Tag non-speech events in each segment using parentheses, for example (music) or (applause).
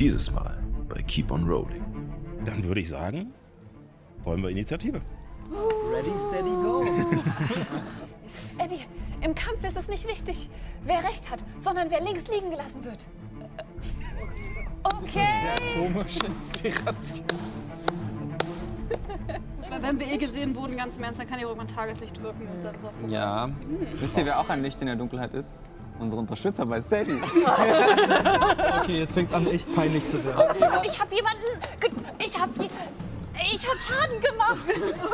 Dieses Mal bei Keep on Rolling. Dann würde ich sagen, wollen wir Initiative. Ready, steady, go. (laughs) Abby, im Kampf ist es nicht wichtig, wer recht hat, sondern wer links liegen gelassen wird. Okay. Komische Inspiration. (laughs) Wenn wir eh gesehen wurden, ganz im Ernst, dann kann hier irgendwann Tageslicht wirken und dann so. Ja. Wisst ihr, wer auch ein Licht in der Dunkelheit ist? Unsere Unterstützer bei Steady. (laughs) Okay, jetzt fängt's an, echt peinlich zu werden. Ich habe jemanden. Ich habe. Ich habe Schaden gemacht.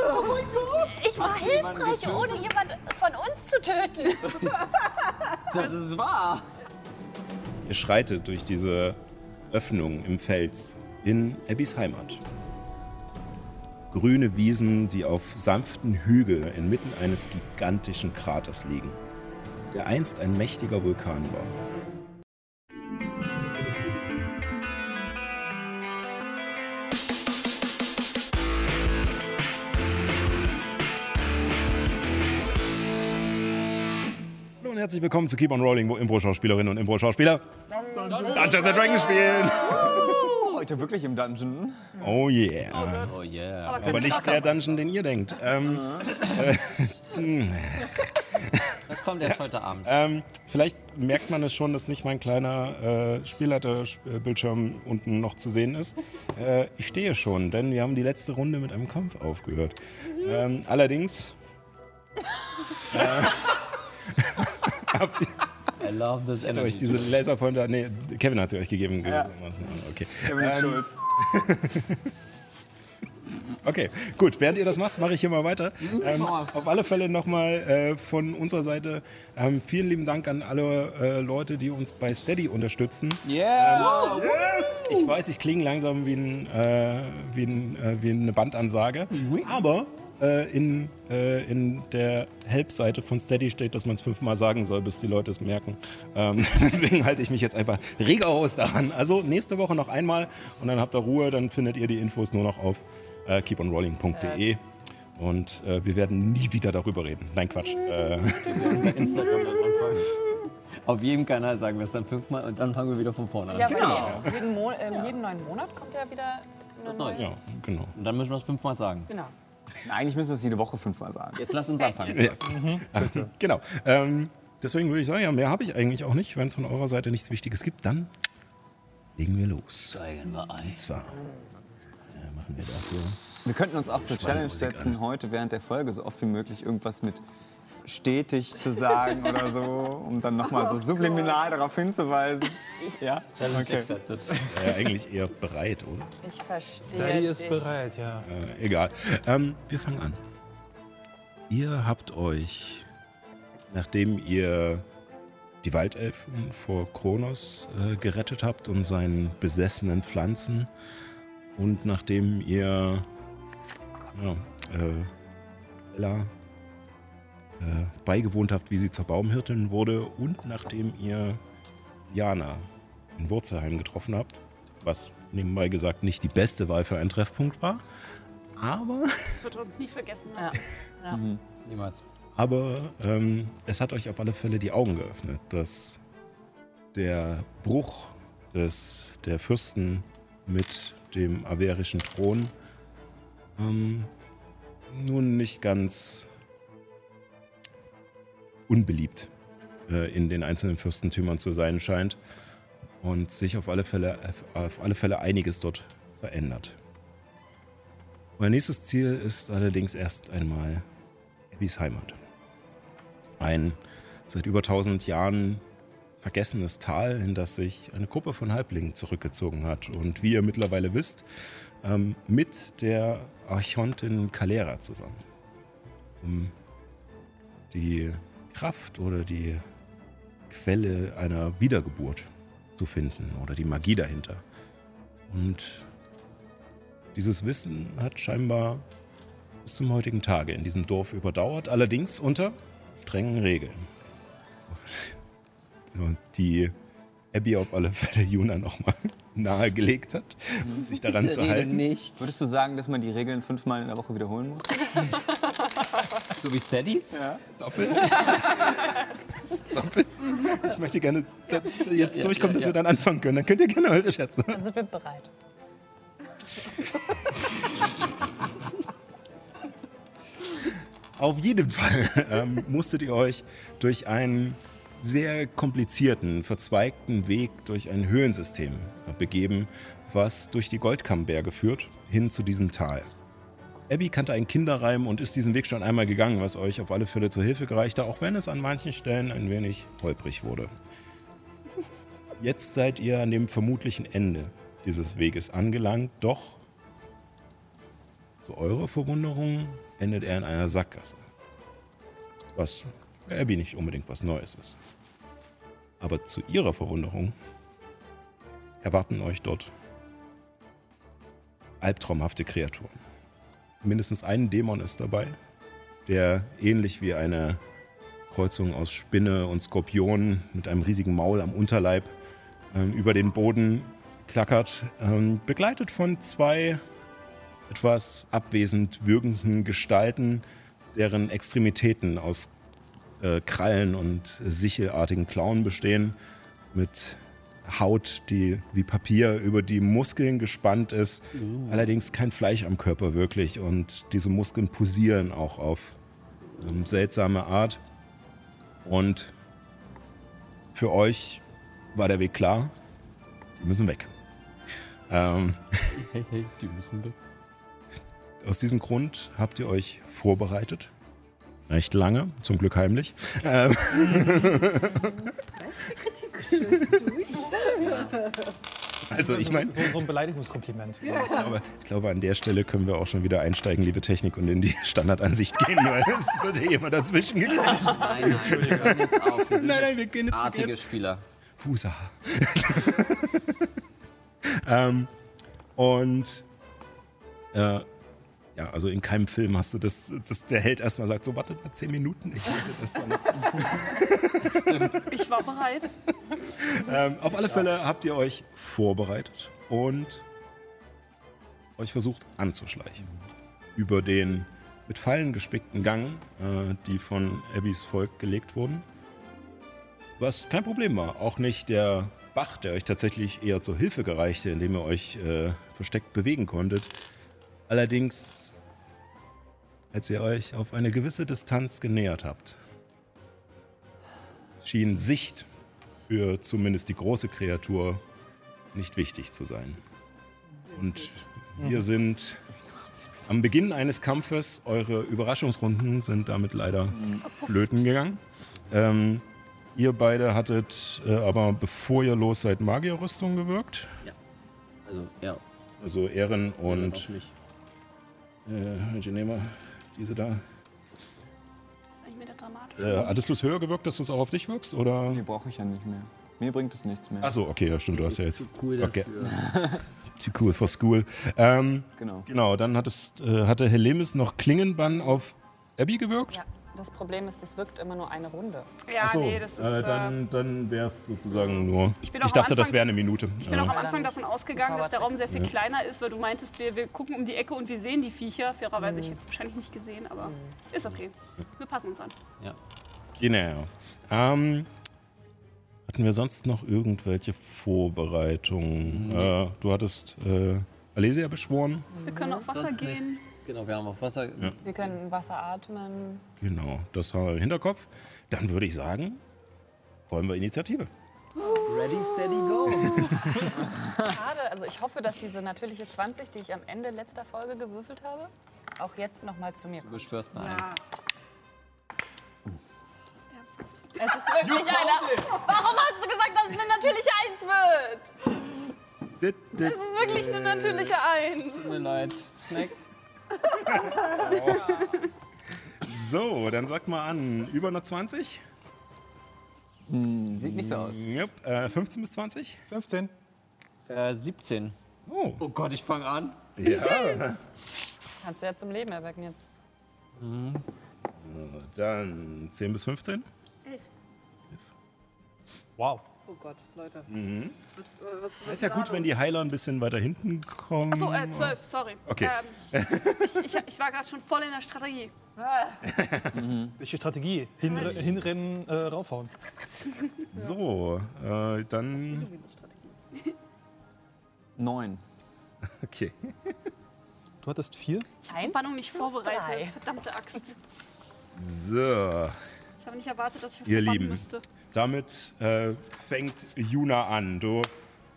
Oh mein Gott. Ich war hilfreich, ohne jemand von uns zu töten. (laughs) Das ist wahr. Ihr schreitet durch diese Öffnung im Fels in Abbys Heimat. Grüne Wiesen, die auf sanften Hügeln inmitten eines gigantischen Kraters liegen, der einst ein mächtiger Vulkan war. Hallo und herzlich willkommen zu Keep on Rolling, wo Impro-Schauspielerinnen und Impro-Schauspieler Dungeons and Dragons spielen. Heute wirklich im Dungeon. Oh yeah. Oh yeah. Aber nicht der Dungeon, den ihr denkt. Ähm, (laughs) Das kommt erst heute Abend. ähm, vielleicht merkt man es schon, dass nicht mein kleiner äh, Spielleiterbildschirm unten noch zu sehen ist. Äh, ich stehe schon, denn wir haben die letzte Runde mit einem Kampf aufgehört. Ähm, allerdings äh, (laughs) habt ihr I love this ihr euch energy. diese Laserpointer. Nee, Kevin hat sie euch gegeben. Ja. Okay. Kevin ist Ähm, schuld. (laughs) Okay, gut. Während ihr das macht, mache ich hier mal weiter. Ähm, mal. auf alle Fälle nochmal äh, von unserer Seite ähm, vielen lieben Dank an alle äh, Leute, die uns bei Steady unterstützen. Yeah! Ich weiß, ich klinge langsam wie, ein, äh, wie, ein, äh, wie eine Bandansage, aber äh, in, äh, in der Help-Seite von Steady steht, dass man es fünfmal sagen soll, bis die Leute es merken. Ähm, (laughs) deswegen halte ich mich jetzt einfach rigoros daran. Also nächste Woche noch einmal und dann habt ihr Ruhe, dann findet ihr die Infos nur noch auf äh, keeponrolling.de. Und äh, wir werden nie wieder darüber reden. Nein, Quatsch. Äh, bei Instagram dann anfangen. Auf jedem Kanal sagen wir es dann fünfmal und dann fangen wir wieder von vorne an. Ja, weil jeden, jeden, Mon ähm, jeden neuen Monat kommt ja wieder Was Neues. ja, genau. Und dann müssen wir es fünfmal sagen. Genau. Eigentlich müssen wir es jede Woche fünfmal sagen. Jetzt lass uns anfangen. Ja. Genau. Ähm, deswegen würde ich sagen, ja, mehr habe ich eigentlich auch nicht. Wenn es von eurer Seite nichts Wichtiges gibt, dann legen wir los. Steigen wir ein. Und zwar äh, machen wir dafür. Wir könnten uns auch zur Challenge setzen, heute während der Folge so oft wie möglich irgendwas mit stetig zu sagen oder so, um dann nochmal so subliminal darauf hinzuweisen. Ja? Challenge Okay. accepted. Äh, eigentlich eher bereit, oder? Ich verstehe. Daddy ist bereit, ja. Äh, egal. Ähm, wir fangen an. Ihr habt euch, nachdem ihr die Waldelfen vor Kronos äh, gerettet habt und seinen besessenen Pflanzen und nachdem ihr ja, äh, Ella äh, beigewohnt habt, wie sie zur Baumhirtin wurde und nachdem ihr Jana in Wurzelheim getroffen habt, was nebenbei gesagt nicht die beste Wahl für einen Treffpunkt war, aber, Das wird uns nie vergessen lassen. Ja. Niemals. aber ähm, es hat euch auf alle Fälle die Augen geöffnet, dass der Bruch des, der Fürsten mit dem averischen Thron ähm, nun nicht ganz unbeliebt äh, in den einzelnen Fürstentümern zu sein scheint und sich auf alle Fälle, auf alle Fälle einiges dort verändert. Euer nächstes Ziel ist allerdings erst einmal Abbys Heimat. Ein seit über 1000 Jahren vergessenes Tal, in das sich eine Gruppe von Halblingen zurückgezogen hat. Und wie ihr mittlerweile wisst, ähm, mit der Archontin Kalera zusammen. Um die Kraft oder die Quelle einer Wiedergeburt zu finden oder die Magie dahinter. Und dieses Wissen hat scheinbar bis zum heutigen Tage in diesem Dorf überdauert, allerdings unter strengen Regeln. Und die Abby auf alle Fälle Juna nochmal (laughs) nahegelegt hat, sich daran zu halten. nicht. Würdest du sagen, dass man die Regeln fünfmal in der Woche wiederholen muss? (laughs) So wie Steady? Ja. Doppelt. (laughs) It. Ich möchte gerne da, da jetzt Ja, durchkommen, ja, dass ja. wir dann anfangen können. Dann könnt ihr gerne eure Schätze. Dann sind wir bereit. Auf jeden Fall ähm, musstet ihr euch durch einen sehr komplizierten, verzweigten Weg durch ein Höhlensystem begeben, was durch die Goldkammberge führt, hin zu diesem Tal. Abby kannte einen Kinderreim und ist diesen Weg schon einmal gegangen, was euch auf alle Fälle zur Hilfe gereichte, auch wenn es an manchen Stellen ein wenig holprig wurde. Jetzt seid ihr an dem vermutlichen Ende dieses Weges angelangt, doch zu eurer Verwunderung endet er in einer Sackgasse. Was für Abby nicht unbedingt was Neues ist. Aber zu ihrer Verwunderung erwarten euch dort albtraumhafte Kreaturen. Mindestens ein Dämon ist dabei, der ähnlich wie eine Kreuzung aus Spinne und Skorpion mit einem riesigen Maul am Unterleib ähm, über den Boden klackert, ähm, begleitet von zwei etwas abwesend wirkenden Gestalten, deren Extremitäten aus äh, Krallen und sichelartigen Klauen bestehen, mit Haut, die wie Papier über die Muskeln gespannt ist, allerdings kein Fleisch am Körper wirklich und diese Muskeln posieren auch auf ähm, seltsame Art. Und für euch war der Weg klar, die müssen weg. Ähm, Hey, hey, die müssen weg. Aus diesem Grund habt ihr euch vorbereitet. Recht lange, zum Glück heimlich. Ähm, also ich meine, So, so ein Beleidigungskompliment. ich glaube, ich glaube, an der Stelle können wir auch schon wieder einsteigen, liebe Technik, und in die Standardansicht gehen, weil es wird hier immer dazwischen gequatscht. Nein, nein, wir hören jetzt auf. Wir Nein, nein, wir gehen jetzt, wir artige jetzt Spieler. Husa. (laughs) ähm, und äh, ja, also in keinem Film hast du das, dass der Held erstmal sagt, so wartet mal zehn Minuten, ich muss jetzt erstmal. Ich war bereit. ähm, auf alle Fälle habt ihr euch vorbereitet und euch versucht anzuschleichen. Über den mit Pfeilen gespickten Gang, äh, die von Abbys Volk gelegt wurden. Was kein Problem war. Auch nicht der Bach, der euch tatsächlich eher zur Hilfe gereichte, indem ihr euch äh, versteckt bewegen konntet. Allerdings, als ihr euch auf eine gewisse Distanz genähert habt, schien Sicht für zumindest die große Kreatur nicht wichtig zu sein. Und wir sind am Beginn eines Kampfes, eure Überraschungsrunden sind damit leider flöten gegangen. Ähm, ihr beide hattet äh, aber, bevor ihr los seid, Magierrüstung gewirkt. Also, ja. Also Ehren und mich. Äh, welche nehmen wir? Diese da. Äh, hattest du es höher gewirkt, dass du es auch auf dich wirkst? Oder? Nee, brauche ich ja nicht mehr. Mir bringt es nichts mehr. Achso, okay, ja, stimmt, du hast ja jetzt. Zu cool Okay. dafür. (laughs) Too cool for school. Ähm, Genau. genau, dann hattest, äh, hatte Helemis noch Klingenbann auf Abby gewirkt. Ja, das Problem ist, das wirkt immer nur eine Runde. Ja, Achso, nee, das ist. äh, äh, dann, dann wäre es sozusagen nur. Ich am dachte, das Anfang- wäre eine Minute. Ich bin auch am Anfang davon Das ausgegangen, dass der Raum sehr viel Ja. kleiner ist, weil du meintest, wir, wir gucken um die Ecke und wir sehen die Viecher. Fairerweise ich jetzt wahrscheinlich nicht gesehen, aber ist okay. Wir passen uns an. Ja. Genau. Ähm, hatten wir sonst noch irgendwelche Vorbereitungen? Äh, du hattest äh, Alesia beschworen. Wir können auf Wasser Sonst gehen. nichts. Genau, wir haben auf Wasser. Ja. Wir können Wasser atmen. Genau, das haben wir im Hinterkopf. Dann würde ich sagen, wollen wir Initiative. Ready, steady, go. (laughs) Schade, also ich hoffe, dass diese natürliche 20, die ich am Ende letzter Folge gewürfelt habe, auch jetzt nochmal zu mir Du kommt. beschwörst eine Ja. Eins. Es ist wirklich einer. Warum hast du gesagt, dass es eine natürliche 1 wird? Es ist wirklich eine natürliche 1. Tut mir leid. Snack. (laughs) So, dann sag mal an, über eine 20? Sieht nicht so aus. Yep. Äh, 15 bis 20? 15. Äh, 17. Oh. Oh Gott, ich fange an. Ja. Kannst du ja zum Leben erwecken jetzt. Dann 10 bis 15? Wow. Oh Gott, Leute. Was, was, Ist ja gut, wenn die Heiler ein bisschen weiter hinten kommen. Achso, äh, 12, sorry. Okay. Ähm, ich, ich, ich war gerade schon voll in der Strategie. (laughs) Welche Strategie? Hinre hinrennen, äh, raufhauen. (laughs) So, äh, dann. (laughs) Neun. Okay. Du hattest vier? Ich war noch nicht vorbereitet. Verdammte Axt. So, Ich habe nicht erwartet, dass ich was Ihr Lieben. müsste. damit äh, fängt Juna an. Du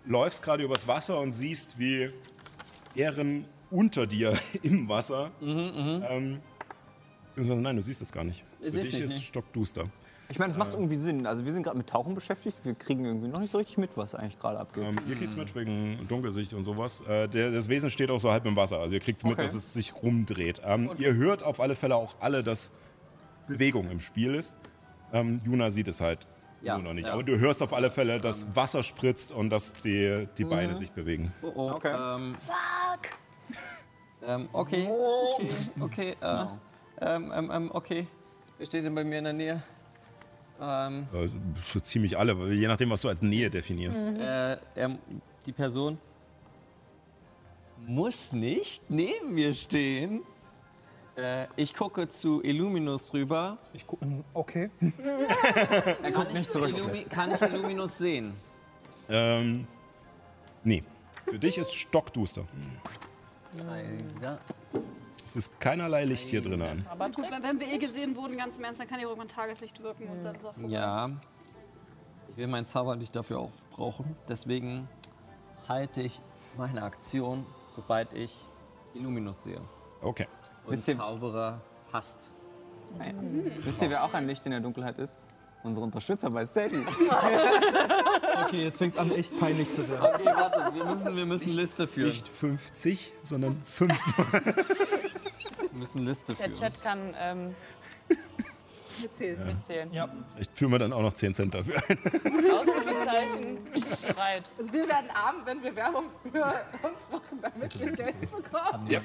läufst gerade übers Wasser und siehst, wie Ehren unter dir (laughs) im Wasser. ähm, beziehungsweise, nein, du siehst es gar nicht. Ich Für dich nicht, ist nee. stockduster. Ich meine, es macht irgendwie Sinn. Also wir sind gerade mit Tauchen beschäftigt. Wir kriegen irgendwie noch nicht so richtig mit, was eigentlich gerade abgeht. Ähm, ihr kriegt es mit wegen Dunkelsicht und sowas. Äh, der, das Wesen steht auch so halb im Wasser. Also ihr kriegt mit, Okay. dass es sich rumdreht. Ähm, ihr hört auf alle Fälle auch alle, dass Bewegung im Spiel ist. Ähm, Juna sieht es halt Ja, nur noch nicht. ja. Aber du hörst auf alle Fälle, dass Wasser spritzt und dass die, die Mhm. Beine sich bewegen. Oh, oh. Okay. Ähm, Fuck! ähm, okay. Okay. Okay. Äh, ähm, ähm, ähm, okay. Wer steht denn bei mir in der Nähe? Ähm, Äh, so ziemlich alle, weil je nachdem, was du als Nähe definierst. äh, er, die Person muss nicht neben mir stehen. Äh, ich gucke zu Illuminus rüber. Ich guck, mm, okay. (laughs) er guckt nicht zurück. Illumi kann ich Illuminus sehen? Ähm, nee. Für dich ist stockduster. Ja. Es ist keinerlei Licht hier drin an. Aber Gut, wenn, wenn wir eh gesehen wurden, ganz im Ernst, dann kann ja irgendwann Tageslicht wirken und dann vorbei. Ja. Ich will mein Zauber nicht dafür aufbrauchen. Deswegen halte ich meine Aktion, sobald ich Illuminus sehe. Okay. Und Zauberer hasst. Wisst ihr, wer auch ein Licht in der Dunkelheit ist? Unsere Unterstützer bei Steady. (laughs) Okay, jetzt fängt es an, echt peinlich zu werden. Okay, warte, wir müssen, wir müssen Liste führen. Nicht 50, sondern 5. Wir müssen Liste der führen. Chat kann ähm, (laughs) mitzählen. Ja, Ich führe mir dann auch noch 10 Cent dafür ein. Ausrufezeichen, bereit. Also wir werden arm, wenn wir Werbung für uns machen, damit wir Geld bekommen. Ja.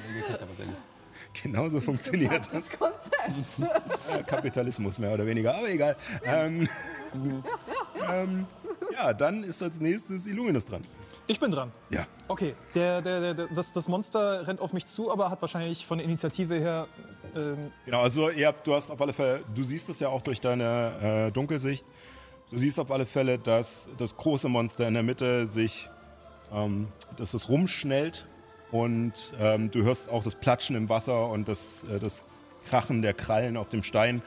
(laughs) Genauso funktioniert das. Das Konzept. (laughs) Kapitalismus mehr oder weniger, aber egal. Ähm, (laughs) ähm, ja, dann ist als nächstes Illuminus dran. ich bin dran. Ja. Okay, der, der, der, der, das, das Monster rennt auf mich zu, aber hat wahrscheinlich von der Initiative her. Ähm, Genau, also ihr habt, du hast auf alle Fälle, du siehst es ja auch durch deine äh, Dunkelsicht. Du siehst auf alle Fälle, dass das große Monster in der Mitte sich, ähm, dass es rumschnellt und ähm, du hörst auch das Platschen im Wasser und das, äh, das Krachen der Krallen auf dem Stein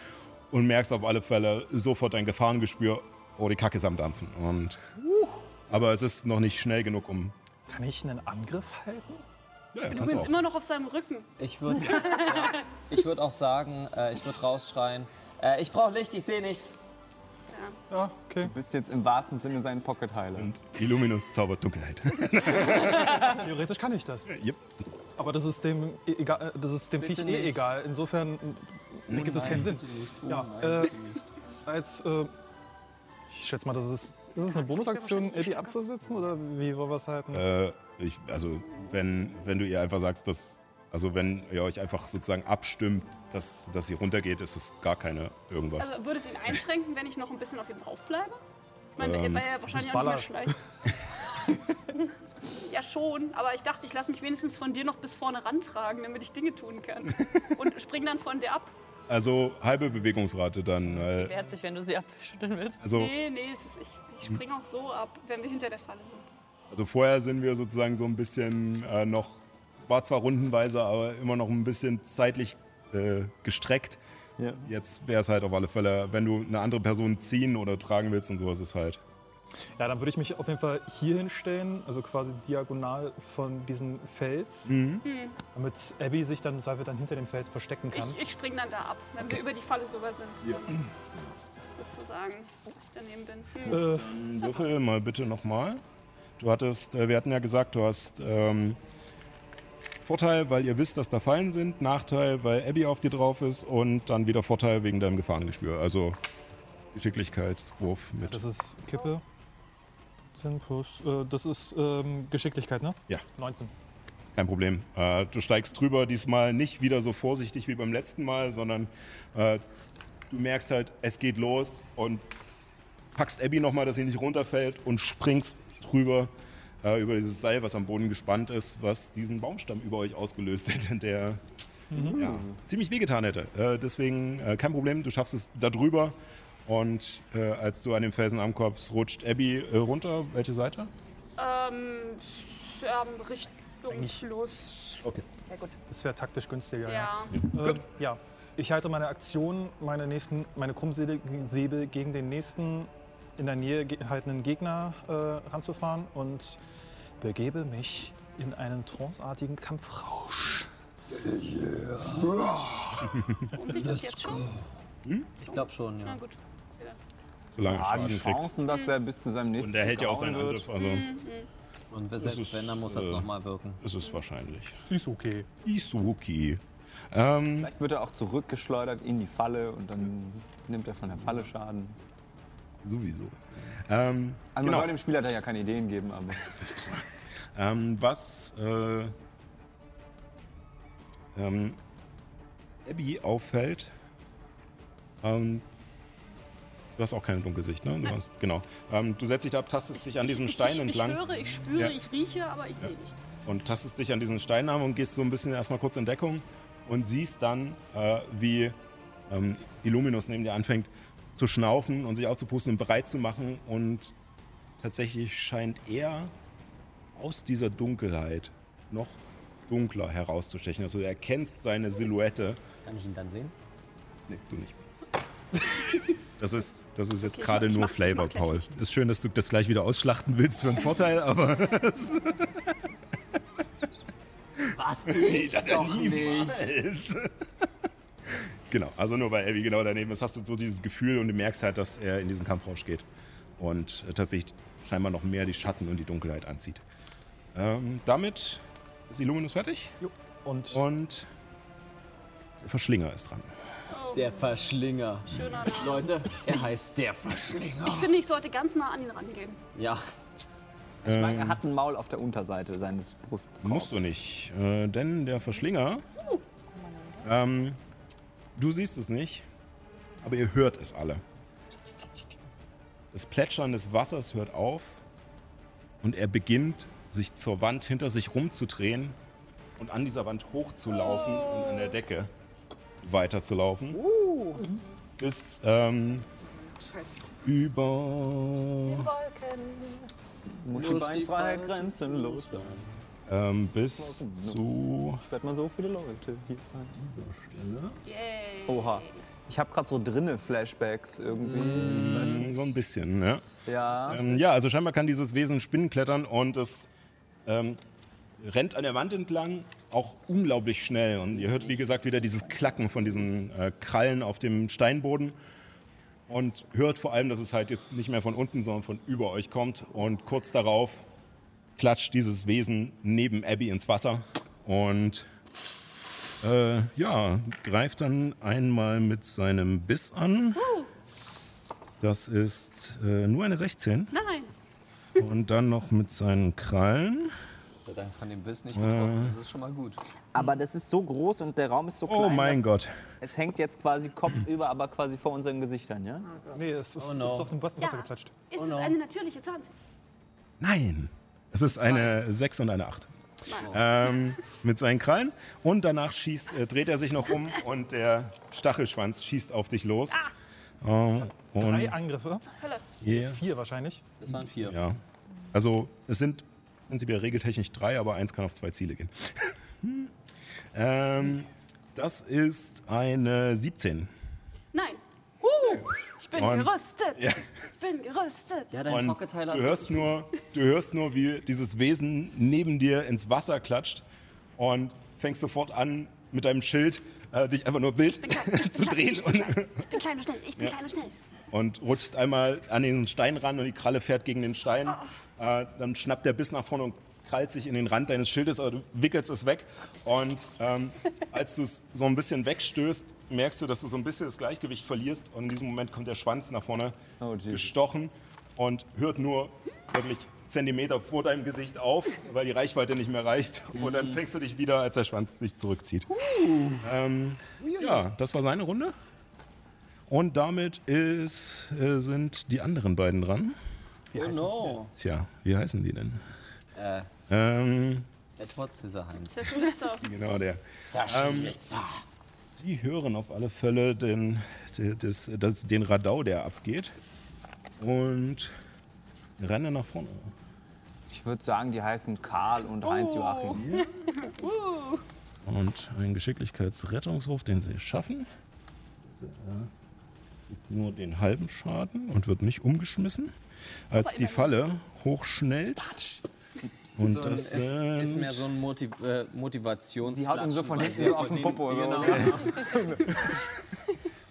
und merkst auf alle Fälle sofort ein Gefahrengespür, oh, die Kacke ist am Dampfen. Und, aber es ist noch nicht schnell genug, um... kann ich einen Angriff halten? Ja, Ich bin kannst du übrigens auch. immer noch auf seinem Rücken. Ich würde (laughs) ja, ich würd auch sagen, äh, ich würde rausschreien. Äh, ich brauche Licht, ich sehe nichts. Ja, okay. Du bist jetzt im wahrsten Sinne sein Pocket-Heiler. Und Illuminus zaubert Dunkelheit. (laughs) Theoretisch kann ich das. Yep. Aber das ist dem, e- egal, äh, das ist dem Viech eh egal. Insofern äh, gibt es keinen Sinn. Ja, äh, als. Äh, ich schätze mal, das ist. Ist es eine Bonusaktion, Abby abzusetzen oder wie wollen wir es halten? Äh, ich, also, wenn, wenn du ihr einfach sagst, dass. Also, wenn ihr euch einfach sozusagen abstimmt, dass, dass sie runtergeht, ist es gar keine irgendwas. Also würde es ihn einschränken, wenn ich noch ein bisschen auf ihm drauf bleibe? Ich meine, Ähm, weil er wahrscheinlich auch nicht mehr schleicht. (laughs) ja schon, aber ich dachte, ich lasse mich wenigstens von dir noch bis vorne rantragen, damit ich Dinge tun kann. Und spring dann von dir ab. Also, halbe Bewegungsrate dann. Sie wehrt sich, wenn du sie abschütteln willst. also, Nee, nee, es ist, ich, ich springe auch so ab, wenn wir hinter der Falle sind. also, vorher sind wir sozusagen so ein bisschen äh, noch. War zwar rundenweise, aber immer noch ein bisschen zeitlich äh, gestreckt. Ja. Jetzt wäre es halt auf alle Fälle, wenn du eine andere Person ziehen oder tragen willst und sowas, ist halt. Ja, dann würde ich mich auf jeden Fall hier hinstellen, also quasi diagonal von diesem Fels, Mhm. damit Abby sich dann, Seife dann hinter dem Fels verstecken kann. Ich, ich spring dann da ab, wenn wir über die Falle drüber sind. Dann sozusagen, wo ich daneben bin. Hm. Äh, Würfel mal bitte nochmal. Du hattest, äh, wir hatten ja gesagt, du hast ähm, Vorteil, weil ihr wisst, dass da Fallen sind, Nachteil, weil Abby auf dir drauf ist und dann wieder Vorteil wegen deinem Gefahrengespür. Also Geschicklichkeitswurf mit. das ist Kippe. 10 plus, äh, das ist ähm, Geschicklichkeit, ne? Ja. 19. Kein Problem. Äh, du steigst drüber, diesmal nicht wieder so vorsichtig wie beim letzten Mal, sondern äh, du merkst halt, es geht los und packst Abby nochmal, dass sie nicht runterfällt und springst drüber äh, über dieses Seil, was am Boden gespannt ist, was diesen Baumstamm über euch ausgelöst (laughs) hätte, der ja, ziemlich wehgetan hätte. Äh, deswegen äh, kein Problem, du schaffst es da drüber. Und äh, als du an dem Felsen ankommst, rutscht Abby äh, runter. Welche Seite? Ähm, ähm, Richtung Fluss. Okay. Sehr gut. Das wäre taktisch günstiger. Ja. Ja. Ähm, ja. Ich halte meine Aktion, meine, nächsten, meine Krummsäbel Säbel gegen den nächsten in der Nähe gehaltenen Gegner äh, ranzufahren und begebe mich in einen tranceartigen Kampfrausch. (laughs) Und sich das jetzt schon? Ich glaube schon, Na ja. gut. Sehr. Solange Schaden die kriegt. Chancen, dass er bis zu seinem nächsten Und er hält ja auch seinen. Angriff. Also Und Das selbst ist, wenn, dann muss das äh, nochmal wirken. ist es wahrscheinlich. Ist okay. Isuki. Ähm, Vielleicht wird er auch zurückgeschleudert in die Falle und dann nimmt er von der Falle Schaden. Sowieso. Ähm, Also man genau. soll dem Spieler da ja keine Ideen geben, aber (laughs) Ähm, was äh, ähm, Abby auffällt, ähm, du hast auch keine Dunkelsicht, ne? Du hast, genau. Ähm, du setzt dich ab, tastest dich an diesem Stein ich, entlang Ich höre, ich spüre, Ja. ich rieche, aber ich sehe nicht. und tastest dich an diesen Stein an und gehst so ein bisschen erstmal kurz in Deckung und siehst dann, äh, wie ähm, Illuminus neben dir anfängt zu schnaufen und sich aufzupusten und bereit zu machen und tatsächlich scheint er aus dieser Dunkelheit noch dunkler herauszustechen. Also du erkennst seine Silhouette. Kann ich ihn dann sehen? Nee, du nicht. (laughs) Das ist, das ist jetzt Okay, gerade nur mach- Flavor, Paul. Ist schön, dass du das gleich wieder ausschlachten willst für einen Vorteil, aber (laughs) Was? Ich doch nicht. Genau, also nur weil Abby genau daneben ist, hast du so dieses Gefühl und du merkst halt, dass er in diesen Kampfrausch geht. Und äh, tatsächlich scheinbar noch mehr die Schatten und die Dunkelheit anzieht. Ähm, damit ist Illuminus fertig Und und der Verschlinger ist dran. Der Verschlinger. schöner Name. Leute, er heißt der Verschlinger. Ich finde, ich sollte ganz nah an ihn rangehen. Ja, ich meine, er hat ein Maul auf der Unterseite seines Brustkorbs. Musst du nicht, äh, denn der Verschlinger, ähm, du siehst es nicht, aber ihr hört es alle. Das Plätschern des Wassers hört auf und er beginnt, sich zur Wand hinter sich rumzudrehen und an dieser Wand hochzulaufen und an der Decke weiterzulaufen. Bis ähm, über Wolken. Muss die die Beinfreiheit Freiheit grenzenlos sein. Ähm, bis zu Sperrt man so viele Leute hier rein. Yay. Oha. Ich habe gerade so drinne Flashbacks irgendwie. so ein bisschen, ja. Ja. Ähm, ja, also scheinbar kann dieses Wesen Spinnen klettern und es ähm, rennt an der Wand entlang, auch unglaublich schnell. Und ihr hört, wie gesagt, wieder dieses Klacken von diesen äh, Krallen auf dem Steinboden. Und hört vor allem, dass es halt jetzt nicht mehr von unten, sondern von über euch kommt. Und kurz darauf klatscht dieses Wesen neben Abby ins Wasser und äh, ja, greift dann einmal mit seinem Biss an. Das ist äh, nur eine 16. Nein. Und dann noch mit seinen Krallen. sei Dank von dem Biss nicht getroffen. Das ist schon mal gut. Aber das ist so groß und der Raum ist so klein. Oh mein Gott. Es hängt jetzt quasi kopfüber, aber quasi vor unseren Gesichtern, ja? nee, es ist, Oh no. es ist auf dem Wasser Ja. geplatscht. Ist Oh es no. eine natürliche 20? Nein. Es ist eine 6 und eine 8. Ähm, mit seinen Krallen. Und danach schießt, äh, dreht er sich noch um (laughs) und der Stachelschwanz schießt auf dich los. Und, Drei Angriffe, Hölle. yeah, vier wahrscheinlich. Das waren vier. ja. Also es sind prinzipiell regeltechnisch drei, aber eins kann auf zwei Ziele gehen. (laughs) ähm, das ist eine 17. Nein. Ich bin Und- gerüstet. Ja. Ich bin gerüstet. Ja, dein Und du hörst, nur, du hörst nur, wie dieses Wesen neben dir ins Wasser klatscht und fängst sofort an, mit deinem Schild äh, dich einfach nur Bild (laughs) zu drehen und, (laughs) Ich bin klein und schnell. Ich bin klein und schnell. und rutschst einmal an den Stein ran und die Kralle fährt gegen den Stein. Äh, dann schnappt der Biss nach vorne und krallt sich in den Rand deines Schildes, aber du wickelst es weg. Und ähm, als du es so ein bisschen wegstößt, merkst du, dass du so ein bisschen das Gleichgewicht verlierst. Und in diesem Moment kommt der Schwanz nach vorne Oh, gestochen und hört nur wirklich Zentimeter vor deinem Gesicht auf, weil die Reichweite nicht mehr reicht. Und dann fängst du dich wieder, als der Schwanz sich zurückzieht. Ähm, ja, das war seine Runde. Und damit ist, äh, sind die anderen beiden dran. Oh no. Tja, wie heißen die denn? Äh, Ähm, der Edwards, dieser Heinz. Der Schulster. Genau der. Ähm, die hören auf alle Fälle den, den, das, das, den Radau, der abgeht. Und rennen nach vorne. Ich würde sagen, die heißen Karl und Heinz Oh. Joachim. (laughs) Uh, Und ein Geschicklichkeitsrettungswurf, den sie schaffen. Gibt nur den halben Schaden und wird nicht umgeschmissen. Als die Falle hochschnellt. Und So ein- das ist, ist mehr so ein Motiv äh, Motivations. Die haut ihm so von hinten auf den Popo. Genau. (laughs)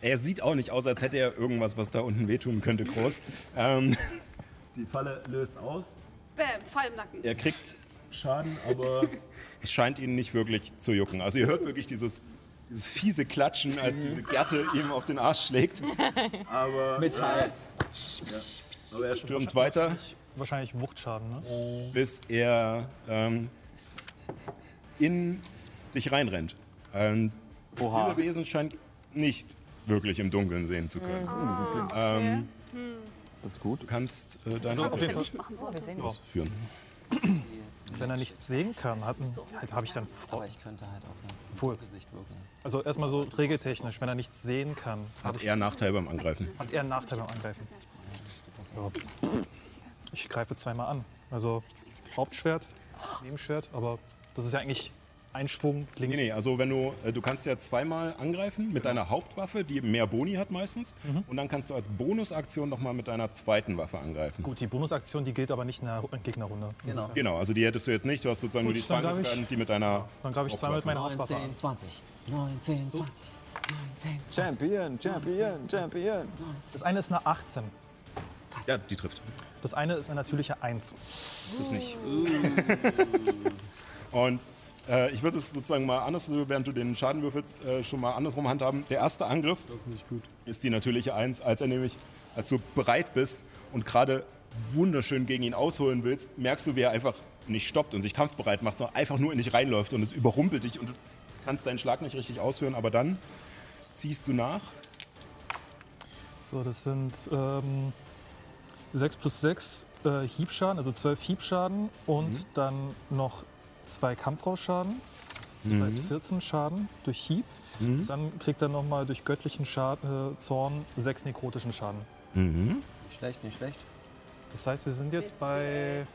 Er sieht auch nicht aus, als hätte er irgendwas, was da unten wehtun könnte, groß. Ähm, die Falle löst aus. bam, Fall im Nacken. Er kriegt Schaden, aber (laughs) es scheint ihn nicht wirklich zu jucken. Also ihr hört wirklich dieses, dieses fiese Klatschen, als diese Gerte ihm auf den Arsch schlägt. Aber, Mit Hals. aber er stürmt weiter, Wahrscheinlich Wuchtschaden, ne? bis er ähm, in dich reinrennt. Ähm, Oha. dieser Wesen scheint nicht wirklich im Dunkeln sehen zu können. Ähm, Das ist gut. du kannst äh, deine auf jeden Fall. Oh, ausführen. (clears throat) Wenn er nichts sehen kann, habe hab ich dann vor. Aber ich könnte halt auch ein Obwohl, Gesicht wirken. also erstmal so regeltechnisch, wenn er nichts sehen kann, Hat er Nachteil beim Angreifen. hat er einen Nachteil beim Angreifen. Ja. Ich greife zweimal an. Also Hauptschwert, Nebenschwert, aber das ist ja eigentlich ein Schwung links. Nee, nee, also wenn du, äh, du kannst ja zweimal angreifen mit deiner Hauptwaffe, die mehr Boni hat meistens. Und dann kannst du als Bonusaktion nochmal mit deiner zweiten Waffe angreifen. Gut, die Bonusaktion, die gilt aber nicht in der Ru- Gegnerrunde. Genau. Genau, also die hättest du jetzt nicht. Du hast sozusagen nur Gut, die zwei Möglichkeiten, die mit deiner. Dann greife ich zweimal mit meiner Hauptwaffe 19, an. 20. 19, 20. 19, 20. Champion, Champion, Champion. Das eine ist eine 18. Ja, die trifft. Das eine ist eine natürliche 1. Das trifft nicht. (laughs) Und äh, ich würde es sozusagen mal anders, während du den Schaden würfelst, äh, schon mal andersrum handhaben. Der erste Angriff ist die natürliche Eins, als er nämlich, als du bereit bist und gerade wunderschön gegen ihn ausholen willst, merkst du, wie er einfach nicht stoppt und sich kampfbereit macht, sondern einfach nur in dich reinläuft und es überrumpelt dich und du kannst deinen Schlag nicht richtig ausführen, aber dann ziehst du nach. So, das sind ähm, 6 plus 6 äh, Hiebschaden, also 12 Hiebschaden und dann noch zwei Kampfrausschaden. Das heißt 14 Schaden durch Hieb. Dann kriegt er nochmal durch göttlichen Schaden, äh, Zorn 6 nekrotischen Schaden. Mhm. Nicht schlecht, nicht schlecht. Das heißt, wir sind jetzt bei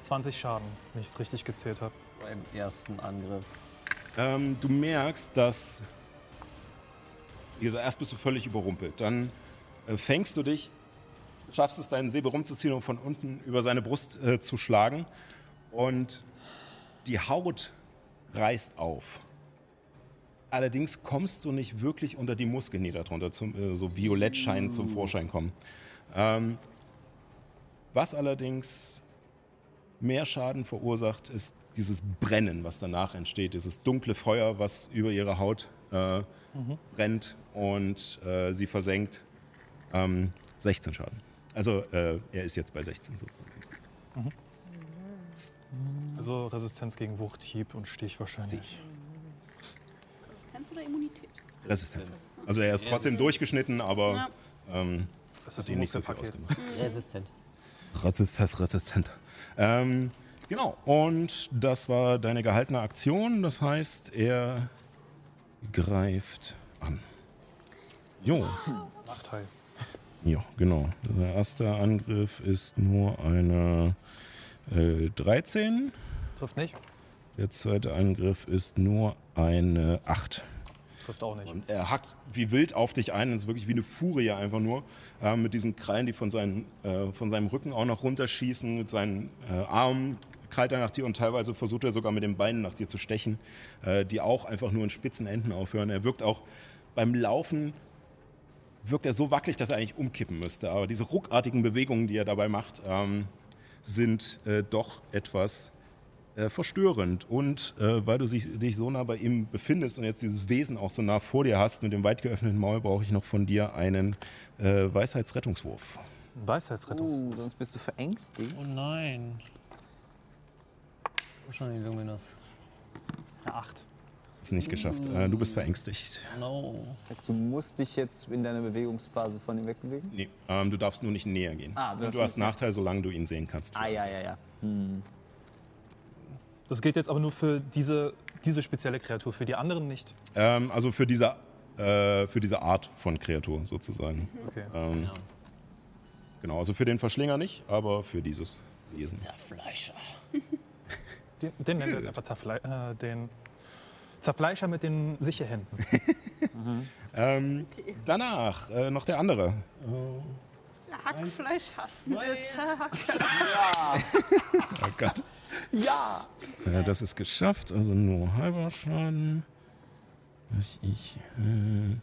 20 Schaden, wenn ich es richtig gezählt habe. Beim ersten Angriff. Ähm, du merkst, dass. Wie gesagt, erst bist du völlig überrumpelt. Dann äh, fängst du dich, schaffst es, deinen Säbel rumzuziehen und von unten über seine Brust äh, zu schlagen. Und die Haut reißt auf. Allerdings kommst du nicht wirklich unter die Muskeln, die darunter zum, äh, so violett scheinen, zum Vorschein kommen. Ähm, was allerdings mehr Schaden verursacht, ist dieses Brennen, was danach entsteht, dieses dunkle Feuer, was über ihre Haut äh, brennt und äh, sie versenkt. Ähm, 16 Schaden. Also äh, er ist jetzt bei 16 sozusagen. Also Resistenz gegen Wucht, Hieb und Stich wahrscheinlich. Resistenz oder Immunität? Resistenz. Also er ist trotzdem durchgeschnitten, aber Ja. ähm, Das hat ihn ein nicht so viel ausgemacht. Resistent. Resistent, resistent. Ähm, genau, und das war deine gehaltene Aktion. Das heißt, er greift an. Jo, Nachteil. Ja, genau. Der erste Angriff ist nur eine äh, 13. Trifft nicht? Der zweite Angriff ist nur eine 8. Trifft auch nicht. Und er hackt wie wild auf dich ein. Das ist wirklich wie eine Furie einfach nur. Äh, mit diesen Krallen, die von, seinen, äh, von seinem Rücken auch noch runterschießen. Mit seinen äh, Armen krallt er nach dir und teilweise versucht er sogar mit den Beinen nach dir zu stechen, äh, die auch einfach nur in spitzen Enden aufhören. Er wirkt auch beim Laufen wirkt er so wackelig, dass er eigentlich umkippen müsste. Aber diese ruckartigen Bewegungen, die er dabei macht, ähm, sind äh, doch etwas äh, verstörend. Und äh, weil du sich, dich so nah bei ihm befindest und jetzt dieses Wesen auch so nah vor dir hast mit dem weit geöffneten Maul, brauche ich noch von dir einen äh, Weisheitsrettungswurf. Weisheitsrettung. Uh, sonst bist du verängstigt. Oh nein. Wo schon die Luminous? Eine 8. Ist nicht geschafft. Äh, du bist verängstigt. No. Du musst dich jetzt in deiner Bewegungsphase von ihm wegbewegen? Nee, ähm, du darfst nur nicht näher gehen. Ah, du hast. Nachteil, solange du ihn sehen kannst. Ah, ja, ja, ja. Hm. Das gilt jetzt aber nur für diese, diese spezielle Kreatur, für die anderen nicht. Ähm, also für diese, äh, für diese Art von Kreatur sozusagen. Okay. Ähm, Ja. Genau, also für den Verschlinger nicht, aber für dieses Wesen. Zerfleischer. Den, den nennen wir jetzt einfach Zerfle äh, den Zerfleischer mit den Sicherhänden. (laughs) Ähm, Danach äh, noch der andere. Hackfleisch hast mit der Zack. Oh Gott. Ja! Äh, das ist geschafft, also nur halber Schaden. Was ich. Äh,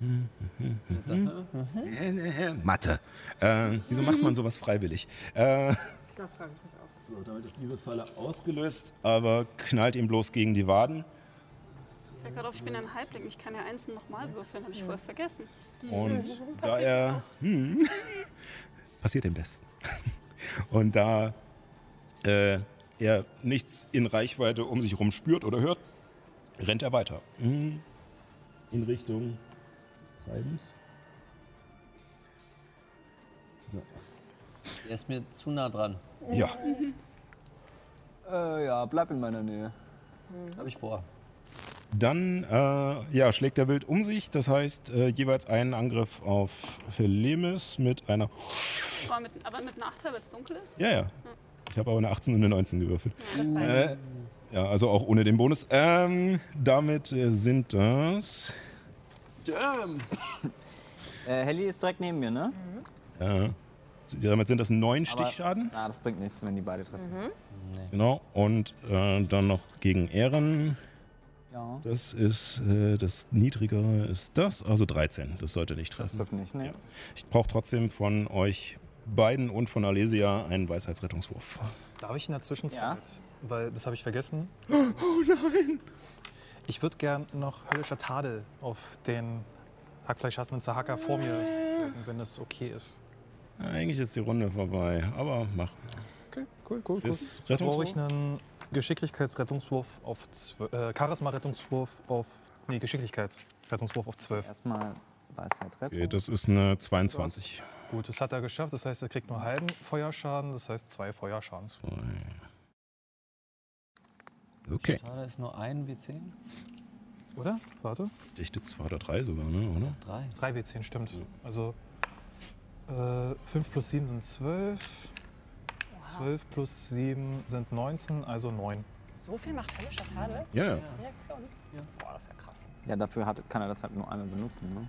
(laughs) Mathe. Äh, wieso macht man sowas freiwillig? Äh, Das frage ich mich auch. so, damit ist diese Falle ausgelöst, aber knallt ihm bloß gegen die Waden. Ich sag gerade auf, ich bin ein Halbling. Ich kann ja einzeln nochmal würfeln, habe ich voll vergessen. Und da er. Hm, (laughs) passiert dem Besten. (laughs) Und da äh, er nichts in Reichweite um sich herum spürt oder hört, rennt er weiter. Hm, In Richtung des Treibens. Der ist mir zu nah dran. Ja, (laughs) Äh, ja, bleib in meiner Nähe. Habe ich vor. Dann äh, ja, schlägt der Wild um sich. Das heißt, äh, jeweils einen Angriff auf Lemis mit einer. Aber mit, aber mit Nachteil, weil es dunkel ist. Ja, ja. Ich habe aber eine 18 und eine 19 gewürfelt. Äh, ja, also auch ohne den Bonus. Ähm, damit äh, sind das. (laughs) Äh, Helly ist direkt neben mir, ne? Äh, damit sind das neun Aber- Stichschaden. Ah, das bringt nichts, wenn die beide treffen. Genau. Und äh, dann noch gegen Ehren. Ja. Das ist äh, das niedrigere ist das, also 13. Das sollte nicht Das treffen. trifft nicht, ne? Ja. Ich brauche trotzdem von euch beiden und von Alesia einen Weisheitsrettungswurf. Darf ich in der Zwischenzeit, Ja. weil das habe ich vergessen. (gasps) Oh nein! Ich würde gern noch höllischer Tadel auf den hackfleischhassenden Zahacker vor mir wenn das okay ist. Eigentlich ist die Runde vorbei, aber mach. Okay, cool, cool. Ist Brauche Rettungswurf? ich einen Geschicklichkeitsrettungswurf auf 12, äh, Charisma-Rettungswurf auf, nee, Geschicklichkeitsrettungswurf auf 12. Erstmal Weisheit retten. Okay, das ist eine 22. Gut, das hat er geschafft. Das heißt, er kriegt nur halben Feuerschaden. Das heißt, zwei Feuerschaden. Okay. Schade, ist nur ein W10? Oder? Warte. Ich dachte zwei oder drei sogar, ne? oder? Drei. 3 W10, stimmt. Also äh, 5 plus 7 sind 12. 12 plus 7 sind 19, also 9. So viel macht höllischer Tadel? Ja, ja. als Reaktion? Boah, das ist ja krass. Ja, dafür hat, kann er das halt nur einmal benutzen, ne?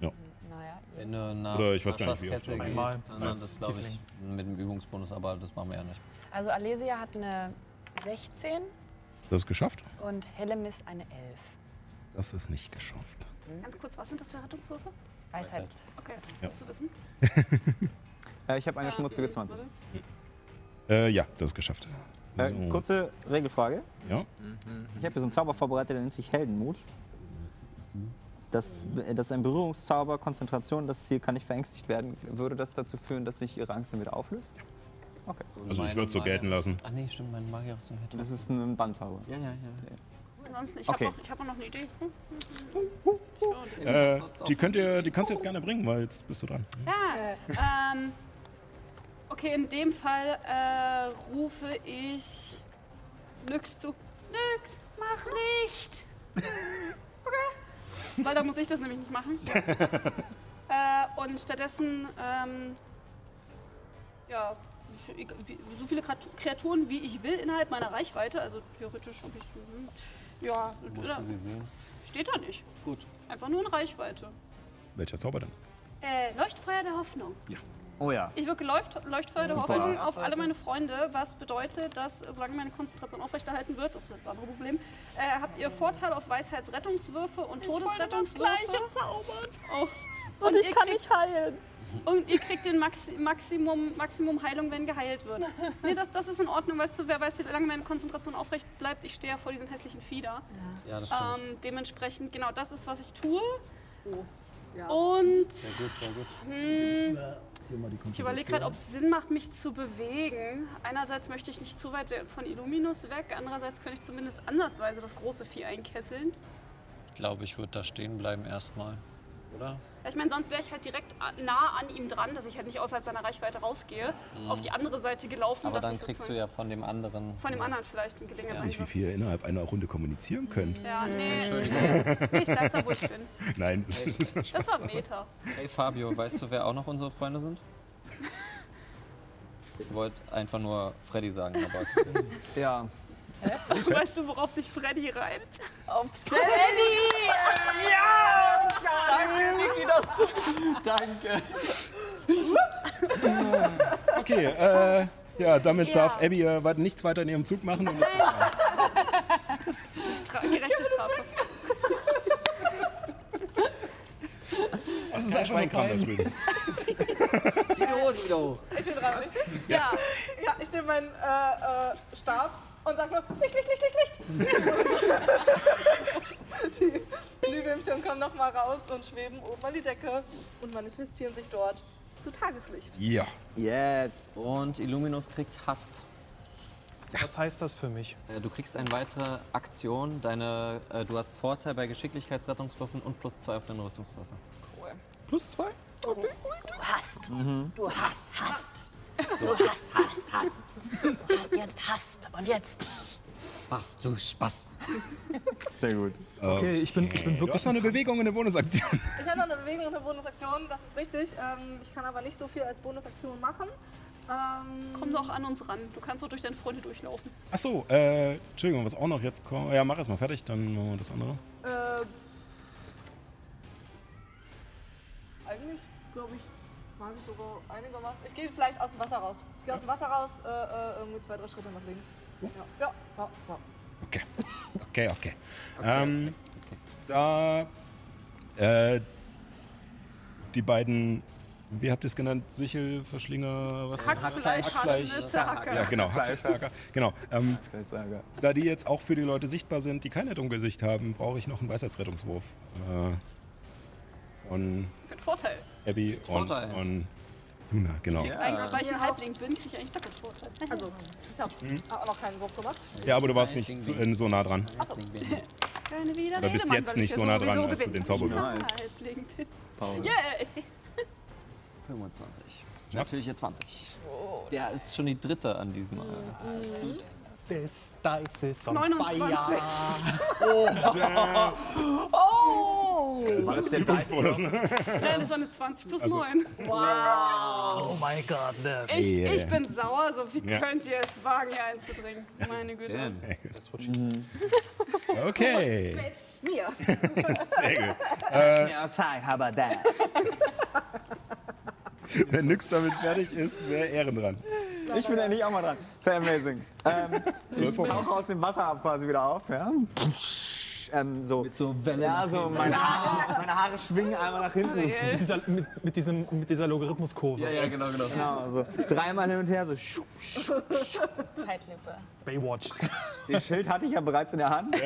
Naja, Wenn du nach Oder ich weiß gar nicht, wie oft. Einmal als das, glaube ich, mit dem Übungsbonus, aber das machen wir ja nicht. Also Alesia hat eine 16 Das ist geschafft? und Hellemis eine 11. Das ist nicht geschafft. Ganz kurz, was sind das für Rettungswürfe? Weisheits. Okay, das ist Ja. gut zu wissen. (laughs) Äh, ich habe eine schmutzige 20. Äh, ja, das ist geschafft. Äh, So. kurze Regelfrage. Ja. Ich habe hier so einen Zauber vorbereitet, der nennt sich Heldenmut. Das, äh, das ist ein Berührungszauber, Konzentration, das Ziel kann nicht verängstigt werden. Würde das dazu führen, dass sich ihre Angst dann wieder auflöst? Okay. Also ich Meine würde es so gelten Magier- lassen. Ach nee, stimmt, meine Magierrüstung hätte. Das ist ein Bandzauber. ja, ja, ja. Ansonsten, ich Okay. habe noch, ich hab auch noch eine Idee. Hm? Ja, Äh, die, könnt ihr, die kannst du jetzt gerne bringen, weil jetzt bist du dran. Ja, ähm, okay, in dem Fall äh, rufe ich Nyx zu. Nyx, mach nicht! (laughs) Okay. Weil da muss ich das nämlich nicht machen. (laughs) äh, und stattdessen, ähm, ja, so viele Kreat- Kreaturen wie ich will innerhalb meiner Reichweite, also theoretisch, ob ich, hm, ja, Musst du sie sehen? steht da nicht. Gut. Einfach nur in Reichweite. Welcher Zauber denn? Äh, Leuchtfeuer der Hoffnung. Oh ja. Ich wirke Leucht Leuchtfeuer der Super. Hoffnung auf alle meine Freunde, was bedeutet, dass solange meine Konzentration aufrechterhalten wird, das ist das andere Problem, äh, habt ihr Vorteil auf Weisheitsrettungswürfe und Todesrettungswürfe. zaubern. Oh. Und, ich ihr kann nicht heilen. Und ihr kriegt den Maxi Maximum, Maximum Heilung, wenn geheilt wird. (laughs) Nee, das, das ist in Ordnung, weißt du, wer weiß, wie lange meine Konzentration aufrecht bleibt. Ich stehe ja vor diesem hässlichen Fieder. Ja, das stimmt. Ähm, dementsprechend, genau das ist, was ich tue. Ja. Und sehr gut, sehr gut. hm, ich überlege gerade, ob es Sinn macht, mich zu bewegen. Einerseits möchte ich nicht zu weit we- von Illuminus weg, andererseits könnte ich zumindest ansatzweise das große Vieh einkesseln. Ich glaube, ich würde da stehen bleiben erstmal. oder? Ja, ich meine, sonst wäre ich halt direkt nah an ihm dran, dass ich halt nicht außerhalb seiner Reichweite rausgehe, auf die andere Seite gelaufen. Aber dass dann ich kriegst du ja von dem anderen. von dem anderen vielleicht einen Gelegenheit Nicht, wie viel ihr innerhalb einer Runde kommunizieren könnt. Ja, nee, Entschuldigung. nee, ich bleib da, wo ich bin. (laughs) Nein, das ist nur Das war Meta. Hey Fabio, weißt du, wer auch noch unsere Freunde sind? (laughs) Ich wollte einfach nur Freddy sagen, aber ist. Ja. (laughs) Weißt du, worauf sich Freddy reimt? Aufs Danke. Okay, äh, ja, damit Ja. darf Abby äh, nichts weiter in ihrem Zug machen. Und jetzt Stra gerechte Strafe. das ist ein Schweinkram da drüben. Zieh die Hose wieder hoch. Ich bin dran, richtig? Ja, Ja, ich nehme meinen äh, äh, Stab und sag nur Licht, Licht, Licht, Licht, Licht. (laughs) die Glühwürmchen kommen nochmal raus und schweben oben an die Decke und manifestieren sich dort zu Tageslicht. Ja. Yes. Und Illuminus kriegt Hast. Was heißt das für mich? Äh, Du kriegst eine weitere Aktion. Deine, äh, du hast Vorteil bei Geschicklichkeitsrettungswürfen und plus zwei auf deine Rüstungsklasse. Plus zwei? Du hast. Du hast, hast. Du hast, hast, hast. Du hast jetzt hast. Und jetzt. Machst du Spaß. Sehr gut. Okay, ich bin, ich bin Du wirklich. hast noch eine Bewegung in der Bonusaktion. Ich habe noch eine Bewegung und eine Bonusaktion, das ist richtig. Ähm, ich kann aber nicht so viel als Bonusaktion machen. Ähm, komm doch an uns ran. Du kannst doch durch deine Freunde durchlaufen. Achso, äh, Entschuldigung, was auch noch jetzt kommt. Ja, mach erst mal fertig, dann machen wir das andere. Äh, eigentlich, glaube ich, mag ich sogar einigermaßen. Ich gehe vielleicht aus dem Wasser raus. Ich gehe aus dem Wasser raus, äh, äh, irgendwie zwei, drei Schritte nach links. Ja, ja, ja. ja. (laughs) Okay. Okay, okay. ähm, Da, äh, die beiden, wie habt ihr es genannt? Sichel, Verschlinger, was? Hackfleisch, Hackfleisch. Zahacker. Ja, genau, Hackfleischzacker. Genau. Ähm, da die jetzt auch für die Leute sichtbar sind, die kein Dunkelsicht haben, brauche ich noch einen Weisheitsrettungswurf. Äh, von Mit Vorteil. Abby und von Luna, genau. Ja, Eigentlich, weil ich ein Halbling bin, kriege ich eigentlich doppelt Vorteil. Also, ich habe Mhm. auch noch keinen Wurf gemacht. aber du warst nicht zu, äh, so nah dran. Keine Widerrede, Oder bist Mann, jetzt nicht ja so nah dran, als du den Zauber Halbling bin. Paul. Yay! 25. Natürliche 20. Der ist schon die dritte an diesem Mal. Das ist gut. This dice is on 29. War das der Übungsbonus, ne? Nein, das war eine 20 plus Also- 9. Oh my godness. Ich, Yeah. ich bin sauer, so wie Ja. könnt ihr es wagen, hier einzudringen? Meine Güte. Damn. (laughs) Okay, Mit mir. (laughs) sehr gut. Outside, how about that? (laughs) Wenn nix damit fertig ist, wäre Ehren dran. Ich bin endlich auch mal dran. Sehr amazing. Ähm, ich tauche aus dem Wasser ab quasi wieder auf, ja. Ähm, so. Mit so Wellen. Ja, so meine Haare, meine Haare schwingen einmal nach hinten. Ariel. Dieser, mit, mit, diesem, mit dieser Logarithmuskurve. Ja, ja, genau, genau. Genau, so dreimal hin und her, so. Zeitlupe. Baywatch. Den Schild hatte ich ja bereits in der Hand.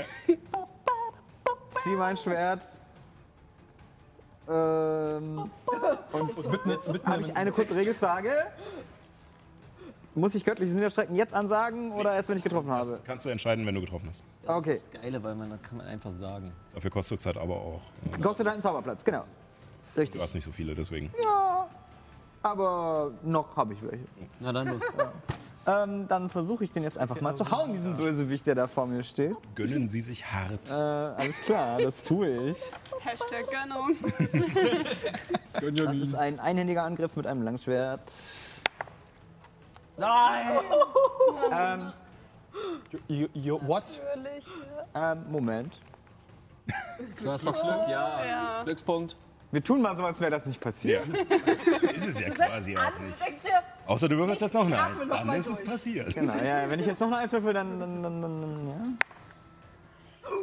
Zieh mein Schwert. Ähm, und Mitten, mitten habe ich eine kurze Regelfrage. Muss ich göttliches Niederstrecken jetzt ansagen oder erst, wenn ich getroffen habe? Das kannst du entscheiden, wenn du getroffen hast. Okay. Das Geile, weil man, da kann man einfach sagen. Dafür kostet es halt aber auch. äh, Ghost einen Zauberplatz, genau. Du Richtig. hast nicht so viele, deswegen. Aber noch habe ich welche. Na dann los. Ähm, dann versuche ich den jetzt einfach mal zu hauen, diesen Bösewicht, der da vor mir steht. Gönnen sie sich hart. Äh, alles klar, das tue ich. Hashtag Gönnung. Das ist ein einhändiger Angriff mit einem Langschwert. Nein! ähm, You, you, what? ähm, Moment. Du hast doch Glück, ja. Ja. Glückspunkt. Wir tun mal so, als wäre das nicht passiert. Ist es ja quasi auch nicht. Außer du würfelst jetzt noch eine Eins, dann ist es passiert. Genau, ja, wenn ich jetzt noch eine Eins würfel, dann, dann, dann, dann, dann ja.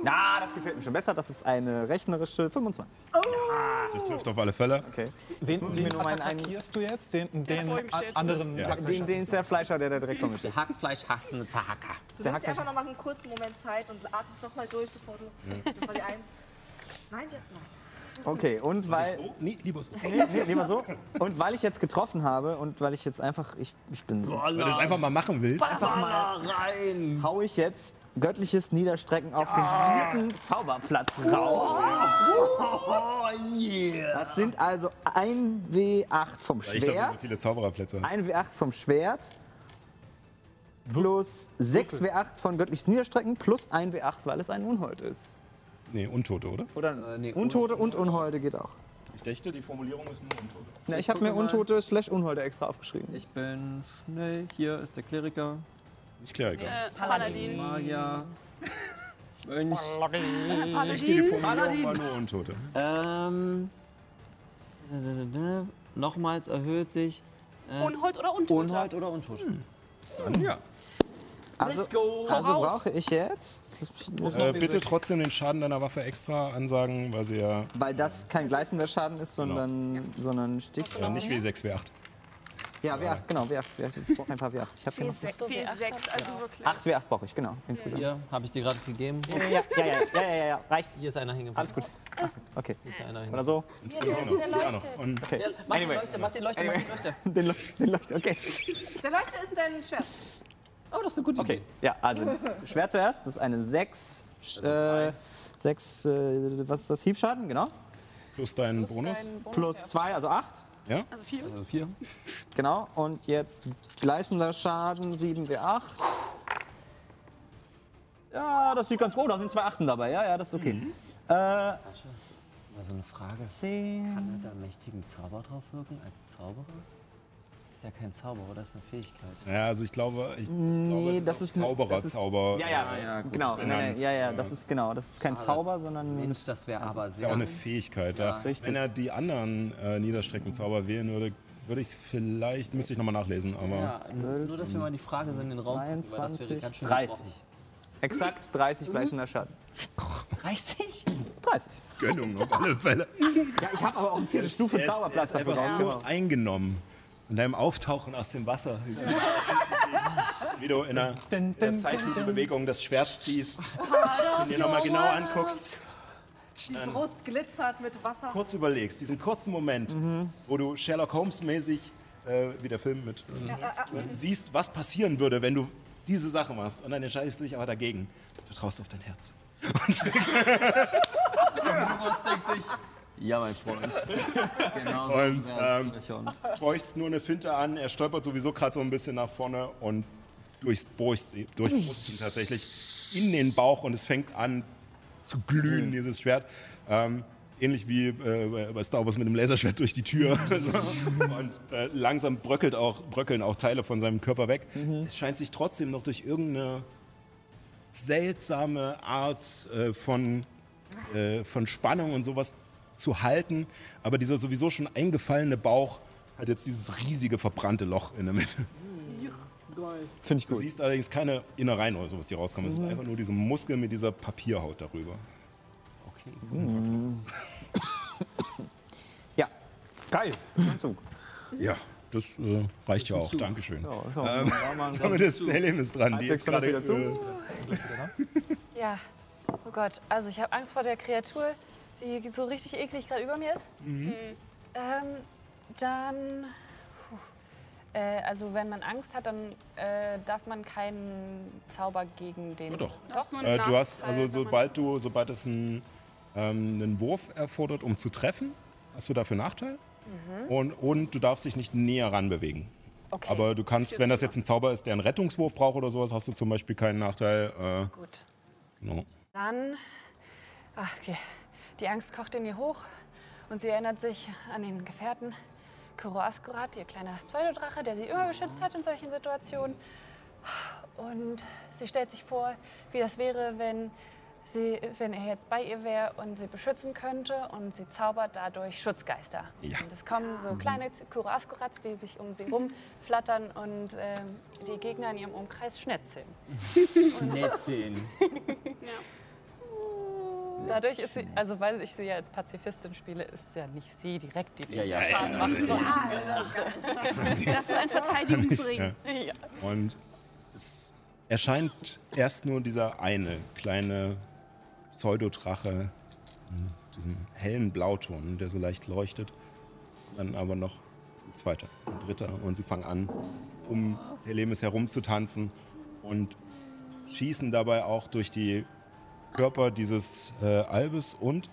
Ja, das gefällt mir schon besser. Das ist eine rechnerische 25. Das trifft auf alle Fälle. Okay. Wen, muss ich mir wen attackierst du jetzt? Den, den steht. anderen Ja. Den, den ist der Fleischer, der da direkt vor mir steht. Hackfleisch hassende Zahaka. du dir einfach noch mal einen kurzen Moment Zeit und atmest noch mal durch, bevor du. Das war die Eins. Nein, ja, nein. Okay, und weil. So? Nee, lieber so. Nee, nee, lieber so. Und weil ich jetzt getroffen habe und weil ich jetzt einfach. Ich, ich bin. Weil du es einfach mal machen willst. Einfach mal rein. Hau ich jetzt göttliches Niederstrecken auf den vierten Zauberplatz raus. Das sind also 1W8 vom Weil ich, wir so Schwert. viele Zaubererplätze haben. 1W8 vom Schwert. Plus 6W8 von göttliches Niederstrecken plus 1W8, weil es ein Unhold ist. Nee, Untote, oder? Oder Äh, nee, Untote und Unholde geht auch. Ich dachte, die Formulierung ist nur Untote. Ja, ich Ich habe mir. Untote slash Unholde extra aufgeschrieben. Ich bin schnell. Hier ist der Kleriker. Nicht egal. Äh, Paladin. Magier. Mönch. Stehe die Formulierung war nur Untote. Ähm. da, da, da, da. Nochmals erhöht sich. Äh, Unhold oder Untoter? Unhold oder Untot? Dann ja. Also, go! also brauche ich jetzt, muss Äh, bitte trotzdem den Schaden deiner Waffe extra ansagen, weil sie ja weil das kein gleißender Schaden ist, sondern, sondern Stich. äh, nicht wie 6 W8. Ja, W8, genau, W8. W8. Ich brauche einfach W8. Ich habe hier noch Sechs, so wie viel acht sechs, hast, also ja. wirklich. 8 W8 brauche ich, genau, insgesamt. Hier habe ich dir gerade gegeben. Ja, ja, ja, ja, ja, ja, ja, reicht. Hier ist einer hängen. Alles gut. Achso, okay. Hier ist einer hängen. Oder so. Hier, der, ist- der Ja, leuchtet. Und Okay. Ja, mach Anyway. den Leuchter, mach den Leuchter, mach den Leuchter. (laughs) Den Leucht, den Leucht, okay. Der Leuchter ist dein Schwert. Oh, das ist eine gute Okay, Idee. ja, also Schwert zuerst, das ist eine 6. Äh, 6, äh, was ist das? Hiebschaden, genau. plus deinen Bonus. Dein Bonus, Plus ja. 2, also 8. Ja? Also vier. Also vier. Genau. Und jetzt gleißender Schaden, 7 W8. Ja, das sieht ganz gut aus. Da sind zwei Achten dabei. Ja, ja, das ist okay. Äh, Sascha, mal so eine Frage. 10. Kann er da mächtigen Zauber drauf wirken als Zauberer? Ist ja kein Zauberer, das ist eine Fähigkeit. Ja, also ich glaube, ich, ich Nee, glaube, es das ist ist auch ne- Zauberer, das ist- Zauber. Ja, ja, Ja, ja, gut. genau. Nee, nee, Benannt. ja, ja, Äh, das ist genau. Das ist kein Schade. Zauber, sondern. Mensch, das wäre aber ist ja sehr. auch eine Fähigkeit. Ja. Ja. Richtig. Wenn er die anderen äh, Niederstreckenzauber wählen würde, würde ich es vielleicht, müsste ich nochmal nachlesen, aber ja, nur, dass wir mal die Frage so in den Raum packen, weil das wäre 22, ganz schön 30. gebrochen. Exakt 30 gleißender Schaden. 30? 30. Gönnung auf alle Fälle. Ja, ich habe aber auch eine vierte Stufe Er Zauberplatz er dafür rausgehauen. eingenommen. In deinem Auftauchen aus dem Wasser. (laughs) Wie du in einer, in der Zeitlupenbewegung das Schwert ziehst und dir nochmal genau anguckst. Die Brust glitzert mit Wasser. kurz überlegst, diesen kurzen Moment, wo du Sherlock Holmes-mäßig, äh, wie der Film mit, äh, siehst, was passieren würde, wenn du diese Sache machst. Und dann entscheidest du dich aber dagegen. Vertraust auf dein Herz. (laughs) Ja, mein Freund. (laughs) Genau so Und, ähm, nur eine Finte an, er stolpert sowieso gerade so ein bisschen nach vorne und durchbrust ihn, tatsächlich in den Bauch und es fängt an zu glühen, dieses Schwert. Ähm, ähnlich wie äh, bei Star Wars mit dem Laserschwert durch die Tür. (laughs) so. Und äh, langsam bröckelt auch, bröckeln auch Teile von seinem Körper weg. Es scheint sich trotzdem noch durch irgendeine seltsame Art äh, von, äh, von Spannung und sowas zu halten. Aber dieser sowieso schon eingefallene Bauch hat jetzt dieses riesige verbrannte Loch in der Mitte. Finde ich Du gut. siehst allerdings keine Innereien oder sowas, die rauskommen. Es ist einfach nur diese Muskel mit dieser Papierhaut darüber. Okay. Ja, Geil. Zug. Ja, das äh, reicht ja auch. Dankeschön. Ja, so, Ähm, war mal ein (laughs) Damit ist Selim ist dran. Die jetzt gerade, vernünftiger Zug. äh, Ja. Oh Gott, also ich habe Angst vor der Kreatur, die so richtig eklig gerade über mir ist. Mhm. Ähm, dann. Puh, äh, also wenn man Angst hat, dann äh, darf man keinen Zauber gegen den. Ja, doch. Du hast nur einen Äh, du hast, also sobald du, sobald es einen, ähm, einen Wurf erfordert, um zu treffen, hast du dafür Nachteil. Und, und du darfst dich nicht näher ranbewegen. Okay, Aber du kannst, wenn das jetzt ein Zauber ist, der einen Rettungswurf braucht oder sowas, hast du zum Beispiel keinen Nachteil. Äh, gut. genau. Dann. Ach, okay. Die Angst kocht in ihr hoch und sie erinnert sich an den Gefährten Kuro Askurat, ihr kleiner Pseudodrache, der sie immer beschützt hat in solchen Situationen. Und sie stellt sich vor, wie das wäre, wenn, sie, wenn er jetzt bei ihr wäre und sie beschützen könnte und sie zaubert dadurch Schutzgeister. Ja. Und es kommen so kleine Kuro Askurats, die sich um sie rumflattern und ähm, die Gegner in ihrem Umkreis schnetzeln. (laughs) Schnetzeln. Dadurch ist sie, also weil ich sie ja als Pazifistin spiele, ist ja nicht sie direkt, die den Ja, ja, Schaden ja, macht, ja, sondern (laughs) Das ist ein Verteidigungsring. (laughs) ja. Und es erscheint erst nur dieser eine kleine Pseudodrache in diesem hellen Blauton, der so leicht leuchtet. Dann aber noch ein zweiter, ein dritter. Und sie fangen an, um Helemis herumzutanzen und schießen dabei auch durch die Körper dieses äh, Albes und.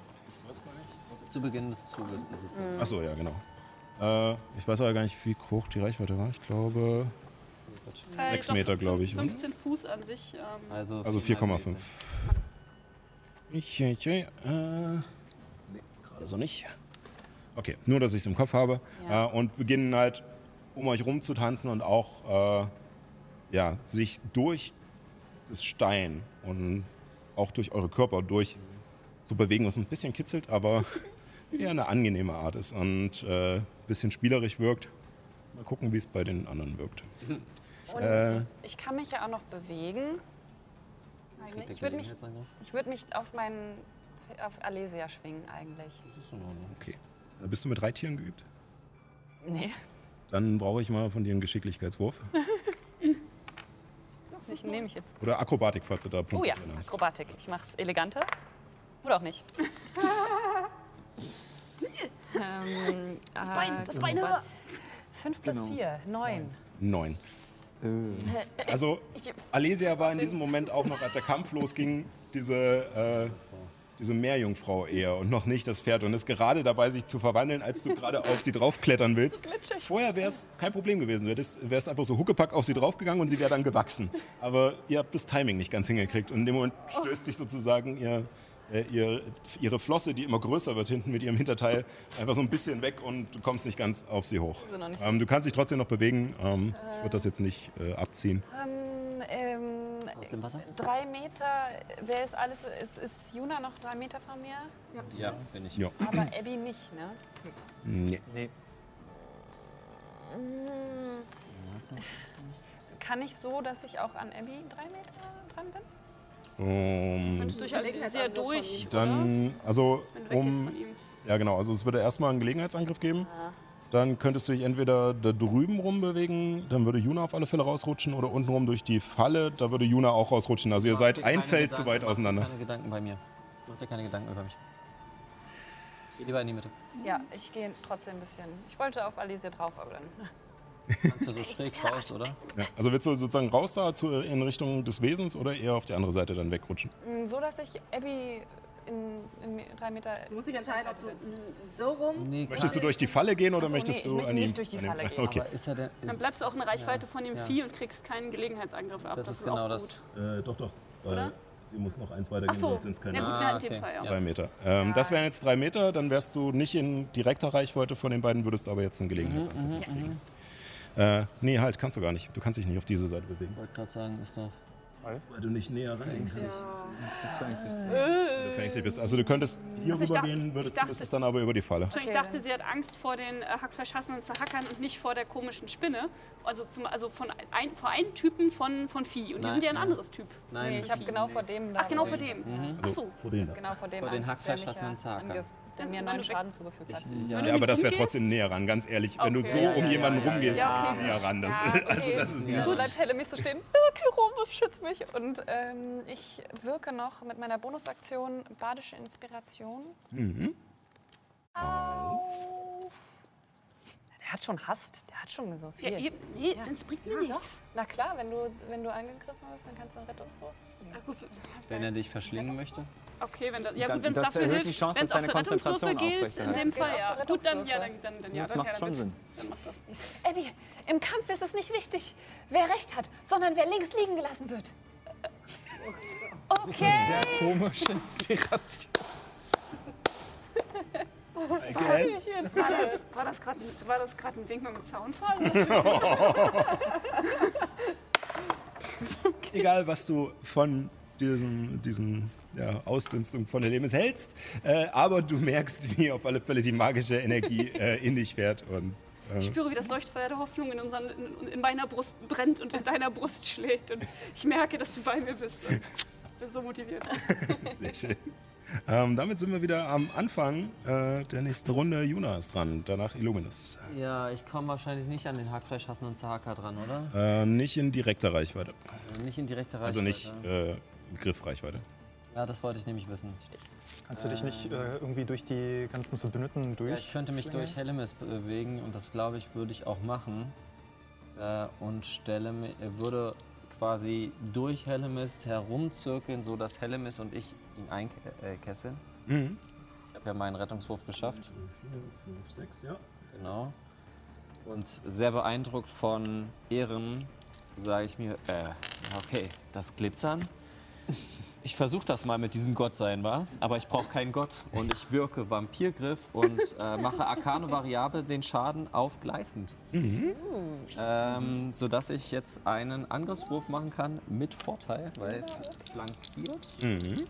Zu Beginn des Zuges ist es dann. Achso, ja, genau. Äh, ich weiß aber gar nicht, wie hoch die Reichweite war. Ich glaube. Äh, Meter, glaube ich, oder? 15 Fuß an sich. Ähm, Also, Also viermal 4,5. Meter. Ich, ich, äh, nee, gerade so nicht. Okay, nur, dass ich es im Kopf habe. Ja. Äh, und beginnen halt, um euch rumzutanzen und auch, äh, ja, sich durch das Stein und auch durch eure Körper durch zu bewegen, was ein bisschen kitzelt, aber (laughs) eher eine angenehme Art ist und äh, ein bisschen spielerisch wirkt. Mal gucken, wie es bei den anderen wirkt. Und Äh. ich kann mich ja auch noch bewegen. Eigentlich. Kriegt Ich würde mich, ich würd mich auf meinen auf Alesia schwingen eigentlich. Okay. Bist du mit Reittieren geübt? Nee, Dann brauche ich mal von dir einen Geschicklichkeitswurf. (laughs) ich nehme ich jetzt. Oder Akrobatik, falls du da Punkte Oh ja, hast. Akrobatik. Ich mach's eleganter. Oder auch nicht. (laughs) ähm, das Bein, das Bein höher. 5 plus Genau. 4, 9. Neun. Äh, Also (laughs) Ich, Alesia war in diesem Moment auch noch, als der Kampf losging, diese, äh, diese Meerjungfrau eher und noch nicht das Pferd und ist gerade dabei, sich zu verwandeln, als du gerade auf sie draufklettern (laughs) willst. Vorher wäre es kein Problem gewesen. Du wärst einfach so huckepack auf sie draufgegangen und sie wäre dann gewachsen. Aber ihr habt das Timing nicht ganz hingekriegt und in dem Moment stößt sich sozusagen ihr, äh, ihr, ihre Flosse, die immer größer wird hinten mit ihrem Hinterteil, einfach so ein bisschen weg und du kommst nicht ganz auf sie hoch. So- Ähm, du kannst dich trotzdem noch bewegen. Ähm, ich würde das jetzt nicht äh, abziehen. ähm, ähm, Aus dem Wasser? drei Meter, wer ist alles? Ist, ist Juna noch drei Meter von mir? Ja, bin ich. Ja. Aber Abby nicht, ne? Nee. nee. Mm. Kann ich so, dass ich auch an Abby drei Meter dran bin? Um, Könntest du durch Alesia Gelegenheitsangriff von durch, dann, also, um, ja genau, also es würde erstmal einen Gelegenheitsangriff geben. Ah. Dann könntest du dich entweder da drüben rumbewegen, dann würde Juna auf alle Fälle rausrutschen, oder unten rum durch die Falle, da würde Juna auch rausrutschen. Also ihr seid ein Feld zu Gedanken, weit mach dir auseinander. Keine Gedanken bei mir. Mach dir keine Gedanken über mich. Geh lieber in die Mitte. Ja, ich gehe trotzdem ein bisschen. Ich wollte auf Alesia drauf, aber dann. Kannst du so (laughs) schräg raus, oder? Ja, also willst du sozusagen raus da zu, in Richtung des Wesens oder eher auf die andere Seite dann wegrutschen? Mm, So, dass ich Abby in, in drei Meter. Du musst dich entscheiden, ob du so rum. Nee, Möchtest du durch die Falle gehen oder so, möchtest nee, ich du möchte an ihm? nicht durch die Falle gehen. Okay. Aber ist er denn. Dann Ist, bleibst du auch in Reichweite von dem ja. Vieh und kriegst keinen Gelegenheitsangriff ab. das ist auch genau gut. das. Äh, doch, doch. Oder? sie muss noch eins weiter Ach so, ja gut, keine na, Ah, in dem okay. Fall, ja. Ja. drei Meter. Ähm, Das wären jetzt drei Meter, dann wärst du nicht in direkter Reichweite von den beiden, würdest aber jetzt einen Gelegenheitsangriff Mhm, mhm. Äh, nee, halt, kannst du gar nicht. Du kannst dich nicht auf diese Seite bewegen. Ich wollte gerade sagen, ist doch. Weil du nicht näher. Das war eigentlich Du fängst bist. Also du könntest hier Also rüber gehen, würdest, dachte- müsstest dann aber über die Falle. Schon, ich Okay, dachte, dann- sie hat Angst vor den äh, hackfleischhassenden Zahackern und nicht vor der komischen Spinne. Also, zum, also von ein, vor einem Typen von, von Vieh. Und die Nein, sind ja ein nein. anderes Typ. Nein, Nee, ich habe genau vor dem. da, Ach, genau vor dem. Mhm. Ach so. Vor da. Genau vor dem. Vor den Angst, ja hackfleischhassenden Zahackern. Der mir neuen Schaden zugefügt hat. Ja. Ja, aber das wäre trotzdem näher ran, ganz ehrlich. Wenn du Okay. so Ja, um jemanden ja, ja, rumgehst, ja. ist es näher ran. Das, Ja, Also okay. das ist Ja. nicht. So leid Helle mich zu stehen. (laughs) Ah, Kyro, schützt mich. Und ähm, ich wirke noch mit meiner Bonusaktion Badische Inspiration. Mhm. Auf. Der hat schon Hast, der hat schon so Ja, viel. eben, nee, Ja. das bringt mir nichts. Na klar, wenn du, wenn du angegriffen wirst, dann kannst du einen Rettungswurf. Gut. Wenn er dich verschlingen möchte. Okay, wenn das, ja gut, wenn es das dafür erhöht hilft, die Chance, dass deine Konzentration gilt, in dem Fall, ja. Gut, dann, ja, dann, dann, dann ja, Das dann macht schon. Sinn. Dann macht das. Abby, im Kampf ist es nicht wichtig, wer recht hat, sondern wer links liegen gelassen wird. Okay. Sehr komische Inspiration. I guess. War das, war das gerade (laughs) war das grad ein Wink mit dem Zaunfall? (laughs) Egal, was du von diesem, diesen ja, Ausdünstung von der Lebens hältst, äh, aber du merkst, wie auf alle Fälle die magische Energie äh, in dich fährt und Ich spüre, wie das Leuchtfeuer der Hoffnung in, unseren, in, in meiner Brust brennt und in deiner Brust schlägt. Und ich merke, dass du bei mir bist. Und ich bin so motiviert. (laughs) Sehr schön. Ähm, damit sind wir wieder am Anfang äh, der nächsten Runde. Juna ist dran, danach Illuminus. Ja, ich komme wahrscheinlich nicht an den hackfleischhassenden Zahacker dran, oder? Äh, nicht in direkter Reichweite. Also nicht in direkter Reichweite. Also nicht äh, Griffreichweite. Ja, das wollte ich nämlich wissen. Kannst du dich nicht äh, irgendwie durch die ganzen Verbündeten durch? Ja, ich könnte mich durch Hellemis bewegen und das glaube ich würde ich auch machen. Äh, und stelle mi- äh, würde quasi durch Hellemis herumzirkeln, so dass Hellemis und ich ihn einkesseln. Mhm. Ich habe ja meinen Rettungswurf geschafft. 4, 5, 6, ja. Genau. Und sehr beeindruckt von Ehren sage ich mir, äh, okay, das Glitzern. Ich versuche das mal mit diesem Gottsein, war, aber ich brauche keinen Gott und ich wirke Vampirgriff und äh, mache arkane Variable den Schaden aufgleißend. Ähm, sodass ich jetzt einen Angriffswurf machen kann mit Vorteil, weil flankiert. Mhm.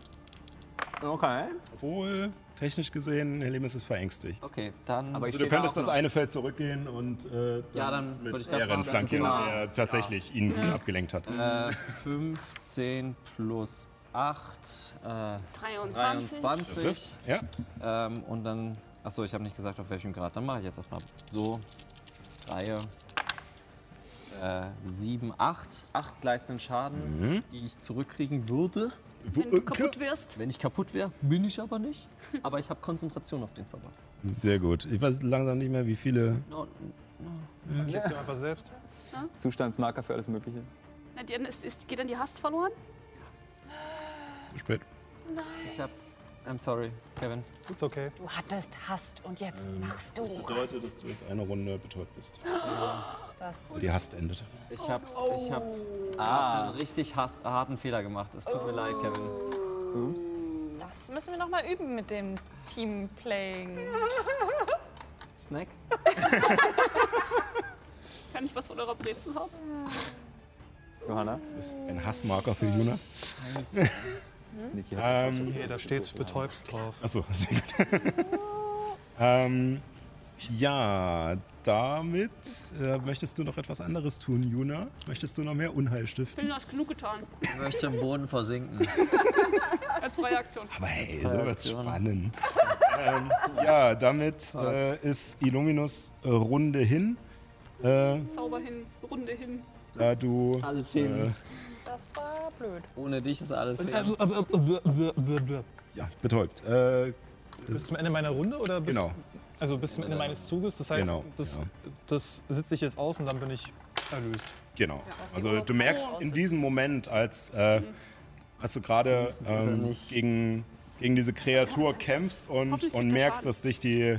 Okay. Obwohl, technisch gesehen, Helemis ist verängstigt. Okay, dann. Aber ich Also du könntest da das eine Feld zurückgehen und äh, Ja, dann mit würde ich das Ehren machen. flankieren, der tatsächlich ihn abgelenkt hat. Äh, 15 plus 8, äh, 23. 23. Das trifft. Ja. Ähm, und dann, achso, ich habe nicht gesagt, auf welchem Grad. Dann mache ich jetzt erstmal so. Reihe. Äh, 7, 8. 8 gleißenden Schaden, Mhm. die ich zurückkriegen würde. Wenn du kaputt wirst. Wenn ich kaputt wäre, bin ich aber nicht. Aber ich habe Konzentration auf den Zauber. Sehr gut. Ich weiß langsam nicht mehr, wie viele. No, Markierst du einfach selbst. Zustandsmarker für alles Mögliche. Na, die, ist, ist, geht dann die Hast verloren? Zu spät. ich habe. I'm sorry, Kevin. Ist okay. Du hattest Hast und jetzt machst du Das bedeutet, Rast. dass du jetzt eine Runde betäubt bist. Das Die Hast endet. Ich habe ich hab, ah, einen richtig has- harten Fehler gemacht. Es tut mir leid, Kevin. Ups. Das müssen wir noch mal üben mit dem Teamplaying. Snack? (laughs) Kann ich was von eurer Brezel haben? Johanna? Das ist ein Hassmarker für Juna. Niki hat Ähm, Okay, da steht betäubst drauf. achso, (laughs) sehr gut. (laughs) ähm, ja, damit äh, möchtest du noch etwas anderes tun, Juna? Möchtest du noch mehr Unheil stiften? Phil hat genug getan. Ich möchte im Boden versinken. (laughs) Als freie Aktion. Aber hey, so wird's Reaktion. spannend. ähm, ja, damit äh, ist Illuminus Runde hin. Äh, Zauber hin, Runde hin. da du Alles äh, hin. Das war blöd. Ohne dich ist alles hin. ja, betäubt. Äh, Bis zum Ende meiner Runde oder bis, Genau. Also bis zum Ende meines Zuges. Das heißt, Genau, das, ja. das sitze ich jetzt aus und dann bin ich erlöst. Genau. Also du merkst in diesem Moment, als, äh, als du gerade er ähm, gegen, gegen diese Kreatur kämpfst und, und er merkst, Schaden. dass dich die...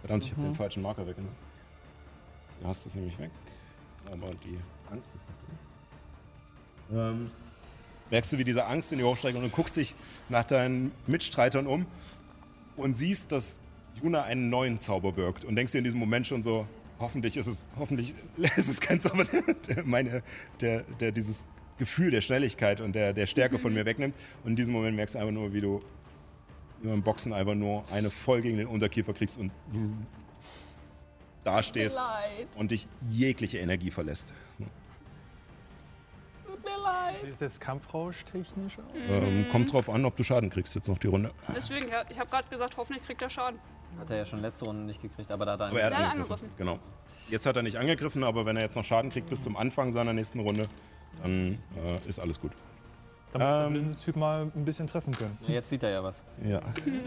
Verdammt, ich habe den falschen Marker weggenommen. Du hast es nämlich weg. Aber die Angst ist drin. Ähm, merkst du, wie diese Angst in dir hochsteigt und du guckst dich nach deinen Mitstreitern um und siehst, dass Juna einen neuen Zauber wirkt und denkst dir in diesem Moment schon so, hoffentlich ist es, hoffentlich (laughs) ist es kein Zauber, der, der, meine, der, der dieses Gefühl der Schnelligkeit und der, der Stärke von mir wegnimmt. Und in diesem Moment merkst du einfach nur, wie du beim Boxen einfach nur eine voll gegen den Unterkiefer kriegst und da stehst und dich jegliche Energie verlässt. Tut mir leid. Sieht es jetzt kampfrausch-technisch aus? Ähm, kommt drauf an, ob du Schaden kriegst jetzt noch die Runde. Deswegen, ich habe gerade gesagt, hoffentlich kriegt er Schaden. Hat er ja schon letzte Runde nicht gekriegt, aber da hat er Aber er hat angegriffen. angegriffen. Genau. Jetzt hat er nicht angegriffen, aber wenn er jetzt noch Schaden kriegt bis zum Anfang seiner nächsten Runde, dann äh, ist alles gut. Da muss der Ähm. blinde Typ mal ein bisschen treffen können. Ja, jetzt sieht er ja was. Ja.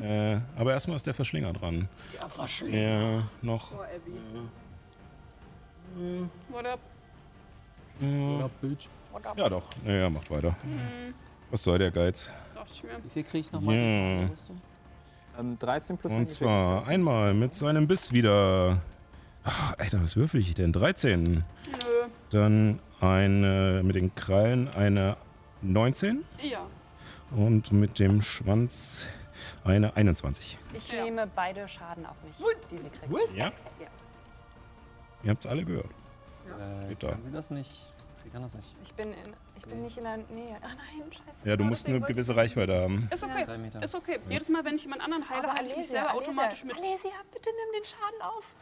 äh, aber erstmal ist der Verschlinger dran. Der Verschlinger. Der noch. Oh, Abby. What up? Äh, ja, doch. Ja, ja, macht weiter. Was soll der Geiz? Dachte ich mir. Wie viel kriege ich nochmal? Ja. Ähm, 13 plus Und zwar einmal mit seinem Biss wieder. Ach, Alter, was würfel ich denn? 13. Nö. Dann eine mit den Krallen eine 19 Ja. und mit dem Schwanz eine 21. Ich Ja. nehme beide Schaden auf mich, die sie kriegt. Ja? Ja. Ihr habt's alle gehört. Äh, Steht da. kann sie das nicht? Sie kann das nicht. Ich bin, in, ich bin nicht in der Nähe. Ach nein, scheiße. Ja, du musst eine gewisse ich- Reichweite haben. Ist okay. Meter. Ist okay. Jedes Mal, wenn ich jemand anderen heile, heile ich mich Alesia, selber Alesia, automatisch mit. Alesia, bitte nimm den Schaden auf.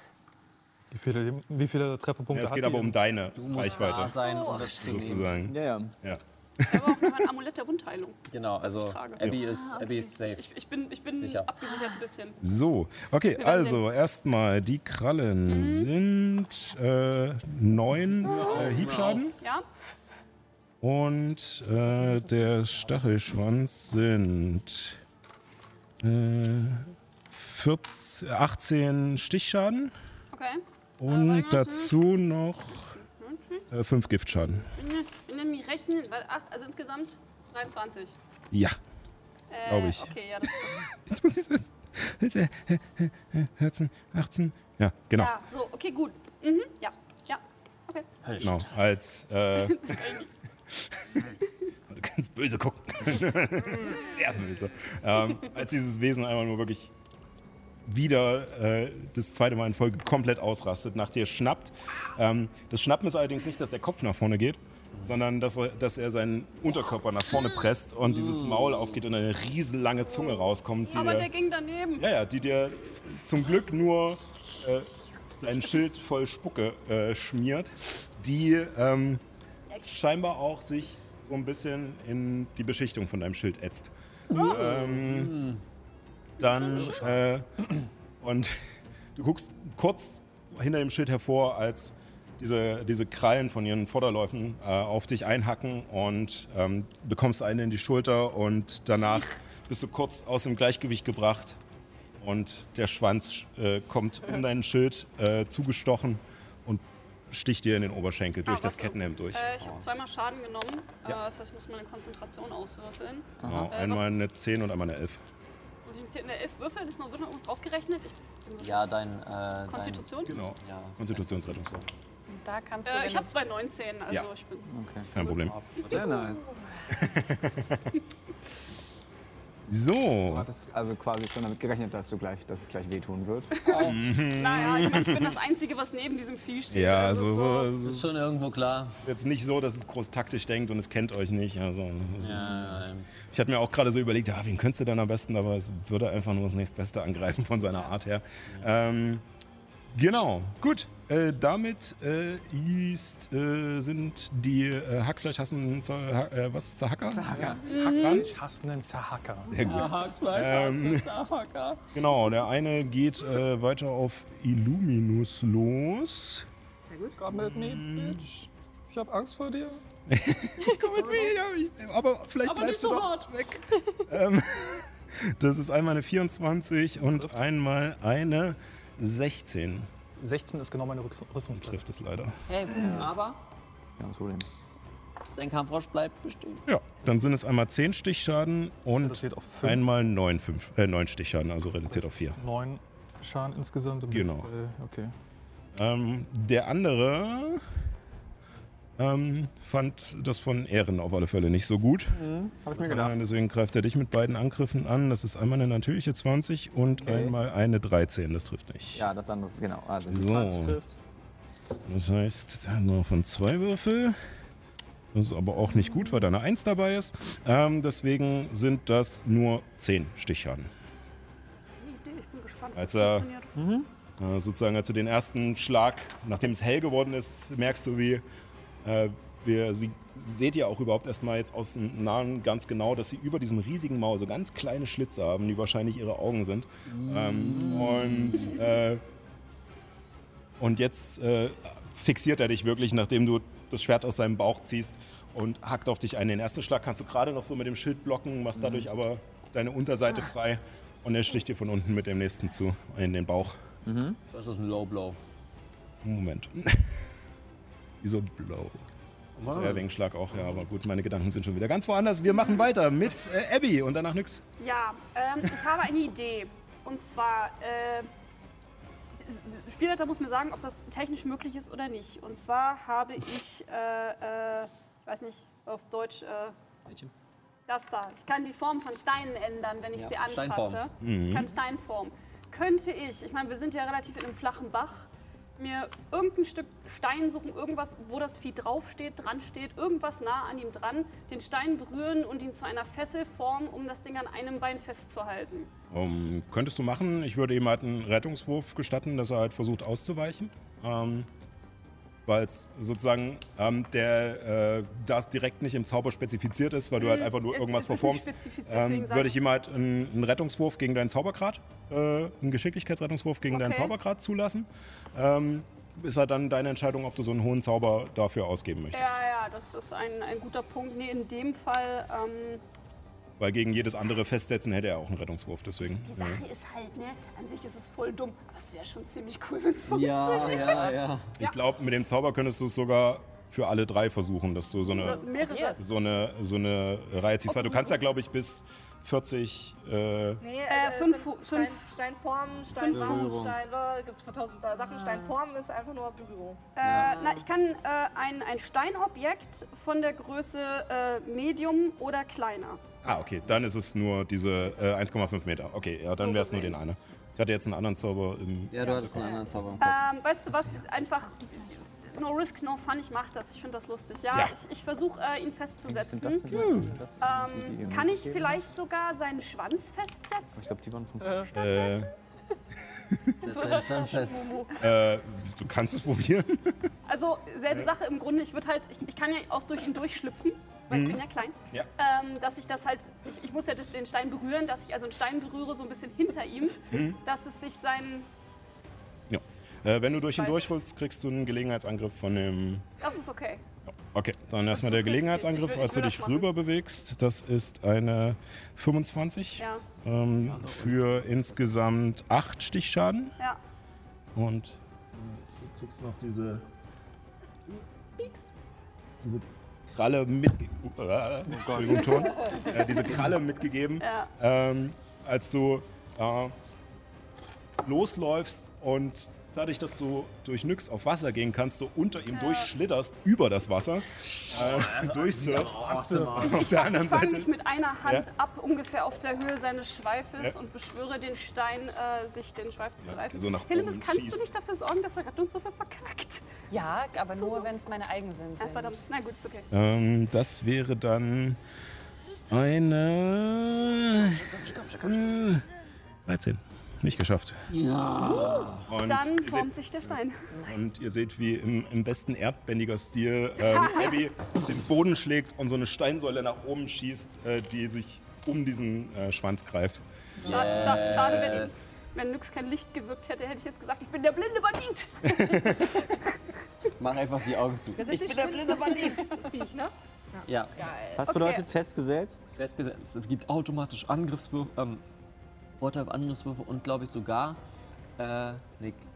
Wie viele, wie viele Trefferpunkte Ja, es geht aber um deine Du musst da Reichweite, sein, um das zu nehmen. sozusagen. Ja, ja. Ja. Ich habe auch noch ein Amulett der Wundheilung. Genau, also. Abby ist, Ah, Abby ist safe. Ich, ich bin, ich bin Sicher. abgesichert ein bisschen. So, okay, also erstmal die Krallen sind äh, neun äh, Hiebschaden Ja? und äh, der Stachelschwanz sind äh, 14, 18 Stichschaden Okay. und irgendwas dazu noch äh, fünf Giftschaden. Wir nehmen mich rechnen, weil acht, also insgesamt 23. Ja, Äh, Glaub ich. Okay, ja, das (laughs) jetzt muss ich es. 14, 18. Ja, genau. Ja, so, okay, gut. Mhm, ja, ja, okay. Genau, als. Äh, (laughs) du kannst böse gucken. (laughs) Sehr böse. Ähm, als dieses Wesen einfach nur wirklich wieder äh, das zweite Mal in Folge komplett ausrastet, nach dir schnappt. Ähm, das Schnappen ist allerdings nicht, dass der Kopf nach vorne geht, sondern dass er, dass er seinen Unterkörper nach vorne presst und dieses Maul aufgeht und eine riesenlange Zunge rauskommt, die Aber dir, der ging daneben. ja, ja, die dir zum Glück nur äh, ein Schild voll Spucke äh, schmiert, die ähm, scheinbar auch sich so ein bisschen in die Beschichtung von deinem Schild ätzt. Ähm, dann äh, und du guckst kurz hinter dem Schild hervor, als diese, diese Krallen von ihren Vorderläufen äh, auf dich einhacken und ähm, bekommst eine in die Schulter und danach bist du kurz aus dem Gleichgewicht gebracht und der Schwanz äh, kommt um dein Schild äh, zugestochen und sticht dir in den Oberschenkel durch Ah, das was- Kettenhemd durch. Äh, ich habe zweimal Schaden genommen. Ja. Äh, das heißt, ich muss meine Konzentration auswürfeln. Genau, Äh, einmal eine 10 und einmal eine 11. Muss ich in der 11 würfeln? Ist noch, wird noch irgendwas draufgerechnet? So Ja, dein. Äh, dein Konstitution? Genau. ja. Konstitutionsrettungswurf. Da kannst du. Äh, ich habe 219, also Ja. ich bin. Okay. Kein Problem. Sehr nice. (laughs) (laughs) Du So. hattest also quasi schon damit gerechnet, dass, du gleich, dass es gleich wehtun wird. (laughs) Naja, ich, mein, ich bin das Einzige, was neben diesem Vieh steht. Ja, also so, Das es ist ist schon irgendwo klar. jetzt nicht so, dass es groß taktisch denkt und es kennt euch nicht. Also, ist, Ja, ja. ich hatte mir auch gerade so überlegt, ja, wen könntest du denn am besten, aber es würde einfach nur das nächstbeste (laughs) angreifen von seiner Art her. Ähm, genau, gut. Äh, damit äh, ist, äh, sind die äh, Hackfleischhassen, Zer- Ha- äh, was, Zahacker? Zahacker. Ich hasse einen Zahacker. Sehr gut. Ähm, (laughs) genau, der eine geht äh, weiter auf Illuminus los. Komm mit mir, Bitch. Ich hab Angst vor dir. (laughs) Komm mit mir, ja, ich- aber vielleicht bleibst du doch weg. (laughs) ähm, das ist einmal eine 24 und einmal eine 16. 16 ist genau meine Rüst- Rüstungsklasse. Trifft es leider. Hey, aber Das ist kein Problem. dein Kampfrausch bleibt bestehen. Ja, dann sind es einmal 10 Stichschaden und einmal 9, 5, äh, 9 Stichschaden, also reduziert auf 4. 9 Schaden insgesamt. Und Genau. Äh, okay. Ähm, der andere ähm, fand das von Ehren auf alle Fälle nicht so gut. Hab ich mir gedacht. Deswegen greift er dich mit beiden Angriffen an. Das ist einmal eine natürliche 20 und Okay. einmal eine 13. Das trifft nicht. Ja, das andere, genau. Also die So. 20 trifft. Das heißt, nur von zwei Würfel. Das ist aber auch nicht gut, weil da eine 1 dabei ist. Ähm, deswegen sind das nur 10 Stichschaden. Ich bin gespannt, Als er- funktioniert. Äh, sozusagen, als du den ersten Schlag, nachdem es hell geworden ist, merkst du, wie äh, wir, sie seht ihr auch überhaupt erstmal jetzt aus dem Nahen ganz genau, dass sie über diesem riesigen Maul so ganz kleine Schlitze haben, die wahrscheinlich ihre Augen sind. Ähm, und, äh, und jetzt äh, fixiert er dich wirklich, nachdem du das Schwert aus seinem Bauch ziehst und hackt auf dich ein. Den ersten Schlag kannst du gerade noch so mit dem Schild blocken, machst dadurch aber deine Unterseite frei und er sticht dir von unten mit dem nächsten zu in den Bauch. Das ist ein Low Blow. Moment. (laughs) Wieso Blow? Das wäre wegen Schlag auch, ja, aber gut, meine Gedanken sind schon wieder ganz woanders. Wir machen weiter mit äh, Abby und danach nix. Ja, ähm, ich habe eine Idee. Und zwar, äh, der Spielleiter muss mir sagen, ob das technisch möglich ist oder nicht. Und zwar habe ich, äh, äh, ich weiß nicht, auf Deutsch, äh, Welche? das da. Ich kann die Form von Steinen ändern, wenn ich Ja, sie anfasse. Steinform. Ich kann Steinform. Könnte ich, ich meine, wir sind ja relativ in einem flachen Bach, mir irgendein Stück Stein suchen, irgendwas, wo das Vieh draufsteht, dran steht, irgendwas nah an ihm dran, den Stein berühren und ihn zu einer Fessel formen, um das Ding an einem Bein festzuhalten. Um, könntest du machen. Ich würde ihm halt einen Rettungswurf gestatten, dass er halt versucht auszuweichen. Ähm, weil es sozusagen ähm, der, äh, da es direkt nicht im Zauber spezifiziert ist, weil du halt einfach nur irgendwas verformst, ähm, würde ich ihm halt einen, einen Rettungswurf gegen deinen Zaubergrad, äh, einen Geschicklichkeitsrettungswurf gegen deinen Okay. Zaubergrad zulassen. Ähm, ist halt dann deine Entscheidung, ob du so einen hohen Zauber dafür ausgeben möchtest. Ja, ja, das ist ein, ein guter Punkt. Nee, in dem Fall, ähm, Weil gegen jedes andere Festsetzen hätte er auch einen Rettungswurf, deswegen. die ja. Sache ist halt, ne, an sich ist es voll dumm, aber es wäre schon ziemlich cool, wenn es Ja, funktioniert. ja, ja. (laughs) Ich glaube, mit dem Zauber könntest du es sogar für alle drei versuchen, dass du so eine, Mehrere. so eine, so eine Reihe ziehst. Weil du kannst ja, glaube ich, bis 40. Äh, Nee, Äh, es fünf Stein, fünf- Steinformen, Steinformen, Berührung. Stein, äh, gibt tausend Sachen. Steinformen ist einfach nur Berührung. Äh, na, ich kann äh, ein, ein Steinobjekt von der Größe äh, Medium oder kleiner. Ah, okay, dann ist es nur diese äh, 1,5 Meter. Okay, ja, dann wäre es nur den einer. Ich hatte jetzt einen anderen Zauber im. Ja, du hattest einen anderen Zauber im Kopf. Ähm, weißt du was, ist einfach no risk, no fun, ich mach das, ich finde das lustig. Ja, Ja. ich, ich versuche äh, ihn festzusetzen. das denn das Ähm, die kann ich vielleicht sogar seinen Schwanz Ich festsetzen? glaube, die waren von Äh, (laughs) Das ist ein Standfest. äh, du kannst es probieren. Also selbe Sache im Grunde, ich würde halt, ich, ich kann ja auch durch ihn durchschlüpfen, weil ich bin ja klein. Ja. Ähm, dass ich das halt, ich, ich muss ja den Stein berühren, dass ich also einen Stein berühre, so ein bisschen hinter ihm, dass es sich sein, Ja. Äh, wenn du durch ihn durchholst, kriegst du einen Gelegenheitsangriff von dem. das ist okay. Okay, dann erstmal der. Gelegenheitsangriff, Ich will- ich als du dich machen. rüber bewegst. Das ist eine 25 Ja, ähm, für insgesamt 8 Stichschaden. ja. Und du kriegst noch diese. Diese Kralle mitgegeben. Entschuldigung, Ton. Äh, diese Kralle mitgegeben. Ja. Ähm, als du äh, losläufst und dadurch, dass du durch Nyx auf Wasser gehen kannst, du unter ihm durchschlitterst über das Wasser, äh, durchsurfst. Auf der Ich anderen fange Seite. mich mit einer Hand Ja. ab, ungefähr auf der Höhe seines Schweifes Ja. und beschwöre den Stein, äh, sich den Schweif zu greifen. so nach Hillemis, oben kannst schießt. du nicht dafür sorgen, dass der Rettungswürfel verkackt? Ja, aber nur, wenn es meine eigenen Ja, sind. verdammt. Na gut, ist okay. Ähm, das wäre dann eine. Äh, 13. Nicht geschafft. Ja. Und, Dann ihr seht, formt sich der Stein. und ihr seht, wie im, im besten Erdbändiger-Stil ähm, (laughs) Abby den Boden schlägt und so eine Steinsäule nach oben schießt, äh, die sich um diesen äh, Schwanz greift. Schade, schade, schade wenn, Yes. wenn Nyx kein Licht gewirkt hätte, hätte ich jetzt gesagt, ich bin der blinde Bandit. (laughs) Mach einfach die Augen zu. Ich bin der blinde Bandit-Viech, ne? Ja, Was Okay. bedeutet festgesetzt? festgesetzt. Es gibt automatisch Angriffswürfe, ähm, Vorteil auf Angriffswürfe und glaube ich sogar äh, eine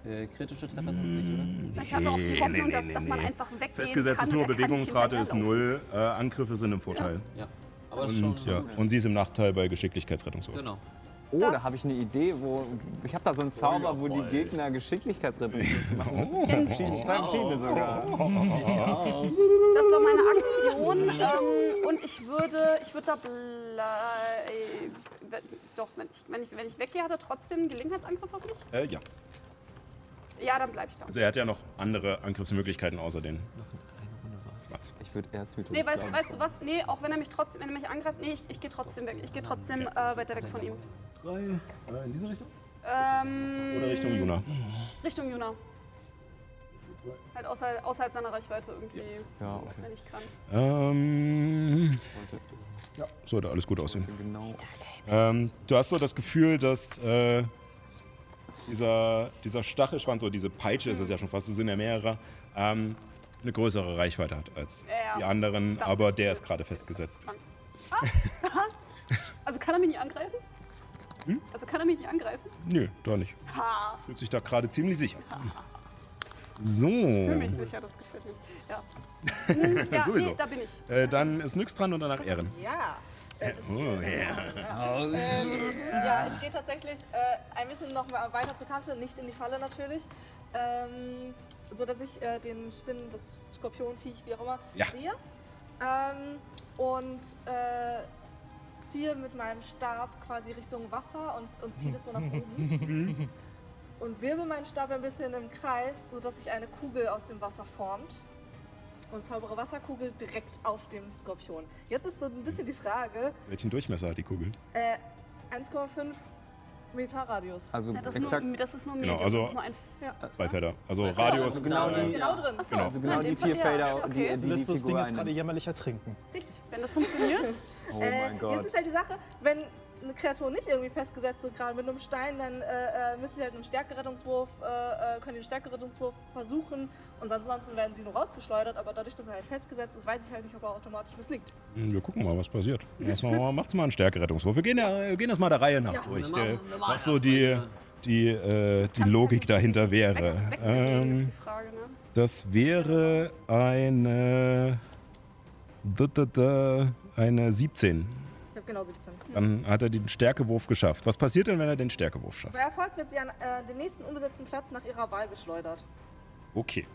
äh, kritische Treffer sind es nicht, oder? Ich hatte auch die Hoffnung, nee, dass, nee, dass man nee. einfach weggehen Festgesetzt kann. ist nur Bewegungsrate ist null, äh, Angriffe sind im Vorteil. Ja. Aber es ist Und, schon ja, gut. und sie ist im Nachteil bei Geschicklichkeitsrettungswurf. Genau. Oh, Das- da habe ich eine Idee, wo ich habe da so einen Zauber, wo die Gegner Geschicklichkeit machen. (laughs) Verschiedene- Zwei verschiedene sogar. Das war meine Aktion ähm, und ich würde, ich würde da blei- doch, wenn ich, wenn, ich, wenn ich weggehe, hat er trotzdem einen Gelegenheitsangriff auf mich? Äh, ja. Ja, dann bleibe ich da. Also er hat ja noch andere Angriffsmöglichkeiten außer den Schwarz. Ich würde erst mit Nee, weißt, weißt du was? Nee, auch wenn er mich trotzdem, wenn er mich angreift, nee, ich, ich gehe trotzdem weg. Ich gehe trotzdem äh, weiter weg von ihm. Drei. Äh, in diese Richtung? Ähm, Oder Richtung Juna? Richtung Juna. Halt außerhalb, außerhalb seiner Reichweite irgendwie, Ja, okay. wenn ich kann. Ähm, ja, sollte alles gut aussehen. genau. Ähm, du hast so das Gefühl, dass äh, dieser, dieser Stachelschwanz oder diese Peitsche ist es ja schon fast, es sind ja mehrere, ähm, eine größere Reichweite hat als Ja, ja. die anderen, aber der ist gerade festgesetzt. Also kann er mich nicht angreifen? Hm? Also kann er mich nicht angreifen? Nö, da nicht. Ha, Fühlt sich da gerade ziemlich sicher. So. fühle mich sicher, das gefällt mir. Ja. (laughs) Hm, ja, Sowieso. Nee, da bin ich. Äh, dann ist Nyx dran und danach Ehren. Ja. Äh, (laughs) Oh, ja. Ähm, ja, ich gehe tatsächlich äh, ein bisschen noch weiter zur Kante, nicht in die Falle natürlich. Ähm, so dass ich äh, den Spinnen, das Skorpionviech, wie auch immer, Ja. sehe. Ähm, und äh, ziehe mit meinem Stab quasi Richtung Wasser und, und ziehe das so nach oben. (laughs) und wirbel meinen Stab ein bisschen im Kreis, sodass sich eine Kugel aus dem Wasser formt. Und zaubere Wasserkugel direkt auf dem Skorpion. Jetzt ist so ein bisschen die Frage, Welchen Durchmesser hat die Kugel? äh, 1,5 Meter Radius. Also Ja, das, exakt, ist nur, das ist nur Genau, Medium, also- das ist nur ein... Ja. Zwei Felder. Also Radius. also genau äh, die- genau drin. Achso, Genau. also genau in die vier ja, Felder, okay. die, Du die die lässt das Ding Figur jetzt gerade jämmerlich ertrinken. Richtig. Wenn das funktioniert, (laughs) Oh äh, mein Gott. Jetzt ist halt die Sache, wenn eine Kreatur nicht irgendwie festgesetzt ist, gerade mit einem Stein, dann äh, äh, müssen die halt einen Stärkerettungswurf, äh, äh, können den Stärkerettungswurf versuchen und ansonsten werden sie nur rausgeschleudert, aber dadurch, dass er halt festgesetzt ist, weiß ich halt nicht, ob er automatisch misslingt. Wir gucken mal, was passiert. (laughs) Erstmal macht's mal einen Stärkerettungswurf. Wir gehen, ja, wir gehen das mal der Reihe nach Ja. durch. Der, machen- machen was so die, die, äh, die Logik dahinter wäre. weg, wegnehmen ist Ähm, die Frage, ne? Das wäre eine. Eine 17. Genau 17. Dann hat er den Stärkewurf geschafft. Was passiert denn, wenn er den Stärkewurf schafft? Bei Erfolg wird sie an äh, den nächsten unbesetzten Platz nach ihrer Wahl geschleudert. Okay.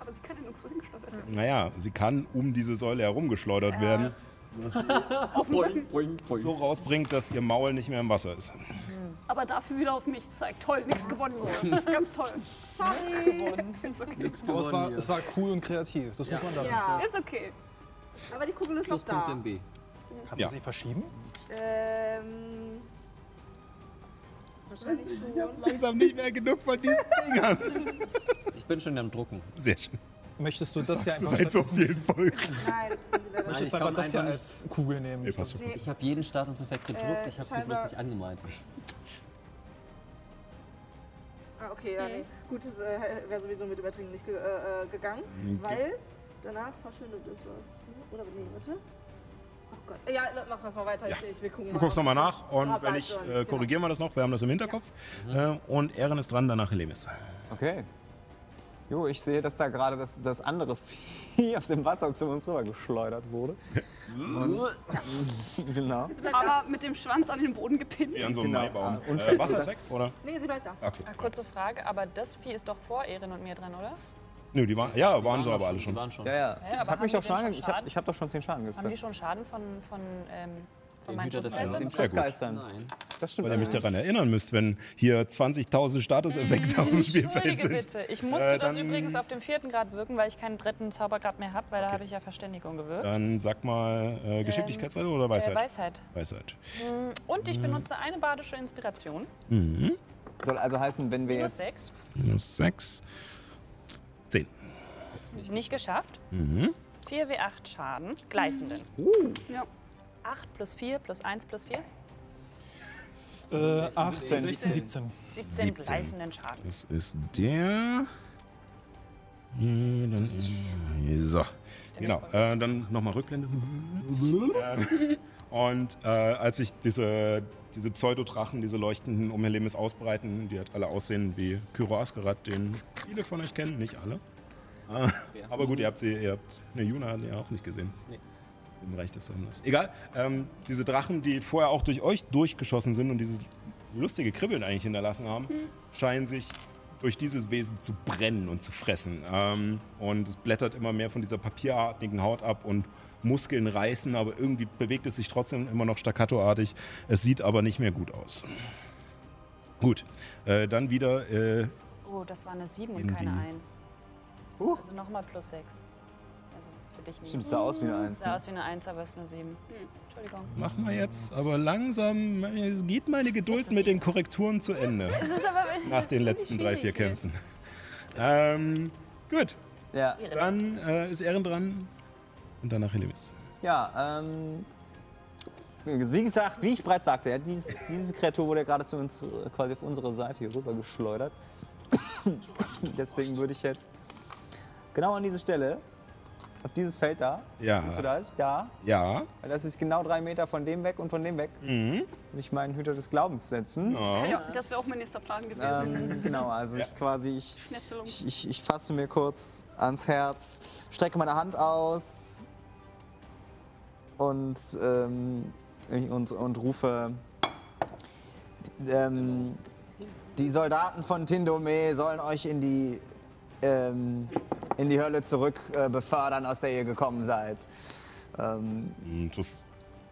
Aber sie kann ja nirgendwo hingeschleudert werden. Naja, sie kann um diese Säule herumgeschleudert werden, (laughs) Auf den Rücken. so rausbringt, dass ihr Maul nicht mehr im Wasser ist. Aber dafür wieder auf mich zeigt. Toll, nichts gewonnen wurde. (laughs) Ganz toll. Sorry. (laughs) Aber es war, es war cool und kreativ, das muss man lassen. Ja, Ist okay. aber die Kugel ist noch Pluspunkt da. in B. Kannst Ja. du sie verschieben? Ähm. Wahrscheinlich schon. Langsam nicht mehr genug von diesen (laughs) Dingern. Ich bin schon am Drucken. Sehr schön. Möchtest du das, Sagst du einfach, seit so vielen Folgen. Nein, das Nein, möchtest ich du einfach das hier einfach als Kugel nehmen? Nee. Nee. Ich habe jeden Statuseffekt gedruckt, Äh, ich habe sie bloß nicht angemalt. Ah, okay, ja, Mhm. nee. Gut, das äh, wäre sowieso mit Übertrinken nicht ge äh, äh, gegangen, weil danach verschwindet das was. Oder, nee, warte. Gott. Ja, mach das mal weiter. Ja. Ich, ich, wir gucken Du guckst mal. nochmal nach und Ah, wenn ich, so, äh, genau. korrigieren wir das noch, wir haben das im Hinterkopf. Äh, und Ehren ist dran, danach Helemis. Okay. Jo, ich sehe, dass da gerade das, das andere Vieh aus dem Wasser zu uns rüber geschleudert wurde. (laughs) Genau. Aber mit dem Schwanz an den Boden gepinnt. Wie an so einem Genau. Maibaum. Und Äh, Wasser ist weg, oder? Nee, sie bleibt da. Okay. Kurze Frage, aber das Vieh ist doch vor Erin und mir dran, oder? Nö, die waren, ja, waren sie doch aber alle Die schon. waren schon. Ja, ja. aber Das hat haben mich die doch schon schon ich habe hab doch schon 10 Schaden Haben die gefressen. schon Schaden von, von, ähm, von meinen Schutzmeistern? Den. Schutzgeistern. Nein. Das stimmt. Weil ihr mich daran erinnern müsst, wenn hier 20.000 Statuseffekte auf dem Spielfeld Entschuldige sind. bitte. Ich musste Äh, das übrigens auf dem vierten Grad wirken, weil ich keinen dritten Zaubergrad mehr habe, weil da habe ich ja Verständigung gewirkt. Dann sag mal äh, Geschicklichkeitsreiter oder Weisheit? Äh, Weisheit. Weisheit. Und ich benutze eine badische Inspiration. Mhm. Soll also heißen, wenn wir Minus jetzt. 6. Minus 6. 10. Nicht geschafft. Mhm. 4 W8 Schaden. Gleißenden. Ja. 8 plus 4 plus 1 plus 4. Äh, 18, 16. 16, 17. 17, 17. gleißenden Schaden. Das ist der. Dann ist so. Genau. Äh, dann nochmal Rückblende. Und äh, als sich diese, diese Pseudodrachen, diese leuchtenden um Helemis ausbreiten, die halt alle aussehen wie Kyro Askerat, den viele von euch kennen, nicht alle. Aber gut, ihr habt sie, ihr habt eine Juna hat ihr auch nicht gesehen. Nee. Im Bereich des Sammlers. Egal. Ähm, diese Drachen, die vorher auch durch euch durchgeschossen sind und dieses lustige Kribbeln eigentlich hinterlassen haben, scheinen sich durch dieses Wesen zu brennen und zu fressen. Ähm, und es blättert immer mehr von dieser papierartigen Haut ab und Muskeln reißen, aber irgendwie bewegt es sich trotzdem immer noch staccatoartig. Es sieht aber nicht mehr gut aus. Gut, äh, dann wieder äh, Oh, das war eine 7 und In keine die- 1. Huch. Also nochmal plus 6. Also für dich Stimmt, es minus. sah aus wie eine Eins. Sah Ne? aus wie eine 1, aber es ist eine 7. Entschuldigung. machen wir jetzt, aber langsam geht meine Geduld mit den Korrekturen zu Ende. (laughs) Aber Nach den letzten drei, vier Kämpfen. Ähm, gut, Ja. dann äh, ist Ehren dran und danach Helemis. Ja, ähm. Wie gesagt, wie ich bereits sagte, ja, dieses, diese Kreatur wurde ja gerade zu uns äh, quasi auf unsere Seite hier rüber geschleudert. Deswegen würde ich jetzt genau an diese Stelle, auf dieses Feld da, Ja. siehst du das? Da, Ja. weil das ist genau drei Meter von dem weg und von dem weg, Mhm. ich meinen Hüter des Glaubens setzen. Ja. Ja, das wäre auch mein nächster Plan gewesen. Ähm, genau, also ich quasi, ich, ich, ich, ich fasse mir kurz ans Herz, strecke meine Hand aus und, ähm, und, und rufe. Ähm, die Soldaten von Tindome sollen euch in die, ähm, in die Hölle zurück äh, befördern, aus der ihr gekommen seid. Ähm, Und es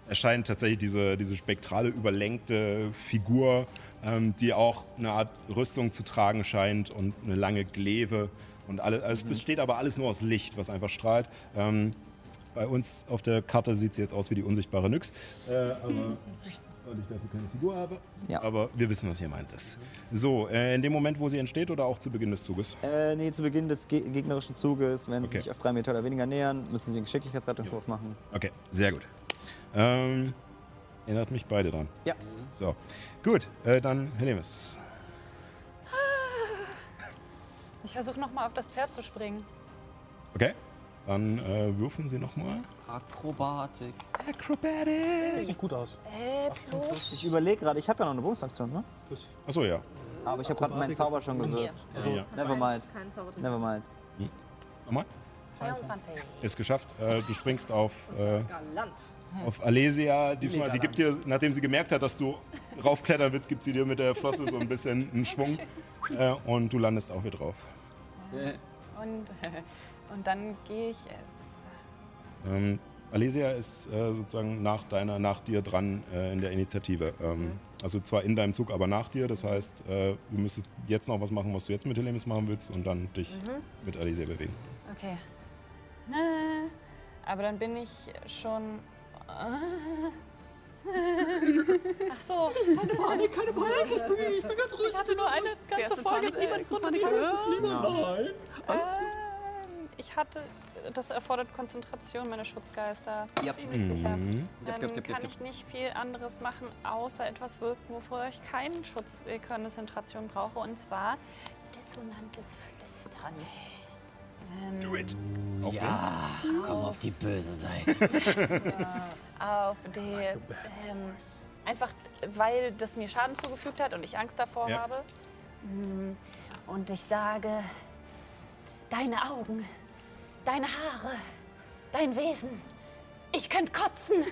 erscheint tatsächlich diese, diese spektrale, überlenkte Figur, ähm, die auch eine Art Rüstung zu tragen scheint und eine lange Gleve. Und alle, also es besteht aber alles nur aus Licht, was einfach strahlt. Ähm, bei uns auf der Karte sieht sie jetzt aus wie die unsichtbare Nyx. Äh, aber (laughs) weil ich dafür keine Figur habe. Ja. Aber wir wissen, was hier meint ist. So, äh, in dem Moment, wo sie entsteht oder auch zu Beginn des Zuges? äh, nee, zu Beginn des ge gegnerischen Zuges, wenn Okay. sie sich auf drei Meter oder weniger nähern, müssen sie einen Geschicklichkeitsrettungswurf machen. Okay, sehr gut. Ähm, erinnert mich beide dran. Ja. So, gut, äh, dann Helemis. Ich versuche nochmal auf das Pferd zu springen. Okay, dann äh, würfeln Sie nochmal. Akrobatik. Das sieht gut aus. Äh, 18 plus. Ich überlege gerade, ich habe ja noch eine Bonusaktion, ne? plus Achso, ja. Aber ich habe gerade meinen Zauber schon gewirkt. Also, ja. Never mind. Kein Zauber drin. Never mind. Nochmal? 22. Ist geschafft. Äh, du springst auf, (laughs) äh, auf Alesia. Diesmal, sie gibt dir, nachdem sie gemerkt hat, dass du raufklettern willst, gibt sie dir mit der Flosse so ein bisschen einen Schwung. (laughs) Äh, und du landest auch wieder drauf. Und, (laughs) und dann gehe ich es. Ähm, Alesia ist äh, sozusagen nach deiner, nach dir dran äh, in der Initiative. Ähm, Also zwar in deinem Zug, aber nach dir. Das heißt, äh, du müsstest jetzt noch was machen, was du jetzt mit Helemis machen willst und dann dich mit Alesia bewegen. Okay. Äh, Aber dann bin ich schon. (laughs) (laughs) Ach so. Keine Panik, keine Panik. Ich bin, ich bin ganz ruhig. Ich hatte nur eine ganze Folge. Panik, Äh. Ähm, ich hatte. Das erfordert Konzentration, meine Schutzgeister. Ja. Ziemlich sicher. Mhm. Jap, Dann jap, jap, kann ich nicht viel anderes machen, außer etwas wirken, wofür ich keinen Schutz, äh, Konzentration brauche, und zwar dissonantes Flüstern. Ähm, Do it. Auf Ja, komm auf die böse Seite. (laughs) (laughs) auf die. Ähm, einfach, weil das mir Schaden zugefügt hat und ich Angst davor Ja. habe. Mm, Und ich sage: Deine Augen, deine Haare, dein Wesen, ich könnte kotzen. (laughs)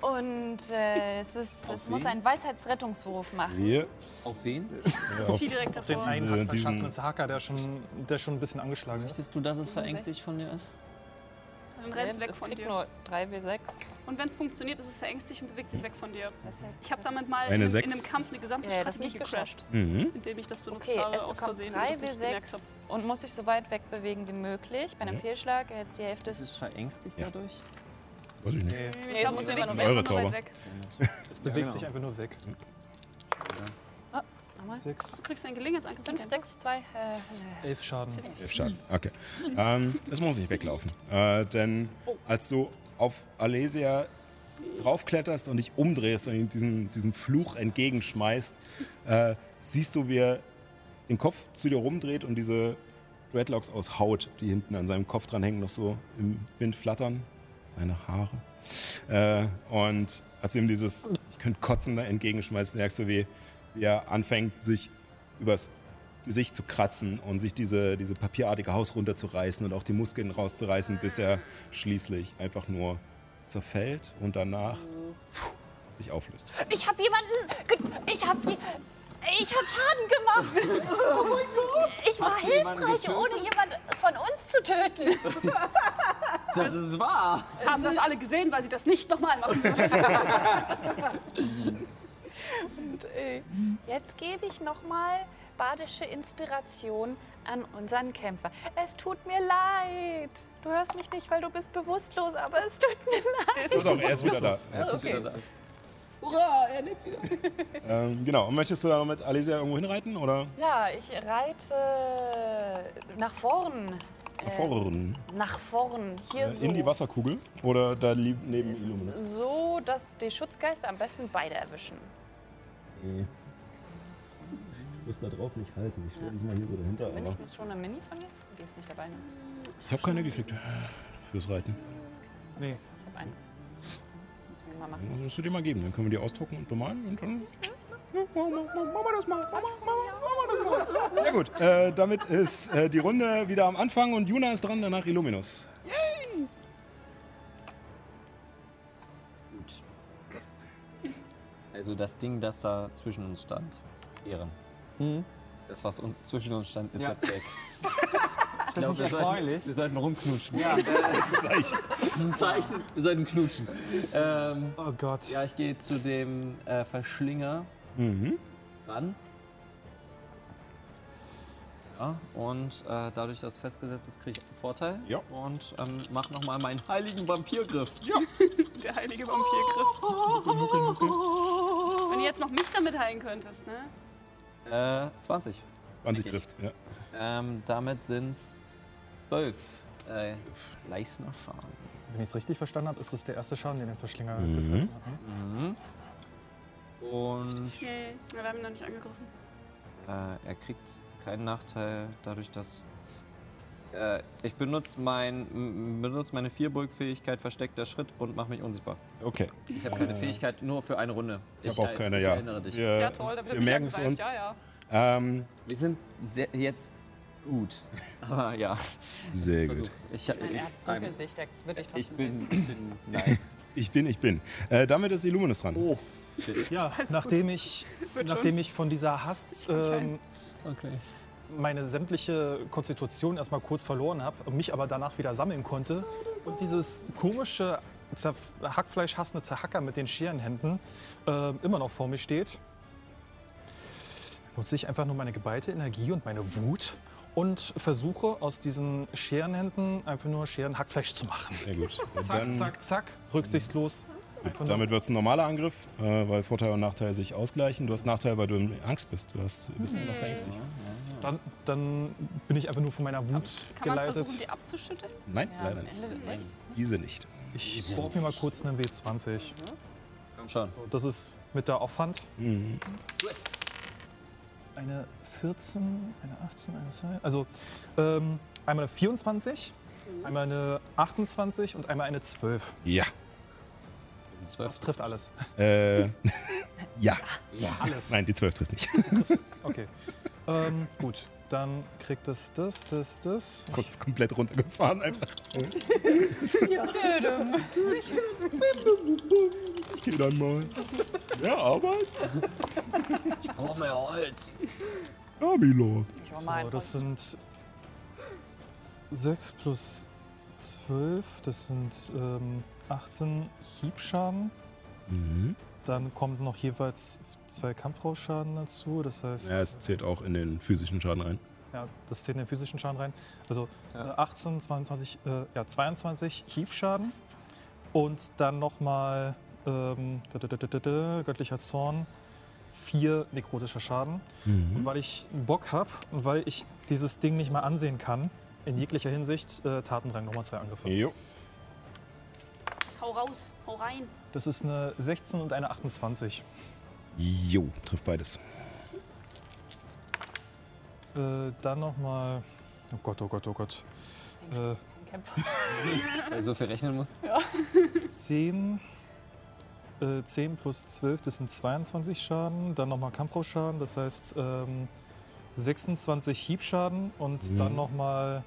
und äh, es, ist, es muss einen Weisheitsrettungswurf machen. Wir, Auf wen? äh, auf, direkt Auf den einen Hacker, der schon, der schon ein bisschen angeschlagen ist. Möchtest du, dass es verängstigt von dir ist? Dann rennt es weg es von dir. nur 3W6. Und wenn es funktioniert, ist es verängstigt und bewegt sich weg von dir. Ich habe damit mal Eine in, in einem Kampf eine gesamte Ja, das Strategie nicht gecrashed, mhm. indem ich das benutzt Okay, habe es aus bekommt Versehen und das nicht gemerkt habe. 3W6 und muss sich so weit wegbewegen wie möglich. Bei einem Ja. Fehlschlag erhält es die Hälfte Ist es verängstigt Ja. dadurch? Weiß ich nicht. Nee, Ich es glaube, muss es immer bewegt nur weg. (laughs) Es bewegt genau. sich einfach nur weg. Nochmal. Sechs, Du kriegst einen Gelegenheitsangriff. 5, 6, 2. Äh, elf Schaden. Elf Schaden. Okay. Ähm, es muss nicht weglaufen. Äh, denn als du auf Alesia draufkletterst und dich umdrehst und ihm diesen, diesen Fluch entgegenschmeißt, äh, siehst du, wie er den Kopf zu dir rumdreht und diese Dreadlocks aus Haut, die hinten an seinem Kopf dran hängen, noch so im Wind flattern. Seine Haare. Äh, und als du ihm dieses, ich könnte kotzen, da entgegenschmeißt, merkst du, wie, wie er anfängt, sich übers Gesicht zu kratzen und sich diese, diese papierartige Haus runterzureißen und auch die Muskeln rauszureißen, bis er schließlich einfach nur zerfällt und danach sich auflöst. Ich habe jemanden. Ich habe. Je ich habe Schaden gemacht. Oh mein Gott. Ich war hilfreich, ohne jemanden von uns zu töten. Das ist wahr! Haben das alle gesehen, weil sie das nicht nochmal machen. (laughs) Und äh, jetzt gebe ich nochmal badische Inspiration an unseren Kämpfer. Es tut mir leid. Du hörst mich nicht, weil du bist bewusstlos, aber es tut mir leid. Doch, doch, er ist wieder da. Er ist Okay. wieder da. Hurra, er lebt wieder. (laughs) Ähm, genau, und möchtest du da mit Alicia irgendwo hinreiten oder Ja, ich reite nach vorn. nach Äh, vorn? Nach vorn. Hier Äh, so. In die Wasserkugel oder da lieb- neben Illuminus? So, dass die Schutzgeister am besten beide erwischen. Nee. Du wirst da drauf nicht halten. Ich stelle dich mal hier so dahinter. Bin Aber ich jetzt schon eine Mini von dir? Die ist nicht dabei. Ne? ich habe keine gekriegt fürs Reiten. Nee. Ich habe eine. Müssen wir mal machen. Das musst du dir mal geben. Dann können wir die ausdrucken und bemalen und dann. Machen wir das mal. Machen wir das mal. Sehr gut. Äh, damit ist äh, die Runde wieder am Anfang und Juna ist dran, danach Illuminus. Also das Ding, das da zwischen uns stand. Ehren. Hm? Das, was un zwischen uns stand, ist Ja. jetzt weg. (laughs) Ist das nicht wir, sollten, erfreulich? wir sollten rumknutschen. Ja. (laughs) Das ist ein Zeichen. Das ist ein Zeichen. Wir sollten knutschen. Ähm, Oh Gott. ja, ich gehe zu dem äh, Verschlinger Mhm. ran. Ja, und äh, dadurch, dass es festgesetzt ist, kriege ich einen Vorteil. Ja. Und ähm, mach nochmal meinen heiligen Vampirgriff. (laughs) Der heilige Vampirgriff. (laughs) Wenn du jetzt noch mich damit heilen könntest, ne? Äh, 20. 20 trifft, ja. Ähm, damit sind es 12 äh, Leißner Schaden. Wenn ich es richtig verstanden habe, ist das der erste Schaden, den der Verschlinger Mhm. gefressen hat. Ne? Mhm. Und Nee, wir haben ihn noch nicht angegriffen. äh, er kriegt keinen Nachteil dadurch, dass äh, ich benutze mein, benutze meine Vierburg-Fähigkeit versteckter Schritt und mache mich unsichtbar. Okay. Ich habe keine Fähigkeit nur für eine Runde. Ich habe auch er- keine, ich ja. erinnere dich. Wir, Ja, toll, wir er merken es uns. Ja, ja. Ähm, Wir sind sehr, jetzt Gut. (laughs) Aber ja. Sehr gut. Ich, Ich meine, er hat ich, Dunkelsicht, der wird dich ich trotzdem bin, sehen. ich bin, nein. (laughs) Ich bin, ich bin. Äh, damit ist Illuminus dran. Oh, Shit. ja, nachdem ich, nachdem ich von dieser Hass ähm, Okay. meine sämtliche Konstitution erstmal kurz verloren habe und mich aber danach wieder sammeln konnte und dieses komische Zer Hackfleisch hassende Zerhacker mit den Scherenhänden äh, immer noch vor mir steht, nutze ich einfach nur meine geballte Energie und meine Wut und versuche aus diesen Scherenhänden einfach nur Scherenhackfleisch zu machen. Sehr gut. Zack, zack, zack, rücksichtslos. Gut, damit wird es ein normaler Angriff, äh, weil Vorteil und Nachteil sich ausgleichen. Du hast Nachteil, weil du in Angst bist. Du hast, bist immer noch verängstigt. Dann, dann bin ich einfach nur von meiner Wut Kann man geleitet. versuchen, die abzuschütteln? Nein, Ja, leider nicht. Ende echt. Diese nicht. Ich brauche mir mal kurz einen W20. Komm schon. So, das ist mit der Offhand. Mhm. Eine 14, eine 18, eine 2. Also ähm, einmal eine 24, einmal eine 28 und einmal eine 12. Ja. Das trifft alles. Äh, (laughs) ja. Alles. Nein, die 12 (laughs) trifft nicht. Okay. ähm, gut, dann kriegt es das, das, das. Kurz komplett runtergefahren einfach. Geh dann mal. Ja, Arbeit. Brauch mehr Holz. Ja, Milord. Ich So, das sind 6 plus 12, das sind ähm, 18 Hiebschaden. Mhm. Dann kommt noch jeweils zwei Kampfrausschaden dazu. Das heißt, Ja, es zählt auch in den physischen Schaden rein. Ja, das zählt in den physischen Schaden rein. Also Ja. äh, 18, 22, äh, ja, 22 Hiebschaden und dann nochmal ähm, göttlicher Zorn, vier nekrotischer Schaden. Und weil ich Bock habe und weil ich dieses Ding nicht mal ansehen kann, in jeglicher Hinsicht, äh, Tatendrang nochmal zwei Angriffe. Jo. Hau raus, hau rein. Das ist eine 16 und eine 28. Jo, trifft beides. Äh, dann nochmal, oh Gott, oh Gott, oh Gott, äh, Kämpfer. Weil so viel rechnen muss. 10, äh, 10 plus 12, das sind 22 Schaden. Dann nochmal Kampfrausschaden, das heißt ähm, 26 Hiebschaden und Mhm. dann nochmal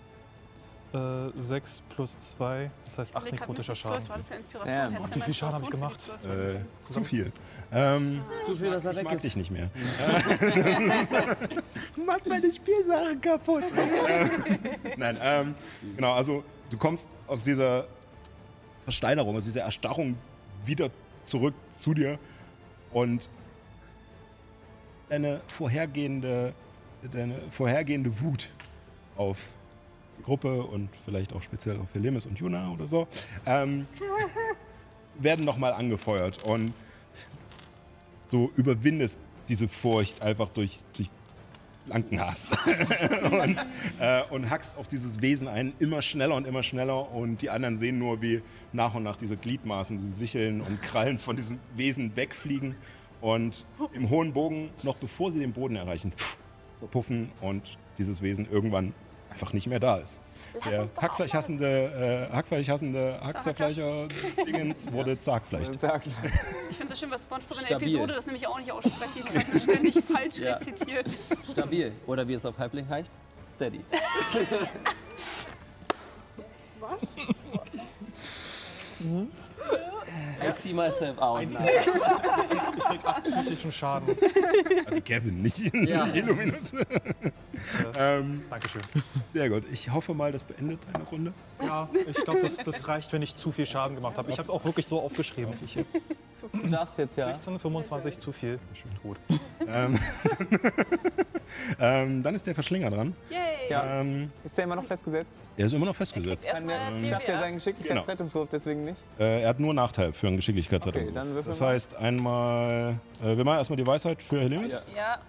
äh, 6 plus 2, das heißt 8 Nee, gerade nekrotischer nicht 12, Schaden. Ja ja wie viel Schaden hab ich gemacht? für die 12. Äh, zu viel. Ähm, Zu viel, dass er ich weg mag ist. dich nicht mehr. (laughs) (laughs) Mach meine Spielsachen kaputt. (laughs) Nein, ähm, genau, also du kommst aus dieser Versteinerung, aus dieser Erstarrung wieder zurück zu dir und deine vorhergehende, deine vorhergehende Wut auf Gruppe und vielleicht auch speziell auf Helemis und Juna oder so, ähm, (laughs) werden nochmal angefeuert und du überwindest diese Furcht einfach durch, durch blanken Hass (laughs) und, äh, und hackst auf dieses Wesen ein, immer schneller und immer schneller und die anderen sehen nur, wie nach und nach diese Gliedmaßen, diese Sicheln und Krallen von diesem Wesen wegfliegen und im hohen Bogen, noch bevor sie den Boden erreichen, verpuffen und dieses Wesen irgendwann einfach nicht mehr da ist. Der Hackfleischhassende, äh, Hackfleischhassende Hackzerfleischer-Dingens wurde Zagfleisch. Sagt, Ich finde das schön, was Spongebob in der Stabil. Episode das nämlich auch nicht aussprechen kann. Ständig (laughs) falsch Ja. rezitiert. Stabil. Oder wie es auf Halbling heißt, steady. (laughs) (laughs) I see myself out now. Ich krieg 8 psychischen Schaden. Also Kevin, nicht, Ja. nicht Illuminus. ähm, Dankeschön. sehr gut. Ich hoffe mal, das beendet eine Runde. Ja, ich glaube, das, das reicht, wenn ich zu viel Schaden gemacht habe. Ich habe es auch wirklich so aufgeschrieben. Ich jetzt. du darfst jetzt ja. 16, 25 zu viel. Tot. Ähm, (laughs) ähm, dann ist der Verschlinger dran. Yay! Ja. Ähm, Ist der immer noch festgesetzt? er ist immer noch festgesetzt. Er schafft er W8. seinen Geschicklichkeitsrettungswurf deswegen nicht? Äh, er hat nur Nachteil für einen Geschicklichkeitsrettung. Okay, dann das heißt einmal, äh, wir machen erstmal die Weisheit für Helemis. Ja,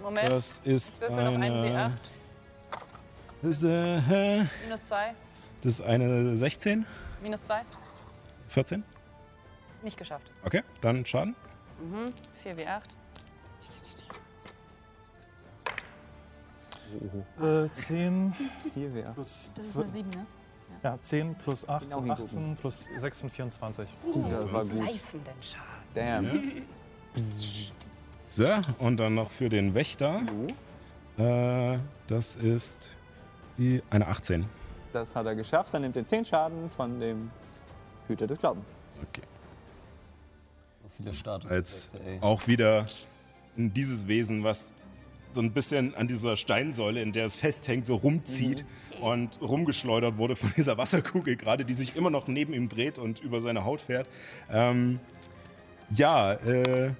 Moment. Das ist Ich würfel noch einen eine, W8. das ist, äh, Minus 2. das ist eine 16, Minus 2. 14. Nicht geschafft. Okay, dann Schaden. Mhm. 4 W8. Äh, 10 Hier wäre. plus Das ist 12, eine 7, ne? Ja, 10 plus 8 Genau sind hingucken. 18 plus 6 sind 24. Gut, das war gut. Schaden. Damn. So, und dann noch für den Wächter. So. Äh, das ist Die, eine 18. Das hat er geschafft. Dann nimmt er 10 Schaden von dem Hüter des Glaubens. Okay. So viele Status. Als auch wieder dieses Wesen, was so ein bisschen an dieser Steinsäule, in der es festhängt, so rumzieht und rumgeschleudert wurde von dieser Wasserkugel gerade, die sich immer noch neben ihm dreht und über seine Haut fährt. Ähm, ja, äh,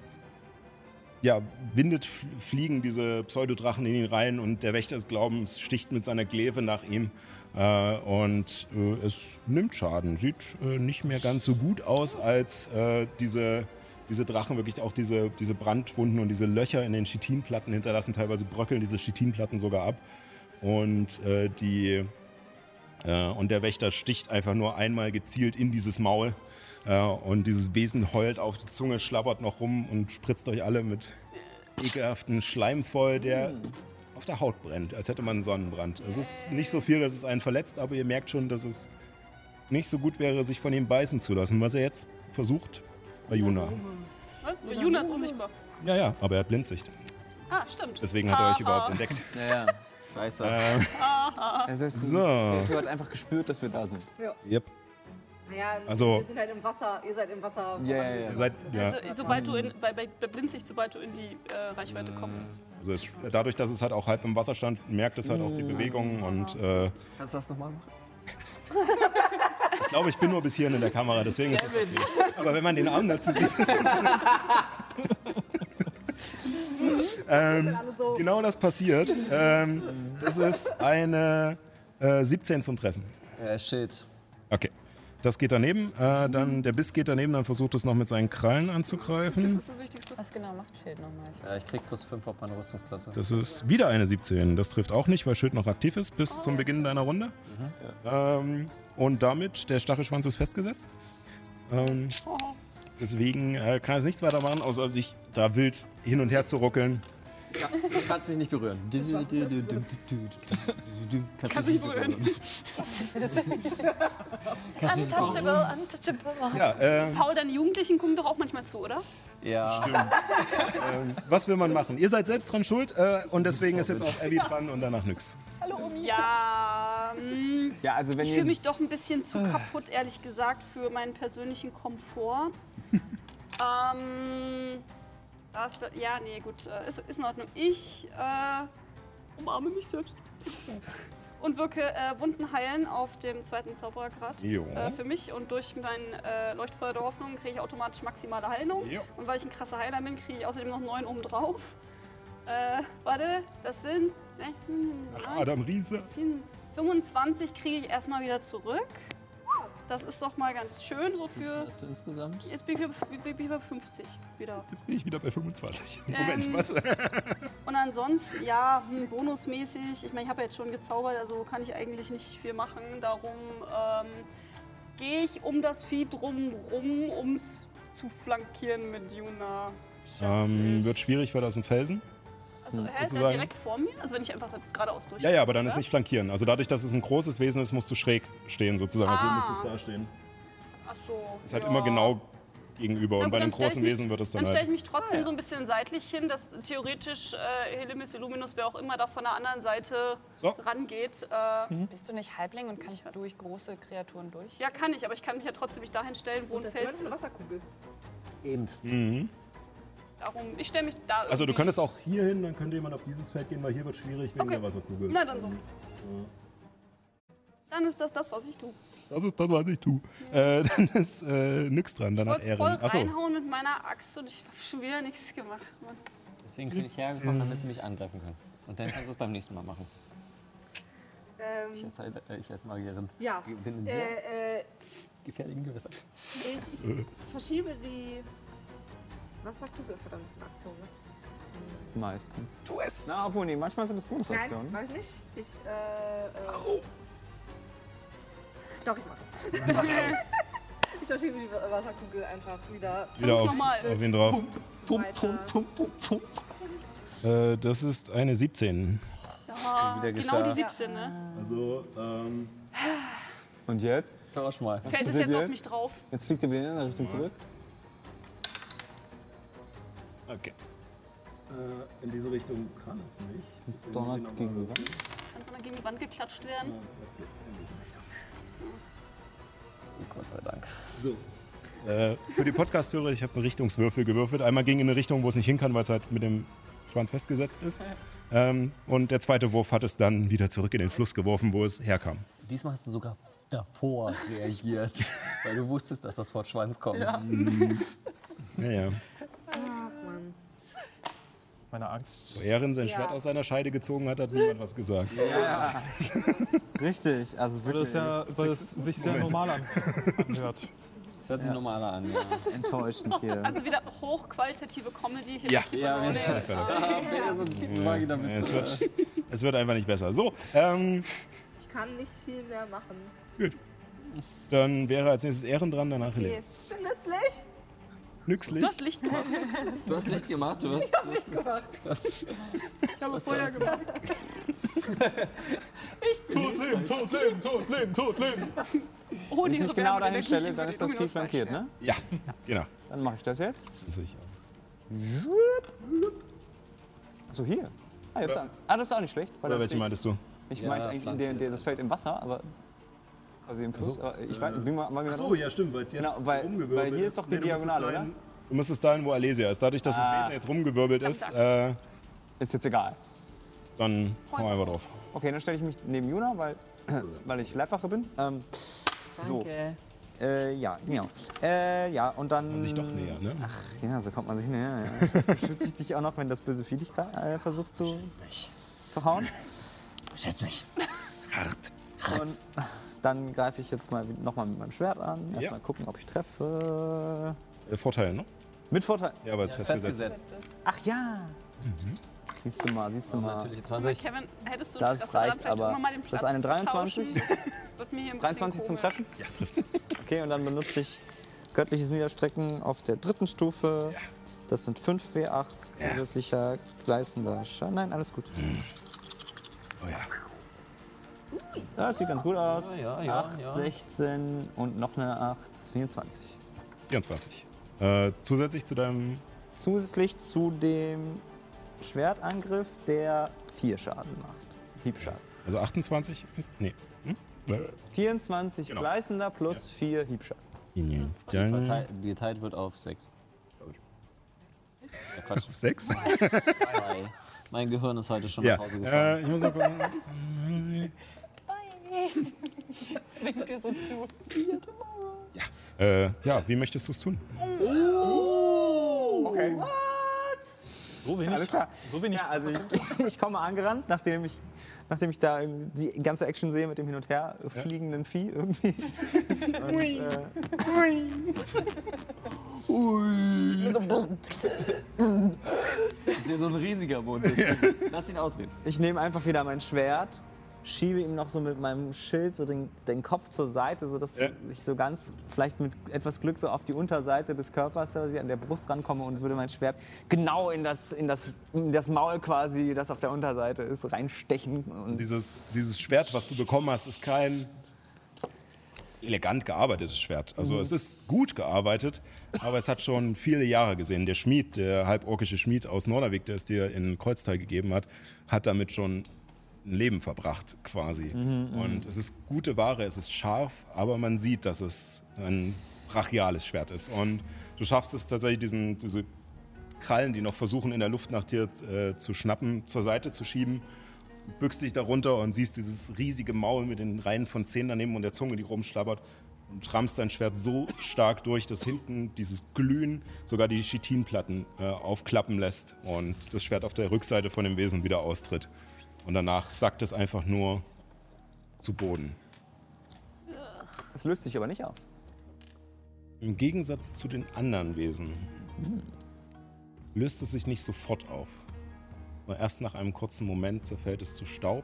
ja, windet fliegen diese Pseudodrachen in ihn rein und der Wächter des Glaubens sticht mit seiner Glaive nach ihm äh, und äh, es nimmt Schaden. Sieht äh, nicht mehr ganz so gut aus, als äh, diese, diese Drachen wirklich auch diese, diese Brandwunden und diese Löcher in den Chitinplatten hinterlassen. Teilweise bröckeln diese Chitinplatten sogar ab und äh, die äh, und der Wächter sticht einfach nur einmal gezielt in dieses Maul. Äh, und dieses Wesen heult auf die Zunge, schlabbert noch rum und spritzt euch alle mit ekelhaften Schleim voll, der auf der Haut brennt, als hätte man einen Sonnenbrand. Es ist nicht so viel, dass es einen verletzt, aber ihr merkt schon, dass es nicht so gut wäre, sich von ihm beißen zu lassen. Was er jetzt versucht bei Juna. Was? Juna ist unsichtbar. Ja, ja, aber er hat Blindsicht. Ah, stimmt. Deswegen hat er euch Ah, überhaupt entdeckt. Ja, ja. Scheiße. Ähm, Es ist So. Der Typ hat einfach gespürt, dass wir da sind. yep. Naja, Also- wir sind halt im Wasser, ihr seid im Wasser. Ja, ja, ja. Ihr seid, ja. Also, sobald du in, bei, bei, bei Blindsicht, sobald du in die äh, Reichweite kommst. Also es, dadurch, dass es halt auch halb im Wasser stand, merkt es halt auch die Bewegungen und äh, Kannst du das nochmal machen? (laughs) ich glaube, ich bin nur bis hierhin in der Kamera, deswegen ist es okay. Aber wenn man den Arm dazu sieht. (laughs) ähm, genau das passiert. Ähm, das ist eine äh, 17 zum Treffen. Äh, Shit. Okay. Das geht daneben. Äh, dann der Biss geht daneben, dann versucht es noch mit seinen Krallen Das anzugreifen. ist das Wichtigste. Was genau macht Schild nochmal? Ich Ja, ich krieg plus 5 auf meine Rüstungsklasse. Das ist wieder eine 17. Das trifft auch nicht, weil Schild noch aktiv ist bis zum Beginn deiner Runde. Ähm, und damit, der Stachelschwanz ist festgesetzt. Ähm, deswegen äh, kann es nichts weiter machen, außer sich da wild hin und her zu ruckeln. Ja, du kannst mich nicht berühren. Kannst Kannst mich berühren. Untouchable, untouchable. Ja, ähm, Paul, deine Jugendlichen gucken doch auch manchmal zu, oder? Ja. stimmt. ähm, was will man machen? Ihr seid selbst dran schuld äh, und deswegen ist jetzt auch Abby dran und danach nix. Hallo Omi. Ja, mh, Ja, also wenn ich fühle mich doch ein bisschen zu kaputt, ehrlich gesagt, für meinen persönlichen Komfort. (laughs) ähm, das, ja, nee, gut, äh, ist, ist in Ordnung. Ich äh, umarme mich selbst und wirke äh, Wunden heilen auf dem zweiten Zauberergrad. Äh, für mich und durch mein äh, Leuchtfeuer der Hoffnung kriege ich automatisch maximale Heilung. Jo. Und weil ich ein krasser Heiler bin, kriege ich außerdem noch 9 oben drauf. Äh, warte, das sind äh, hm, Ach, Adam Riese. 25 kriege ich erstmal wieder zurück. Das ist doch mal ganz schön, so für. Hast du insgesamt? Jetzt bin ich bei- bin ich bei 50 wieder. Jetzt bin ich wieder bei 25. (laughs) Moment, Ähm, was? (laughs) Und ansonsten, ja, hm, bonusmäßig. Ich meine, ich habe ja jetzt schon gezaubert, also kann ich eigentlich nicht viel machen. Darum ähm, gehe ich um das Vieh drum rum, um es zu flankieren mit Juna. Ähm, wird schwierig, weil da ist ein Felsen. Also, er ist ja direkt vor mir, also wenn ich einfach da geradeaus durch. Ja, ja, aber dann ist nicht flankieren. Also dadurch, dass es ein großes Wesen ist, musst du schräg stehen sozusagen. Also du Ah. müsstest da stehen. Ach so. Ist halt ja. immer genau gegenüber. Na und gut, bei einem ich großen mich- Wesen wird es dann Dann stelle ich halt. mich trotzdem so ein bisschen seitlich hin, dass theoretisch äh, Helimis Illuminus, wer auch immer da von der anderen Seite So. rangeht. Äh, Bist du nicht Halbling und kannst durch große Kreaturen durch? Ja, kann ich, aber ich kann mich ja trotzdem nicht dahin stellen, wo ein Das Fels ist eine ist. Wasserkugel. Eben. Mhm. Darum, ich stelle mich da. Also du könntest auch hier hin, dann könnte jemand auf dieses Feld gehen, weil hier wird schwierig wegen Okay. der Wasserkugel. Na dann so. Dann ist das das, was ich tue. Das ist das, was ich tue. Äh, (laughs) dann ist äh, nix dran, Ich danach wollte voll Ehren. Achso, reinhauen mit meiner Axt und ich habe schon wieder nichts gemacht. Mann. Deswegen bin ich hergekommen, damit sie mich angreifen können. Und dann kannst du es beim nächsten Mal machen. Ich Ähm, als, Heil- äh, ich als Magierin ja. bin in sehr Äh, äh, gefährlichen Gewässern. ich verschiebe die Wasserkugel. Verdammt, das ist eine Aktion, ne? Meistens. Tu es! Na, obwohl, nee, manchmal sind es Nein, Bonusaktionen. mach ich nicht. Ich, äh, äh, Warum? Doch, ich mach es. (laughs) ich verschiebe die Wasserkugel einfach wieder wieder aufs, auf ihn drauf. weiter. Äh, das ist eine 17. Ja, wieder genau die geschafft. 17, ne? Also, ähm, Und jetzt? Tausch mal. Fällt es ist jetzt auf mich drauf? Jetzt fliegt er wieder in eine Richtung zurück. Okay. Äh, in diese Richtung kann es nicht. Donnert gegenüber. Kann sondern gegen die Wand geklatscht werden. Gott sei Dank. Äh, für die Podcast-Hörer, ich habe einen Richtungswürfel gewürfelt. Einmal ging in eine Richtung, wo es nicht hin kann, weil es halt mit dem Schwanz festgesetzt ist. Ähm, und der zweite Wurf hat es dann wieder zurück in den Fluss geworfen, wo es herkam. Diesmal hast du sogar davor reagiert, (laughs) weil du wusstest, dass das Wort Schwanz kommt. Ja, ja. Meine Angst. Wo Erin sein Ja. Schwert aus seiner Scheide gezogen hat, hat niemand was gesagt. (laughs) Richtig, also Weil wirklich es, ja, weil es sich sehr normal an, (laughs) anhört. Hört sich normaler an, ja. (laughs) enttäuschend hier. Also wieder hochqualitative Comedy hier. Ja. Ja, Ja, so ja, es, wird, es wird einfach nicht besser. So, ähm, Ich kann nicht viel mehr machen. dann wäre als nächstes Ehren dran, danach Okay, Helene. ich bin nützlich. Nützlich. Du hast Licht gemacht. Du hast Licht gemacht, du hast. Du hast Gemacht. Ich habe Feuer gemacht. Tot leben, tot leben, tot leben, tot leben. Oh, Wenn ich die mich genau dahin stelle, dann ist das viel flankiert, ne? Ja, genau. Dann mache ich das jetzt. Sicher. Achso, hier. Ah, jetzt an. ah, das ist auch nicht schlecht. Oder welche meintest du? Ich Ja, meinte eigentlich in der, der, das fällt im Wasser, aber quasi im Fluss. so. aber ich weiß, bin mal, mal Achso, ja, stimmt, weil es jetzt Genau, weil- rumgewirbelt weil hier ist doch die Nee, Diagonale, oder? Du müsstest dahin, wo Alesia ist. Dadurch, dass Ah. das Wesen jetzt rumgewirbelt ist, äh, Ist jetzt egal. dann hau einfach drauf. Okay, dann stelle ich mich neben Juna, weil, (clears throat) weil ich Leibwache bin. Ähm, so. Äh, ja, genau. Äh, ja, und dann. Man sich doch näher, ne? Ach ja, so kommt man sich näher. Ja. (laughs) Beschütze ich dich auch noch, wenn das böse Vieh dich äh, versucht zu, zu hauen. Schätz mich. (laughs) Hart. Und dann greife ich jetzt mal nochmal mit meinem Schwert an. Erstmal Ja. gucken, ob ich treffe. Äh, Vorteil, ne? Mit Vorteil. Ja, weil es Ist festgesetzt ist. festgesetzt. Ach ja. Siehst du mal, siehst du mal. natürlich Aber 20. Kevin, hättest du Das Interesse daran, reicht vielleicht aber. mal den Das ist Platz eine zu 23. tauschen? (laughs) Wird mir hier ein bisschen 23 zum. Treffen? Ja, trifft. Okay, und dann benutze ich göttliches Niederstrecken auf der dritten Stufe. Das sind 5 W8 zusätzlicher gleißender Schaden. Nein, alles gut. Oh ja. Ja, das sieht ganz gut aus. Ja, ja, ja, 8, ja. 16 und noch eine 8, 24. 24. Äh, zusätzlich zu deinem. Zusätzlich zu dem Schwertangriff, der 4 Schaden macht. Hiebschaden. Also 28? Nee. Hm? 24 Genau. gleißender plus 4 Hiebschaden. Dann Verteil- Geteilt wird auf 6. (laughs) Ja, Quatsch, 6. zwei. Mein Gehirn ist heute schon Ja. nach Hause gefahren. Äh, ich muss mal gucken. (laughs) (laughs) Das winkt dir so zu. Äh, ja, wie möchtest du es tun? Okay. So wenig. Alles klar. So wenig. Ja, also ich, ich komme angerannt, nachdem ich, nachdem ich da die ganze Action sehe mit dem Hin und Her fliegenden Vieh irgendwie. (laughs) Und, äh, Das ist ja so ein riesiger Mund. Lass ihn ausreden. ich nehme einfach wieder mein Schwert, schiebe ihm noch so mit meinem Schild so den, den Kopf zur Seite, sodass Ja. ich so ganz, vielleicht mit etwas Glück, so auf die Unterseite des Körpers, ich an der Brust rankomme und würde mein Schwert genau in das, in das, in das Maul quasi, das auf der Unterseite ist, reinstechen. Und Dieses, dieses Schwert, was du bekommen hast, ist kein elegant gearbeitetes Schwert. Also es ist gut gearbeitet, aber es hat schon viele Jahre gesehen. Der Schmied, der halborkische Schmied aus Norderweg, der es dir in Kreuztal gegeben hat, hat damit schon ein Leben verbracht quasi. Und es ist gute Ware, es ist scharf, aber man sieht, dass es ein brachiales Schwert ist. Und du schaffst es tatsächlich, diesen, diese Krallen, die noch versuchen in der Luft nach dir äh, zu schnappen, zur Seite zu schieben bückst dich darunter und siehst dieses riesige Maul mit den Reihen von Zähnen daneben und der Zunge, die rumschlabbert und rammst dein Schwert so stark durch, dass hinten dieses Glühen sogar die Chitinplatten äh, aufklappen lässt und das Schwert auf der Rückseite von dem Wesen wieder austritt. Und danach sackt es einfach nur zu Boden. es löst sich aber nicht auf. Im Gegensatz zu den anderen Wesen löst es sich nicht sofort auf. Nur erst nach einem kurzen Moment zerfällt es zu Staub,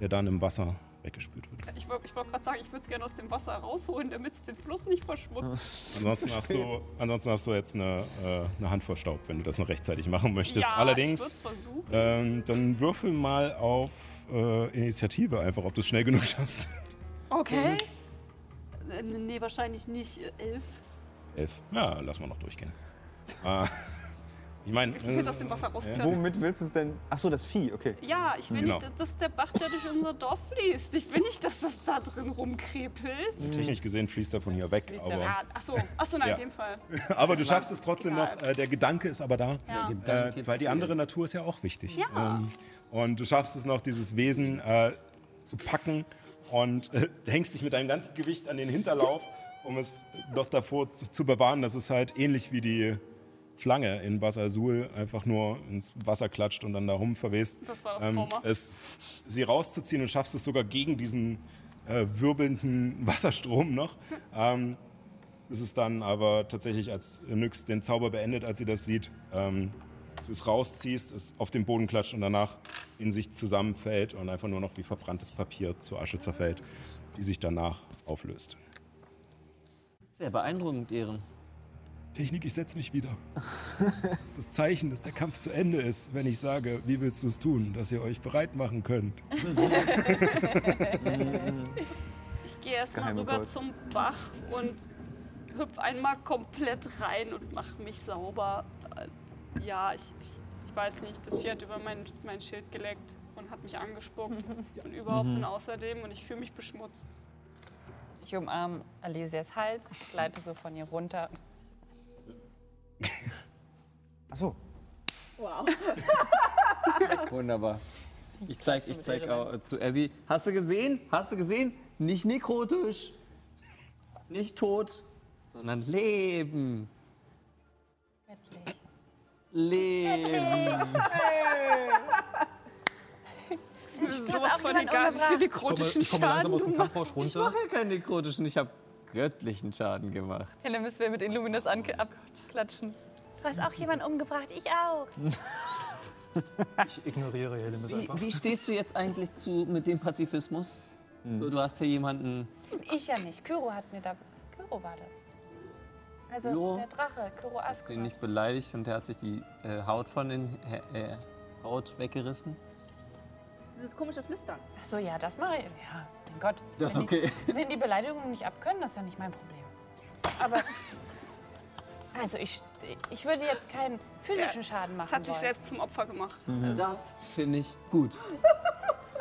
der dann im Wasser weggespült wird. Ich wollte wollt gerade sagen, ich würde es gerne aus dem Wasser rausholen, damit es den Fluss nicht verschmutzt. Ansonsten hast, du, ansonsten hast du jetzt eine, äh, eine Handvoll Staub, wenn du das noch rechtzeitig machen möchtest. ja, Allerdings, ähm, dann würfel mal auf äh, Initiative einfach, ob du es schnell genug (laughs) schaffst. Okay. Äh, Nee, wahrscheinlich nicht. Äh, Elf. Elf. Ja, lass mal noch durchgehen. äh, Ich meine, Ich will es aus dem Wasser rauszerren. Womit willst du es denn? Achso, das Vieh, okay. Ja, ich will Genau. nicht, dass der Bach, der durch unser Dorf fließt. Ich will nicht, dass das da drin rumkrepelt. technisch gesehen fließt er von hier weg. fließt er Aber, Ja, ach so, ach so, nein, (laughs) Ja. in dem Fall. (laughs) aber du schaffst es trotzdem noch. Äh, der Gedanke ist aber da. Ja. Äh, weil die andere Natur ist ja auch wichtig. Ja. Ähm, und du schaffst es noch, dieses Wesen äh, zu packen und äh, (laughs) hängst dich mit deinem ganzen Gewicht an den Hinterlauf, um es noch davor zu, zu bewahren, dass es halt ähnlich wie die Schlange in Bas Azul einfach nur ins Wasser klatscht und dann da rum verwest. Das war das Ähm, es, sie rauszuziehen und schaffst es sogar gegen diesen äh, wirbelnden (laughs) Wasserstrom noch. Ähm, ist es dann aber tatsächlich, als Nyx den Zauber beendet, als sie das sieht, ähm, du es rausziehst, es auf den Boden klatscht und danach in sich zusammenfällt und einfach nur noch wie verbranntes Papier zur Asche zerfällt, die sich danach auflöst. Sehr beeindruckend, Ehren. Technik, ich setze mich wieder. (laughs) Das ist das Zeichen, dass der Kampf zu Ende ist, wenn ich sage, wie willst du es tun, dass ihr euch bereit machen könnt. (laughs) Ich gehe erstmal rüber Code. zum Bach und hüpf einmal komplett rein und mache mich sauber. Äh, Ja, ich, ich, ich weiß nicht, das Vieh hat über mein, mein Schild geleckt und hat mich angespuckt (laughs) und überhaupt und außerdem und ich fühle mich beschmutzt. Ich umarme Alisias Hals, gleite so von ihr runter. Achso. (laughs) Wunderbar. Ich zeig, ich zeig auch zu Abby. Hast du gesehen? Hast du gesehen? Nicht nekrotisch. Nicht tot, sondern Leben. Göttlich. Leben. Ist mir sowas von egal, wie viel umgebracht. Ich komme, nekrotischen ich komme langsam Schaden aus dem. Kampfrausch Ich runter. mache keinen nekrotischen, ich habe göttlichen Schaden gemacht. Ja, dann müssen wir mit Illuminus abklatschen. Du hast auch jemanden umgebracht, ich auch. (laughs) Ich ignoriere Helemis Wie, einfach. wie stehst du jetzt eigentlich zu, mit dem Pazifismus? So, du hast hier jemanden. Ich ja nicht. Kyro hat mir da. Kyro war das. Also Jo. der Drache, Kyro den Askur. nicht beleidigt und der hat sich die äh, Haut von den äh, Haut weggerissen. Dieses komische Flüstern. Ach so, ja, das mache ich. Ja, mein Gott. Das ist wenn okay. Die, (laughs) wenn die Beleidigungen nicht abkönnen, das ist ja nicht mein Problem. Aber. (laughs) Also, ich, ich würde jetzt keinen physischen Schaden machen. Das hat sich wollen. selbst zum Opfer gemacht. Das finde ich gut.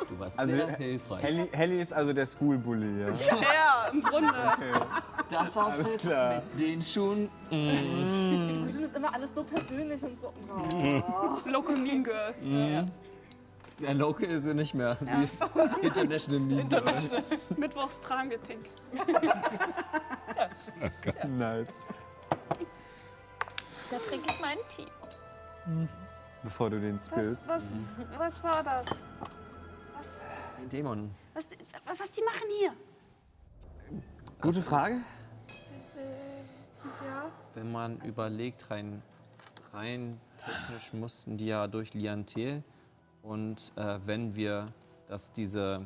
Du warst Also, sehr hilfreich. Helly, Helly ist also der Schoolbully, ja? (laughs) Ja, im Grunde. Das Alles Outfit mit den Schuhen. Du bist immer alles so persönlich und so. Oh. Local Mean Girl. Der Local ist sie nicht mehr. Sie ist International Meme. Mittwochs tragen wir pink. (laughs) Nice. Da trinke ich meinen Tee. Bevor du den Was, spillst. was, was war das? Ein Dämon. Was, was die machen hier? Gute Frage. Das, äh, ja. Wenn man überlegt, rein, rein technisch mussten die ja durch Liantel. Und äh, wenn wir, dass diese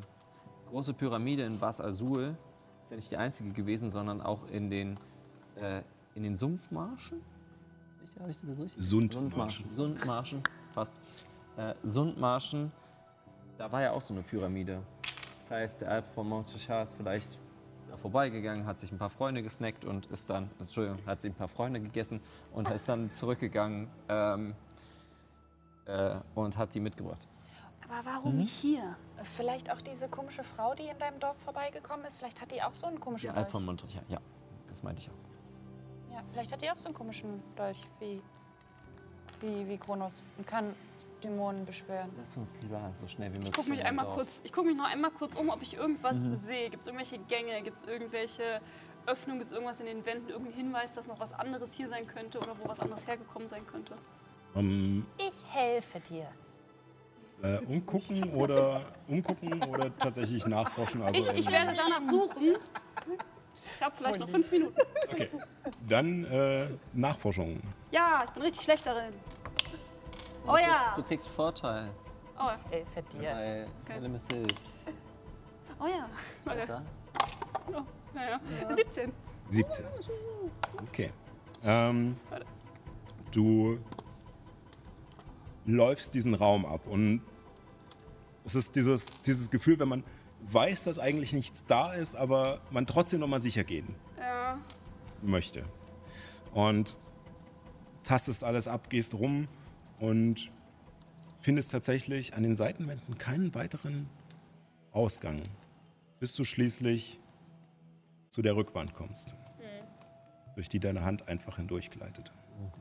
große Pyramide in Bas Azul, ist ja nicht die einzige gewesen, sondern auch in den, äh, in den Sumpfmarschen. Habe ich das richtig? Sundmarschen. Sundmarschen, fast. Äh, Sundmarschen, da war ja auch so eine Pyramide. Das heißt, der Alp von Montrechal ist vielleicht da vorbeigegangen, hat sich ein paar Freunde gesnackt und ist dann, Entschuldigung, hat sich ein paar Freunde gegessen und ist dann zurückgegangen ähm, äh, und hat die mitgebracht. Aber warum hier? Vielleicht auch diese komische Frau, die in deinem Dorf vorbeigekommen ist. Vielleicht hat die auch so einen komischen Der Alp Dolch. von Montrechal, ja, das meinte ich auch. Ja, vielleicht hat die auch so einen komischen Dolch wie, wie, wie Kronos und kann Dämonen beschwören. Lass uns lieber so schnell wie möglich. Ich gucke mich in einmal Dorf. kurz, ich gucke mich noch einmal kurz um, ob ich irgendwas sehe. Gibt es irgendwelche Gänge? Gibt es irgendwelche Öffnungen? Gibt es irgendwas in den Wänden? Irgendein Hinweis, dass noch was anderes hier sein könnte oder wo was anderes hergekommen sein könnte? Ähm, Ich helfe dir. äh, umgucken oder umgucken oder tatsächlich nachforschen. Also Ich, ich werde danach suchen. Ich habe vielleicht noch fünf Minuten. Okay. Dann äh, Nachforschung. Ja, ich bin richtig schlecht darin. Du Oh kriegst- ja. Du kriegst Vorteil, Oh, Helfe dir. weil Elemis hilft. oh ja. Besser? Oh, naja. 17. 17. Okay. Ähm, du läufst diesen Raum ab und es ist dieses, dieses Gefühl, wenn man weiß, dass eigentlich nichts da ist, aber man trotzdem noch mal sicher gehen Ja. möchte. Und tastest alles ab, gehst rum und findest tatsächlich an den Seitenwänden keinen weiteren Ausgang, bis du schließlich zu der Rückwand kommst, durch die deine Hand einfach hindurchgleitet.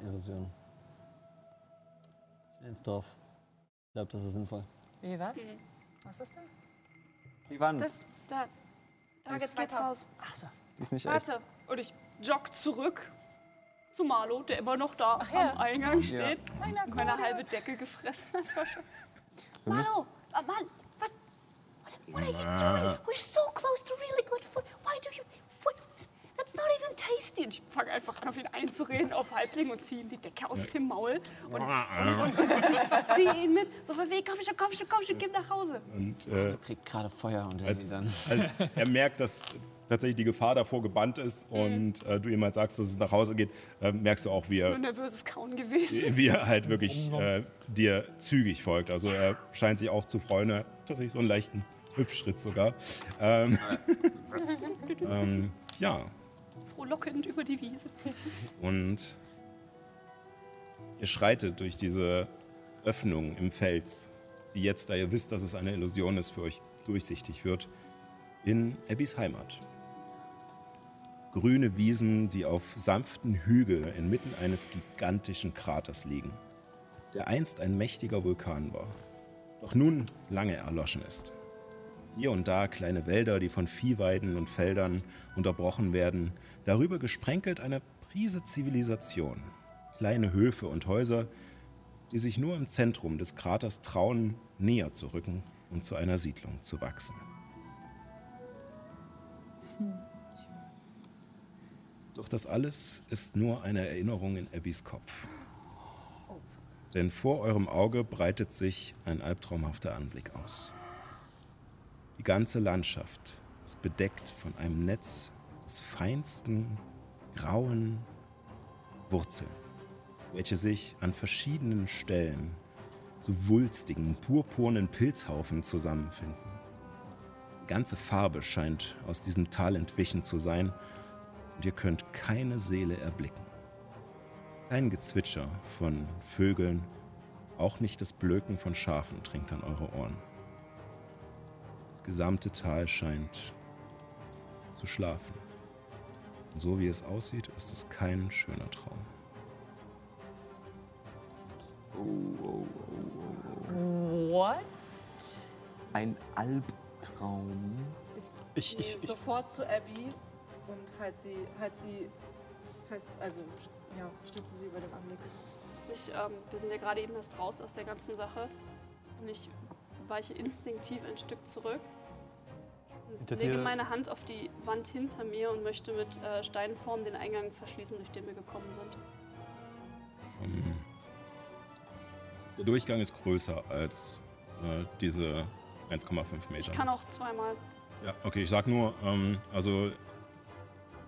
Illusion. Ins Dorf. Ich glaube, das ist sinnvoll. Wie, was? Mhm. Was ist da? Die Wand, Das, da, da Das geht's geht weiter. raus. Ach so. die ist nicht echt. Warte. Und ich jogg zurück zu Marlo, der immer noch da Ach ja. am Eingang Ja. steht. Und Meine halbe Decke gefressen hat. (laughs) Marlo, oh Mann, was? What, what are you doing? We're so close to really good food. Why do you... Not even tasty. Und ich fange einfach an, auf ihn einzureden, auf Halbling und ziehe ihm die Decke aus dem Maul. Und ziehe ihn mit. So von wegen, komm schon, komm schon, komm schon, geh nach Hause. Und äh, Er kriegt gerade Feuer unter als, dann. als er merkt, dass tatsächlich die Gefahr davor gebannt ist und äh, du ihm halt sagst, dass es nach Hause geht, äh, merkst du auch, wie er, nervöses Kauen gewesen. wie er halt wirklich äh, dir zügig folgt. Also er scheint sich auch zu freuen, er hat tatsächlich so einen leichten Hüpfschritt sogar. Ähm, (laughs) ähm, ja, Frohlockend über die Wiese. und ihr schreitet durch diese Öffnung im Fels, die jetzt, da ihr wisst, dass es eine Illusion ist, für euch durchsichtig wird, in Abbys Heimat. Grüne Wiesen, die auf sanften Hügeln inmitten eines gigantischen Kraters liegen, der einst ein mächtiger Vulkan war, doch nun lange erloschen ist. Hier und da kleine Wälder, die von Viehweiden und Feldern unterbrochen werden, darüber gesprenkelt eine Prise Zivilisation. Kleine Höfe und Häuser, die sich nur im Zentrum des Kraters trauen, näher zu rücken und zu einer Siedlung zu wachsen. Doch das alles ist nur eine Erinnerung in Abbys Kopf. Denn vor eurem Auge breitet sich ein albtraumhafter Anblick aus. Die ganze Landschaft ist bedeckt von einem Netz aus feinsten, grauen Wurzeln, welche sich an verschiedenen Stellen zu wulstigen, purpurnen Pilzhaufen zusammenfinden. Die ganze Farbe scheint aus diesem Tal entwichen zu sein und ihr könnt keine Seele erblicken. Kein Gezwitscher von Vögeln, auch nicht das Blöken von Schafen dringt an eure Ohren. Das gesamte Tal scheint zu schlafen. Und so wie es aussieht, ist es kein schöner Traum. What? Ein Albtraum. Ich, Gehe ich, ich, sofort zu Abby und halt sie, halt sie fest, also ja, stütze sie über den Anblick. Ich, ähm, wir sind ja gerade eben erst raus aus der ganzen Sache. Und ich weiche instinktiv ein Stück zurück. Hinter lege meine Hand auf die Wand hinter mir und möchte mit äh, Steinform den Eingang verschließen, durch den wir gekommen sind. Ähm, Der Durchgang ist größer als äh, diese 1,5 Meter. Ich kann auch zweimal. Ja, okay, ich sag nur, ähm, also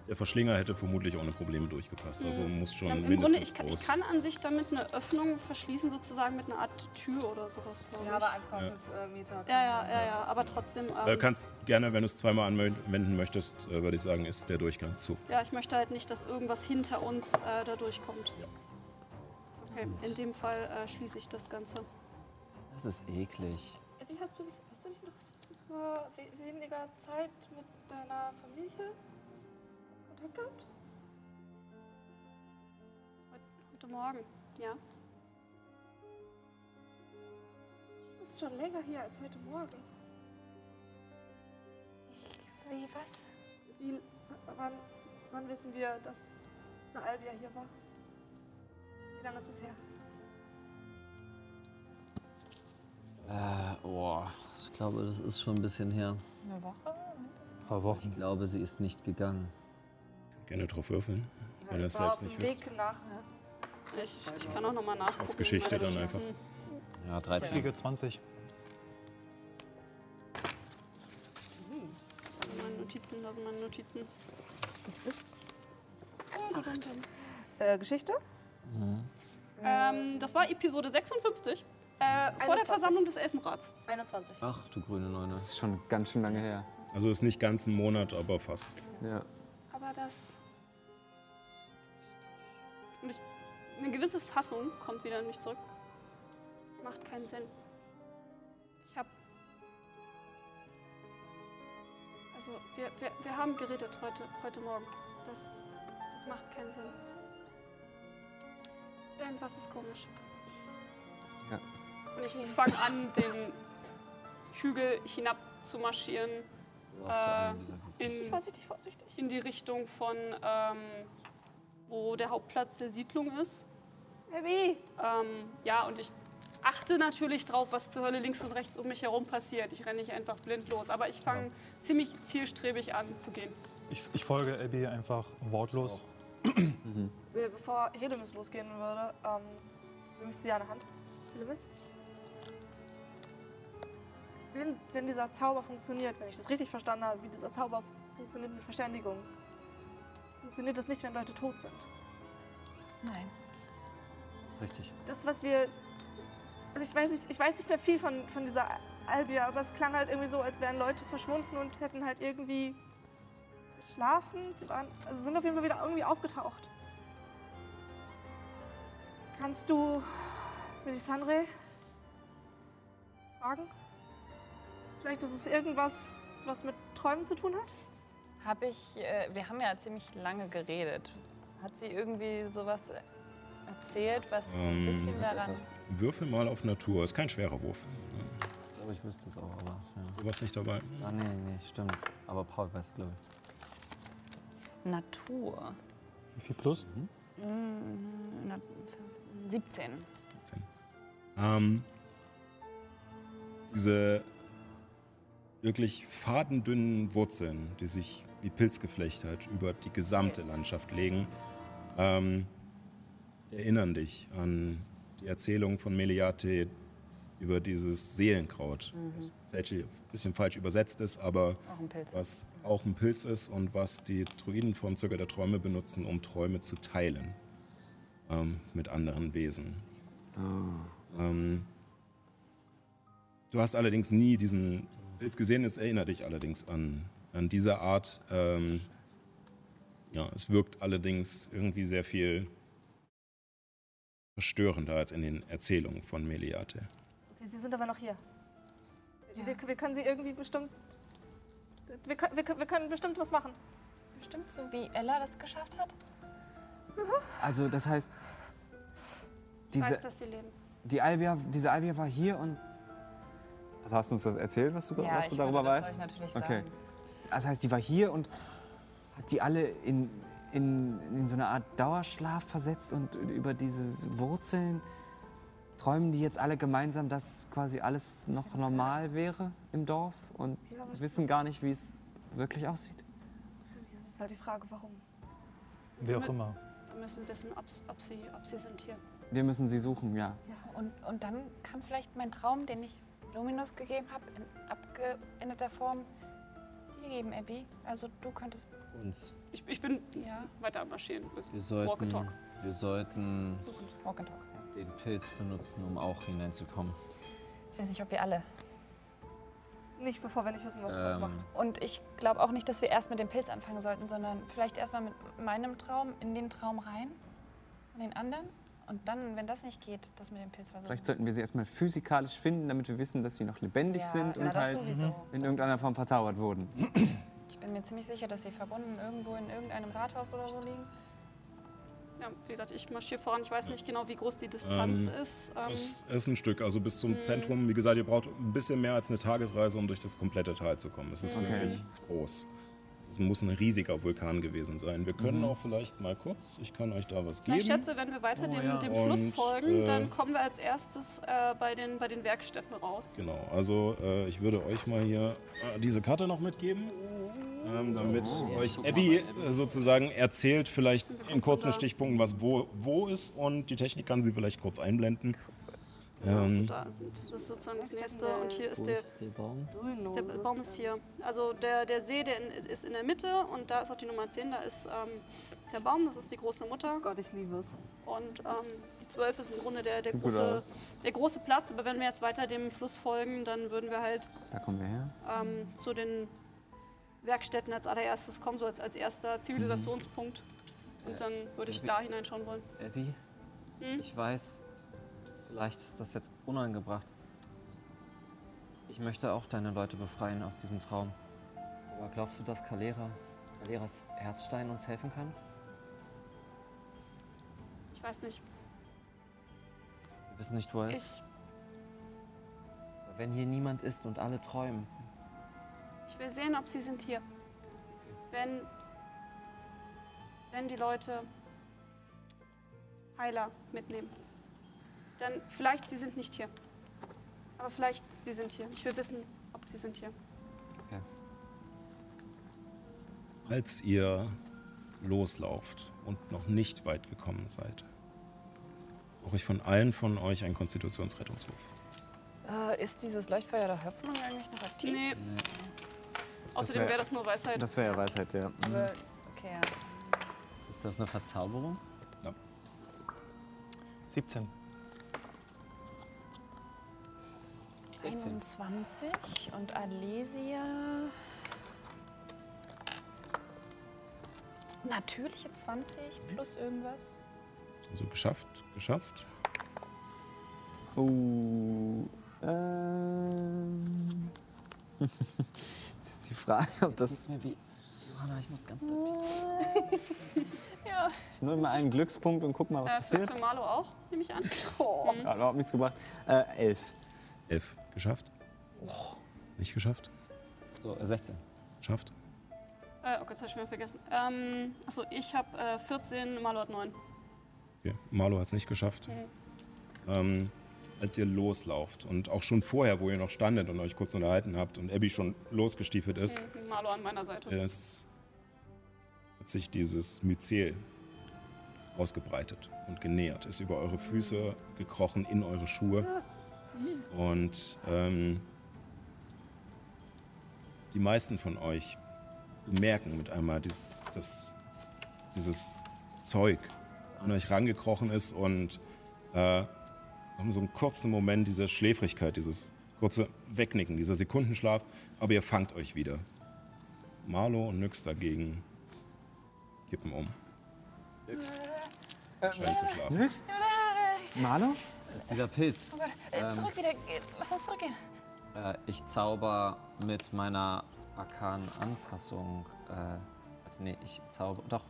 der Verschlinger hätte vermutlich ohne Probleme durchgepasst. Also muss schon Ja, Im mindestens Grunde, ich kann, groß. ich kann an sich damit eine Öffnung verschließen, sozusagen mit einer Art Tür oder sowas. Ja, ich. aber 1,5 äh, Meter. ja, ja, ja, ja, aber trotzdem. äh, Ähm, kannst gerne, wenn du es zweimal anwenden möchtest, äh, würde ich sagen, ist der Durchgang zu. ja, ich möchte halt nicht, dass irgendwas hinter uns äh, da durchkommt. Okay, in dem Fall äh, schließe ich das Ganze. Das ist eklig. Abby, hast du nicht, hast du nicht noch vor weniger Zeit mit deiner Familie Kontakt gehabt? Heute, heute Morgen, ja. Das ist schon länger hier als heute Morgen. Wie, was? Wie, wann, wann wissen wir, dass der Albia hier war? Wie lange ist es her? Äh, boah, ich glaube, das ist schon ein bisschen her. Eine Woche? ein paar Wochen. Ich glaube, sie ist nicht gegangen. Gerne drauf würfeln, wenn ihr es selbst nicht wisst. Nach. Ich, ich kann auch nochmal nachgucken. Auf Geschichte dann einfach. Ja, Ich 13. kriege 20. Da sind meine Notizen, da sind meine Notizen. Äh, Geschichte? Ähm, das war Episode 56. Äh, vor der 21. Versammlung des Elfenrats. 21. Ach, du grüne Neune. Das ist schon ganz schön lange her. Also ist nicht ganz ein Monat, aber fast. Ja. Aber das. Eine gewisse Fassung kommt wieder in mich zurück. Das macht keinen Sinn. Ich habe. Also, wir, wir, wir haben geredet heute, heute Morgen. Das, das macht keinen Sinn. Irgendwas ist komisch. Ja. Und ich fange an, den Hügel hinab zu marschieren. Äh, in, Vorsichtig, vorsichtig. in die Richtung von, ähm, wo der Hauptplatz der Siedlung ist. Baby! Ähm, ja, und ich achte natürlich drauf, was zur Hölle links und rechts um mich herum passiert. Ich renne nicht einfach blind los, aber ich fange ziemlich zielstrebig an zu gehen. Ich, ich folge Abby einfach wortlos. Be- (clears throat) Bevor Helemis losgehen würde, ähm, nehme ich sie an der Hand. Helemis? Wenn, wenn dieser Zauber funktioniert, wenn ich das richtig verstanden habe, wie dieser Zauber funktioniert mit Verständigung, funktioniert das nicht, wenn Leute tot sind. Nein. Richtig. Das, was wir. Also ich weiß nicht, ich weiß nicht mehr viel von, von dieser Albia, aber es klang halt irgendwie so, als wären Leute verschwunden und hätten halt irgendwie geschlafen. Sie waren, also sind auf jeden Fall wieder irgendwie aufgetaucht. Kannst du Melisandre fragen? Vielleicht ist es irgendwas, was mit Träumen zu tun hat? Habe ich, äh, wir haben ja ziemlich lange geredet. Hat sie irgendwie sowas erzählt, was ein Ähm, bisschen daran. etwas. Würfel mal auf Natur. Ist kein schwerer Wurf. Ich glaube, ich wüsste es auch, aber ja. Du warst nicht dabei. Ah, nee, nee, stimmt. Aber Paul weiß, glaube ich. Natur. Wie viel plus? Mm, na, 17. 17. Ähm, diese wirklich fadendünnen Wurzeln, die sich wie Pilzgeflecht halt über die gesamte Landschaft legen, ähm, erinnern dich an die Erzählung von Meliate über dieses Seelenkraut, das vielleicht ein bisschen falsch übersetzt ist, aber Auch ein Pilz. was auch ein Pilz ist und was die Druiden vom Zirkel der Träume benutzen, um Träume zu teilen ähm, mit anderen Wesen. Ähm, du hast allerdings nie diesen Pilz gesehen, es erinnert dich allerdings an, an diese Art. Ähm, ja, es wirkt allerdings irgendwie sehr viel verstörender als in den Erzählungen von Meliate. Okay, sie sind aber noch hier. Ja. Wir, wir können sie irgendwie bestimmt. Wir können, wir, wir können bestimmt was machen. Bestimmt so wie Ella das geschafft hat. Also das heißt, Ich diese, weiß, dass sie leben. die Albia, diese Albia war hier und... Also hast du uns das erzählt, was du, ja, was ich du darüber würde das weißt? euch natürlich Okay. sagen. Das heißt, die war hier und hat die alle in, in, in so eine Art Dauerschlaf versetzt und über diese Wurzeln träumen die jetzt alle gemeinsam, dass quasi alles noch normal wäre im Dorf und Ja, wissen gar nicht, wie es wirklich aussieht. Das ist halt die Frage, warum. Wer auch immer. Wir müssen wissen, ob, ob, sie, ob sie sind hier. Wir müssen sie suchen, ja. Und, und dann kann vielleicht mein Traum, den ich Luminus gegeben habe, in abgeänderter Form geben, Abby. Also du könntest, Uns. Ich, ich bin ja, weiter am marschieren. Wir Walk and sollten, Talk. wir sollten suchen. Walk and talk. Den Pilz benutzen, um auch hineinzukommen. Ich weiß nicht, ob wir alle. Nicht bevor wir nicht wissen, was das Ähm, macht. Und ich glaube auch nicht, dass wir erst mit dem Pilz anfangen sollten, sondern vielleicht erstmal mit meinem Traum in den Traum rein von den anderen. Und dann, wenn das nicht geht, das mit dem Pilz versuchen. Vielleicht sollten wir sie erstmal physikalisch finden, damit wir wissen, dass sie noch lebendig ja, sind ja, und halt sowieso. in irgendeiner Form verzaubert wurden. Ich bin mir ziemlich sicher, dass sie verbunden irgendwo in irgendeinem Rathaus oder so liegen. Ja, wie gesagt, ich marschiere voran. Ich weiß nicht genau, wie groß die Distanz Ähm, ist. Ähm, Es ist ein Stück, also bis zum Mhm. Zentrum. Wie gesagt, ihr braucht ein bisschen mehr als eine Tagesreise, um durch das komplette Tal zu kommen. Es ist Mhm. wirklich groß. Es muss ein riesiger Vulkan gewesen sein. Wir können auch vielleicht mal kurz, ich kann euch da was geben. ich schätze, wenn wir weiter Oh, dem, ja. dem Und, Fluss folgen, äh, dann kommen wir als erstes äh, bei, den, bei den Werkstätten raus. Genau, also äh, ich würde euch mal hier äh, diese Karte noch mitgeben, ähm, damit euch Abby äh, sozusagen erzählt, vielleicht in kurzen Stichpunkten, was wo, wo ist und die Technik kann sie vielleicht kurz einblenden. Ähm, Da sind, das ist sozusagen das nächste. Und hier ist der, ist der Baum? der Baum ist hier. Also der, der See, der in, ist in der Mitte und da ist auch die Nummer 10. Da ist ähm, der Baum, das ist die große Mutter. Oh Gott, ich liebe es. Und ähm, die 12 ist im Grunde der, der, Sieht große, der große Platz. Aber wenn wir jetzt weiter dem Fluss folgen, dann würden wir halt Da kommen wir her. ähm, zu den Werkstätten als allererstes kommen, so als, als erster Zivilisationspunkt. Und dann würde ich da hineinschauen wollen. Abby? Hm? Ich weiß, vielleicht ist das jetzt unangebracht. Ich möchte auch deine Leute befreien aus diesem Traum. Aber glaubst du, dass Kalera, Kaleras Herzstein uns helfen kann? Ich weiß nicht. Wir wissen nicht, wo er ist. Ich, Aber Wenn hier niemand ist und alle träumen, ich will sehen, ob sie sind hier. Wenn, wenn die Leute Heiler mitnehmen, dann vielleicht sie sind nicht hier. Aber vielleicht sie sind hier. Ich will wissen, ob sie sind hier. okay. Als ihr loslauft und noch nicht weit gekommen seid, brauche ich von allen von euch einen Konstitutionsrettungswurf. Äh, ist dieses Leuchtfeuer der Hoffnung eigentlich noch aktiv? Nee. Außerdem wär- wäre das nur Weisheit. Das wäre ja Weisheit, ja. Mhm. Aber, okay, ja. Ist das eine Verzauberung? 17. 16. 21 und Alesia. Natürliche 20 plus irgendwas. Also geschafft, geschafft. Oh. Ähm. (laughs) Jetzt ist die Frage, ob das. Wie. Johanna, ich muss ganz doll. (laughs) Ja. Ich nehme mal einen Glückspunkt und guck mal, was Äh, passiert. für Marlo auch, nehme ich an. (laughs) Oh, Mhm. hat überhaupt nichts gebracht. Äh, elf. Elf. Geschafft? Nicht geschafft? So, äh, 16. Geschafft? Äh, oh Gott, das habe ich schon wieder vergessen. Ähm, achso, ich habe äh, 14, Marlo hat 9. Okay. Marlo hat es nicht geschafft. Ähm, als ihr loslauft und auch schon vorher, wo ihr noch standet und euch kurz unterhalten habt und Abby schon losgestiefelt ist, Mhm, Marlo an meiner Seite. ist, hat sich dieses Myzel ausgebreitet und genähert, ist über eure Füße gekrochen, in eure Schuhe. Und ähm, die meisten von euch bemerken mit einmal dieses, das, dieses Zeug an euch rangekrochen ist und äh, haben so einen kurzen Moment diese Schläfrigkeit, dieses kurze Wegnicken, dieser Sekundenschlaf, aber ihr fangt euch wieder. Marlo und Nyx dagegen kippen um. Scheinen zu schlafen. Nix? Marlo? Das ist dieser Pilz. Oh Gott, äh, Ähm. zurück wieder. Lass uns zurückgehen. Äh, ich zauber mit meiner arkanen Anpassung. Äh, warte, nee, ich zauber. Doch.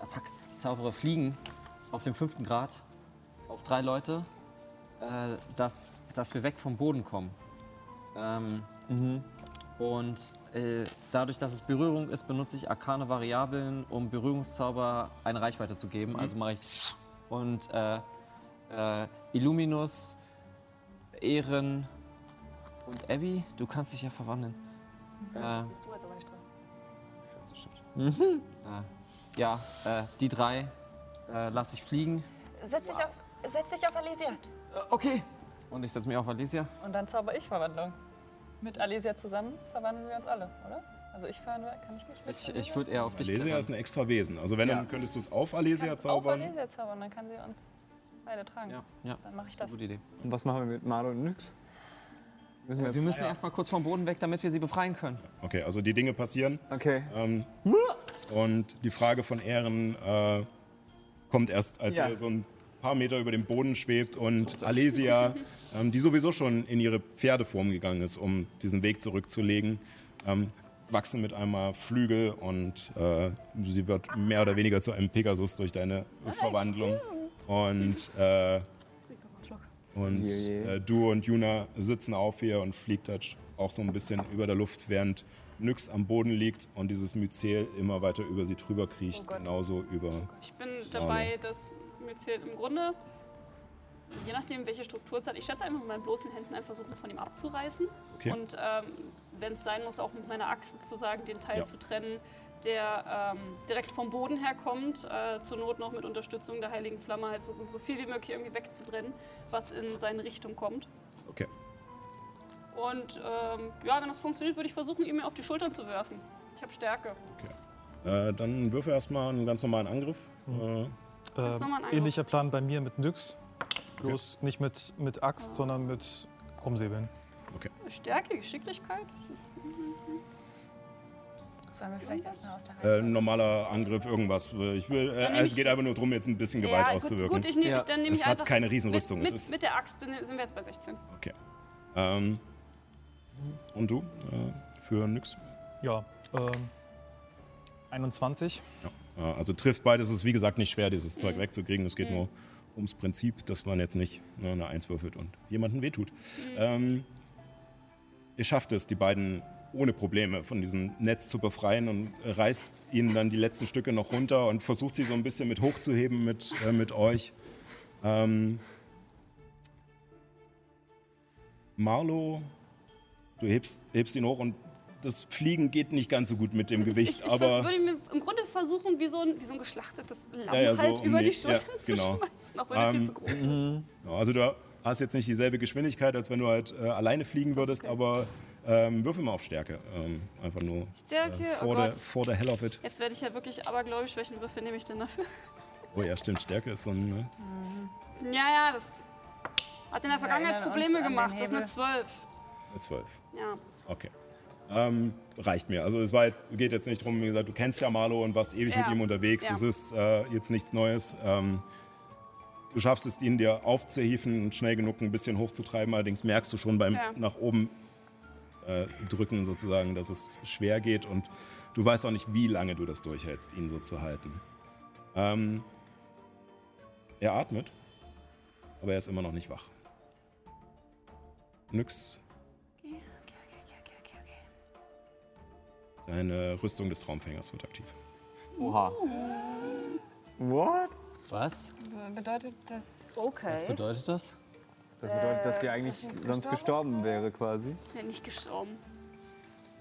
Ah, fuck. Ich zaubere Fliegen auf dem fünften Grad auf drei Leute, äh, dass, dass wir weg vom Boden kommen. Ähm, Mhm. und äh, dadurch, dass es Berührung ist, benutze ich arkane Variablen, um Berührungszauber eine Reichweite zu geben. Also mache ich und äh, äh, Illuminus, Ehren und Abby, du kannst dich ja verwandeln. Äh, Bist du jetzt aber nicht dran. Scheiße, stimmt. Äh, ja, äh, die drei äh, lasse ich fliegen. Setz dich auf, setz dich auf Alesia. Äh, okay. Und ich setze mich auf Alicia. Und dann zauber ich Verwandlung. Mit Alesia zusammen verwandeln wir uns alle, oder? Also ich verwandle, kann ich mich mit Ich, ich würde eher auf dich Alesia ist ein extra Wesen. Also wenn, dann könntest du es auf Alesia auf zaubern. Alesia zaubern, dann kann sie uns beide tragen. Ja, ja. Dann mache ich Das gute Idee. Und was machen wir mit Marlo und Nyx? Müssen wir Wir jetzt. müssen erstmal kurz vom Boden weg, damit wir sie befreien können. Okay, also die Dinge passieren. Okay. Ähm, und die Frage von Ehren äh, kommt erst, als Ja. ihr so ein paar Meter über dem Boden schwebt und Alesia, (laughs) ähm, die sowieso schon in ihre Pferdeform gegangen ist, um diesen Weg zurückzulegen, ähm, wachsen mit einmal Flügel und äh, sie wird mehr oder weniger zu einem Pegasus durch deine Verwandlung. Und, äh, und äh, du und Juna sitzen auf hier und fliegt halt auch so ein bisschen über der Luft, während Nyx am Boden liegt und dieses Myzel immer weiter über sie drüber kriecht, Oh genauso über. Ich bin dabei, das Myzel im Grunde, je nachdem, welche Struktur es hat, ich schätze einfach mit meinen bloßen Händen einfach versuchen, von ihm abzureißen. Okay. Und ähm, wenn es sein muss, auch mit meiner Axt sozusagen den Teil Ja. zu trennen, der ähm, direkt vom Boden herkommt, äh, zur Not noch mit Unterstützung der Heiligen Flamme, halt so, so viel wie möglich irgendwie wegzubrennen, was in seine Richtung kommt. Okay. Und ähm, ja, wenn das funktioniert, würde ich versuchen, ihn mir auf die Schultern zu werfen. Ich habe Stärke. Äh, dann würfe erstmal einen ganz normalen Angriff. Mhm. Äh, Ähm, nochmal ein Eindruck. ähnlicher Plan bei mir mit Nyx. Bloß nicht mit, mit Axt, sondern mit Krummsäbeln. Stärke, Geschicklichkeit. Sollen wir vielleicht erstmal aus der Äh, Reichweite? ein normaler Angriff, irgendwas. Ich will, äh, nehm es geht einfach nur darum, jetzt ein bisschen Gewalt ja, gut, auszuwirken. gut, ich nehme Ja. ich, dann nehme Es ich hat keine Riesenrüstung, Mit, es mit, ist- mit der Axt bin, sind wir jetzt bei 16. Okay. Ähm, und du? Äh, für nix? Ja, ähm, 21. Ja. Äh, also trifft beides. Es ist wie gesagt nicht schwer, dieses Mhm. Zeug wegzukriegen. Es geht nur ums Prinzip, dass man jetzt nicht ne, eine Eins würfelt und jemanden wehtut. Mhm. Ähm, ihr schafft es, die beiden ohne Probleme von diesem Netz zu befreien und reißt ihnen dann die letzten Stücke noch runter und versucht sie so ein bisschen mit hochzuheben mit, äh, mit euch. Ähm, Marlo, du hebst, hebst ihn hoch und das Fliegen geht nicht ganz so gut mit dem Gewicht, ich, ich aber würde mir im Grunde versuchen, wie so ein, wie so ein geschlachtetes Lamm Ja, ja, so halt um über die- die Schulter ja, zu genau. schmeißen, auch wenn er viel Ähm, zu groß ist. Ja, also du hast jetzt nicht dieselbe Geschwindigkeit, als wenn du halt äh, alleine fliegen würdest, aber ähm, würfel mal auf Stärke. Ähm, einfach nur Stärke, äh, oh for, the, Gott. for the hell of it. Jetzt werde ich ja wirklich abergläubisch. Welchen Würfel nehme ich denn dafür? Oh ja, stimmt, Stärke ist so ein... Ne? Ja, ja, das hat in der Vergangenheit Probleme gemacht. Das ist eine Hebel. 12. Eine 12. Ja. Okay. Ähm, reicht mir. Also es war jetzt, geht jetzt nicht darum, wie gesagt, du kennst ja Marlo und warst ewig Ja. mit ihm unterwegs. Ja. Es ist äh, jetzt nichts Neues. Ähm, du schaffst es, ihn dir aufzuhieven und schnell genug ein bisschen hochzutreiben. Allerdings merkst du schon beim Ja. nach oben äh, drücken sozusagen, dass es schwer geht und du weißt auch nicht, wie lange du das durchhältst, ihn so zu halten. Ähm, er atmet, aber er ist immer noch nicht wach. Nix Okay, okay, okay, okay, okay, okay. Deine Rüstung des Traumfängers wird aktiv. Oha. What? Was? Bedeutet das. Okay. Was bedeutet das? Das bedeutet, dass sie Äh, eigentlich sonst gestorben wäre quasi. Ja, nicht gestorben.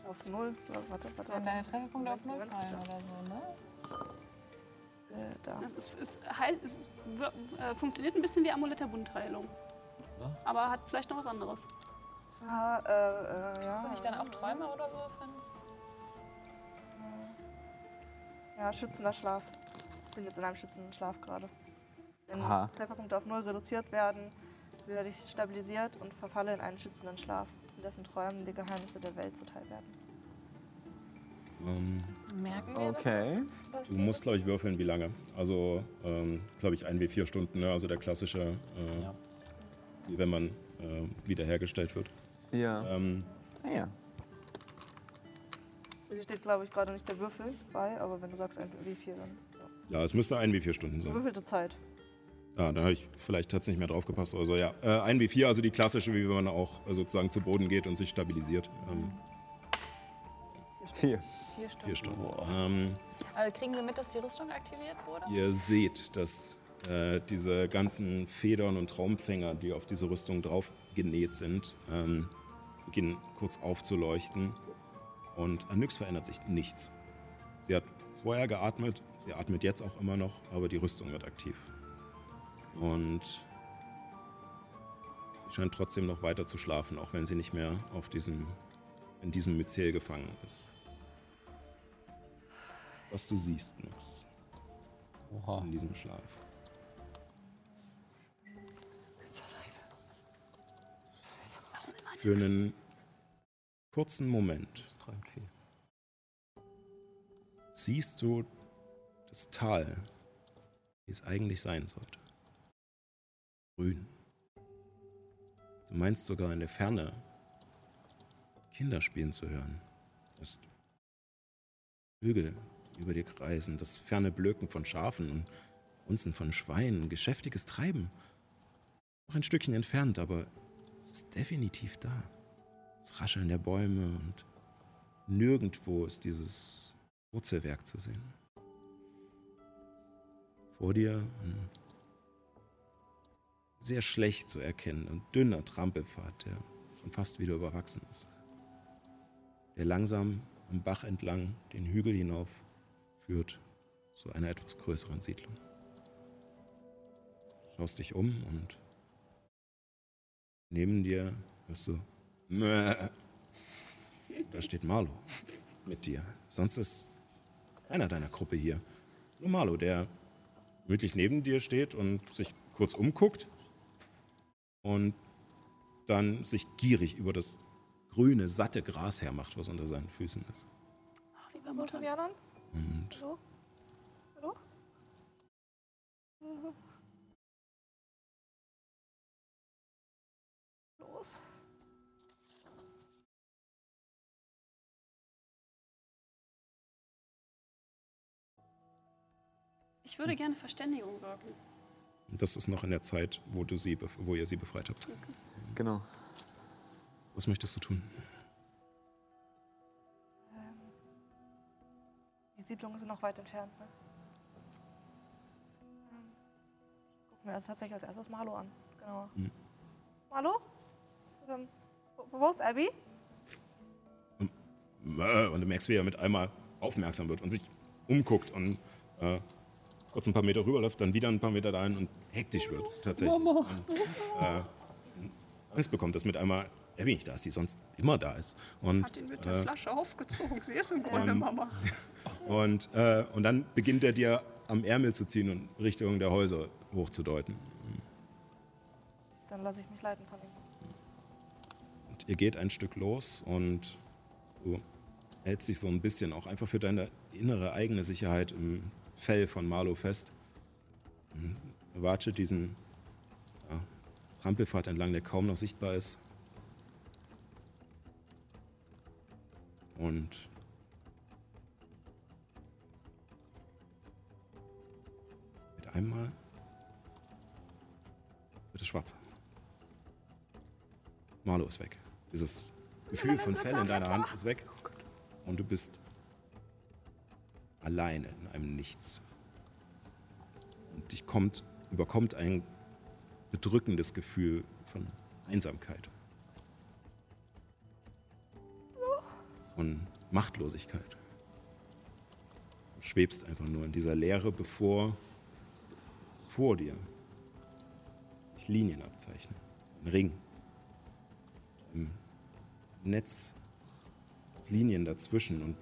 Auf null. Warte, warte, Wenn warte. deine Trefferpunkte auf Null fallen oder so, ne? Äh, da. Es, ist, es, heißt, es wir- äh, funktioniert ein bisschen wie Amulett der Wundheilung. Ja. Aber hat vielleicht noch was anderes. Ah, äh, äh, ja. Hast du nicht dann auch Träume oder so, Franz? Ja, schützender Schlaf. Ich bin jetzt in einem schützenden Schlaf gerade. Wenn Aha. Trefferpunkte auf null reduziert werden, werde ich stabilisiert und verfalle in einen schützenden Schlaf, in dessen Träumen die Geheimnisse der Welt zuteil werden. Ähm, Merken wir, Okay. dass das. Dass du musst, glaube ich, würfeln, wie lange. Also, ähm, glaube ich, ein wie vier Stunden, ne? also der klassische, äh, Ja. wenn man äh, wiederhergestellt wird. Ja. Ähm, Naja. Hier steht, glaube ich, gerade nicht der Würfel bei, aber wenn du sagst ein W4, dann. Ja. ja, es müsste ein wie vier Stunden sein. Gewürfelte Zeit. Ah, da habe ich vielleicht tatsächlich nicht mehr drauf gepasst. Also ja, äh, ein wie vier, also die klassische, wie wenn man auch äh, sozusagen zu Boden geht und sich stabilisiert. Ähm, Vier. Vier Stunden. vier Stunden. Ähm, Also kriegen wir mit, dass die Rüstung aktiviert wurde? Ihr seht, dass äh, diese ganzen Federn und Traumfänger, die auf diese Rüstung drauf genäht sind, ähm, beginnen kurz aufzuleuchten. Und an Nyx verändert sich nichts. Sie hat vorher geatmet, sie atmet jetzt auch immer noch, aber die Rüstung wird aktiv. Und sie scheint trotzdem noch weiter zu schlafen, auch wenn sie nicht mehr auf diesem, in diesem Myzel gefangen ist. Was du siehst, Nyx, Oha. in diesem Schlaf. Für einen kurzen Moment siehst du das Tal, wie es eigentlich sein sollte. Grün. Du meinst sogar in der Ferne Kinder spielen zu hören. Das die über dir kreisen, das ferne Blöken von Schafen und Unzen von Schweinen, geschäftiges Treiben. Noch ein Stückchen entfernt, aber es ist definitiv da. Das Rascheln der Bäume und nirgendwo ist dieses Wurzelwerk zu sehen. Vor dir ein sehr schlecht zu erkennen und dünner Trampelpfad, der schon fast wieder überwachsen ist. Der langsam am Bach entlang den Hügel hinauf führt zu einer etwas größeren Siedlung. Schaust dich um und neben dir hörst du Mäh. Da steht Marlo mit dir. Sonst ist einer deiner Gruppe hier. Nur Marlo, der gemütlich neben dir steht und sich kurz umguckt und dann sich gierig über das grüne, satte Gras hermacht, was unter seinen Füßen ist. Ach, wie bei anderen? Und Hallo? Hallo? Mhm. Los. Ich würde gerne Verständigung wirken. Das ist noch in der Zeit, wo, du sie, wo ihr sie befreit habt. Genau. Was möchtest du tun? Ähm, die Siedlungen sind noch weit entfernt. Ne? Ähm, ich gucke mir das tatsächlich als erstes Marlo an. Genau. Mhm. Marlo? Ähm, wo, ist Abby? Äh, Und du merkst, wie er mit einmal aufmerksam wird und sich umguckt und äh, kurz ein paar Meter rüberläuft, dann wieder ein paar Meter dahin und hektisch wird, tatsächlich. Und, äh, Angst bekommt, dass mit einmal Abby nicht da ist, die sonst immer da ist. Und, Hat ihn mit der äh, Flasche aufgezogen. Sie ist im Grunde ähm, Mama. (laughs) und, äh, und dann beginnt er dir am Ärmel zu ziehen und Richtung der Häuser hochzudeuten. Dann lasse ich mich leiten von ihm. Und ihr geht ein Stück los und du hältst dich so ein bisschen auch einfach für deine innere eigene Sicherheit im Fell von Marlo fest. Und Watschet diesen ja, Trampelpfad entlang, der kaum noch sichtbar ist. Und mit einmal wird es schwarz. Marlo ist weg. Dieses Gefühl von Fell in deiner Hand ist weg. Und du bist alleine in einem Nichts. Und dich kommt, überkommt ein bedrückendes Gefühl von Einsamkeit. Von Machtlosigkeit. Du schwebst einfach nur in dieser Leere, bevor vor dir sich Linien abzeichnen. Ein Ring. Im Netz Linien dazwischen und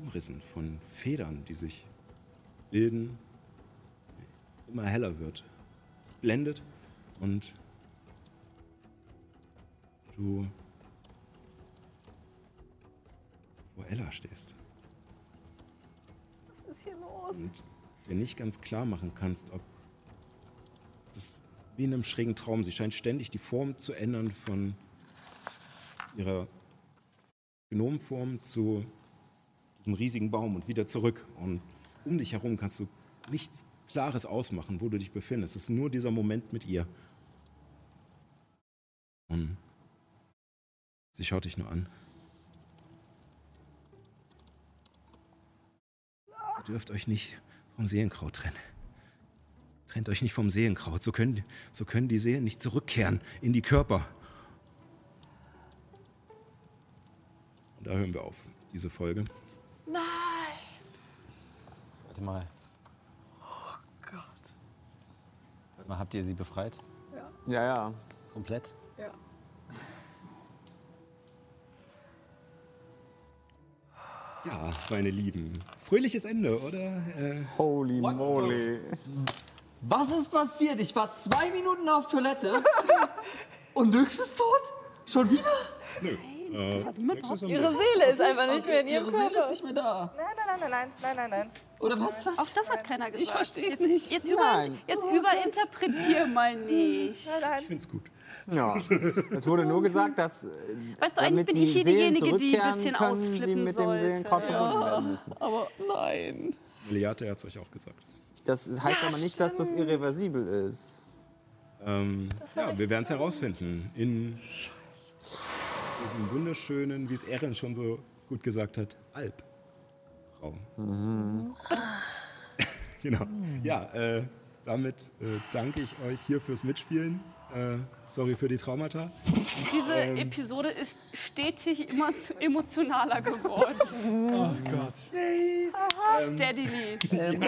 Umrissen von Federn, die sich bilden, immer heller wird. Blendet und du vor Ella stehst Was ist hier los? und dir nicht ganz klar machen kannst, ob das ist wie in einem schrägen Traum. Sie scheint ständig die Form zu ändern von ihrer Gnomenform zu diesem riesigen Baum und wieder zurück. Und um dich herum kannst du nichts Klares ausmachen, wo du dich befindest. Es ist nur dieser Moment mit ihr. Und sie schaut dich nur an. Ihr dürft euch nicht vom Seelenkraut trennen. Trennt euch nicht vom Seelenkraut. So können, so können die Seelen nicht zurückkehren in die Körper. Und da hören wir auf, diese Folge. Warte mal. Oh Gott. Warte mal, habt ihr sie befreit? Ja, ja. Komplett? Ja. Ja, meine Lieben. Fröhliches Ende, oder? Äh, Holy moly. Was ist passiert? Ich war zwei Minuten auf Toilette und Nyx ist tot? Schon wieder? nö. Äh, Ihre Seele ist einfach nicht mehr in ihrem Ihre Seele Körper. ist nicht mehr da. Nein, nein, nein, nein, nein, nein, nein. Oder was? was? Auch das hat keiner gesagt. Ich verstehe es nicht. Jetzt, über, jetzt überinterpretier (laughs) mal nicht. Nein, nein. Ich find's gut. Ja. (laughs) Es wurde nur gesagt, dass äh, Weißt du, eigentlich damit bin die ich hier Seelen diejenige, die ein zurückkehren bisschen können, sie ausflippen mit dem sollte. Seelenkraut verbunden werden müssen. Aber nein. Meliate hat's euch auch gesagt. Das heißt aber nicht, dass das irreversibel ist. Ähm, ja, wir werden es herausfinden. In diesem wunderschönen, wie es Erin schon so gut gesagt hat, Albtraum. (laughs) genau. Ja, äh, damit äh, danke ich euch hier fürs Mitspielen. Äh, sorry für die Traumata. Diese Ähm. Episode ist stetig immer zu emotionaler geworden. Oh Gott. Steadily. Be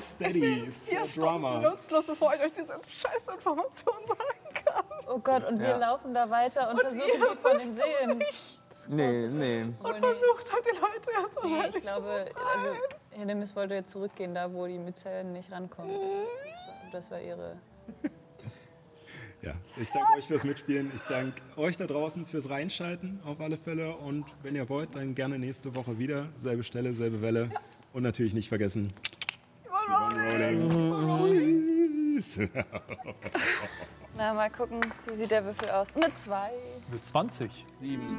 steady for Drama. Nutzlos, bevor ich euch diese scheiß Information sagen kann. Oh Gott, und wir Ja. laufen da weiter und, versuchen ihr die von den Seelen. Nee, nee. Nee, Versucht habt ihr Leute jetzt nee, wahrscheinlich ich glaube, also Hennemis wollte jetzt zurückgehen, da wo die Myzellen nicht rankommen. Das war, das war ihre. Ja, ich danke euch fürs Mitspielen. Ich danke euch da draußen fürs Reinschalten auf alle Fälle. Und wenn ihr wollt, dann gerne nächste Woche wieder. Selbe Stelle, selbe Welle. Und natürlich nicht vergessen. Na, mal gucken, wie sieht der Würfel aus. Eine 2. Mit 20. Sieben.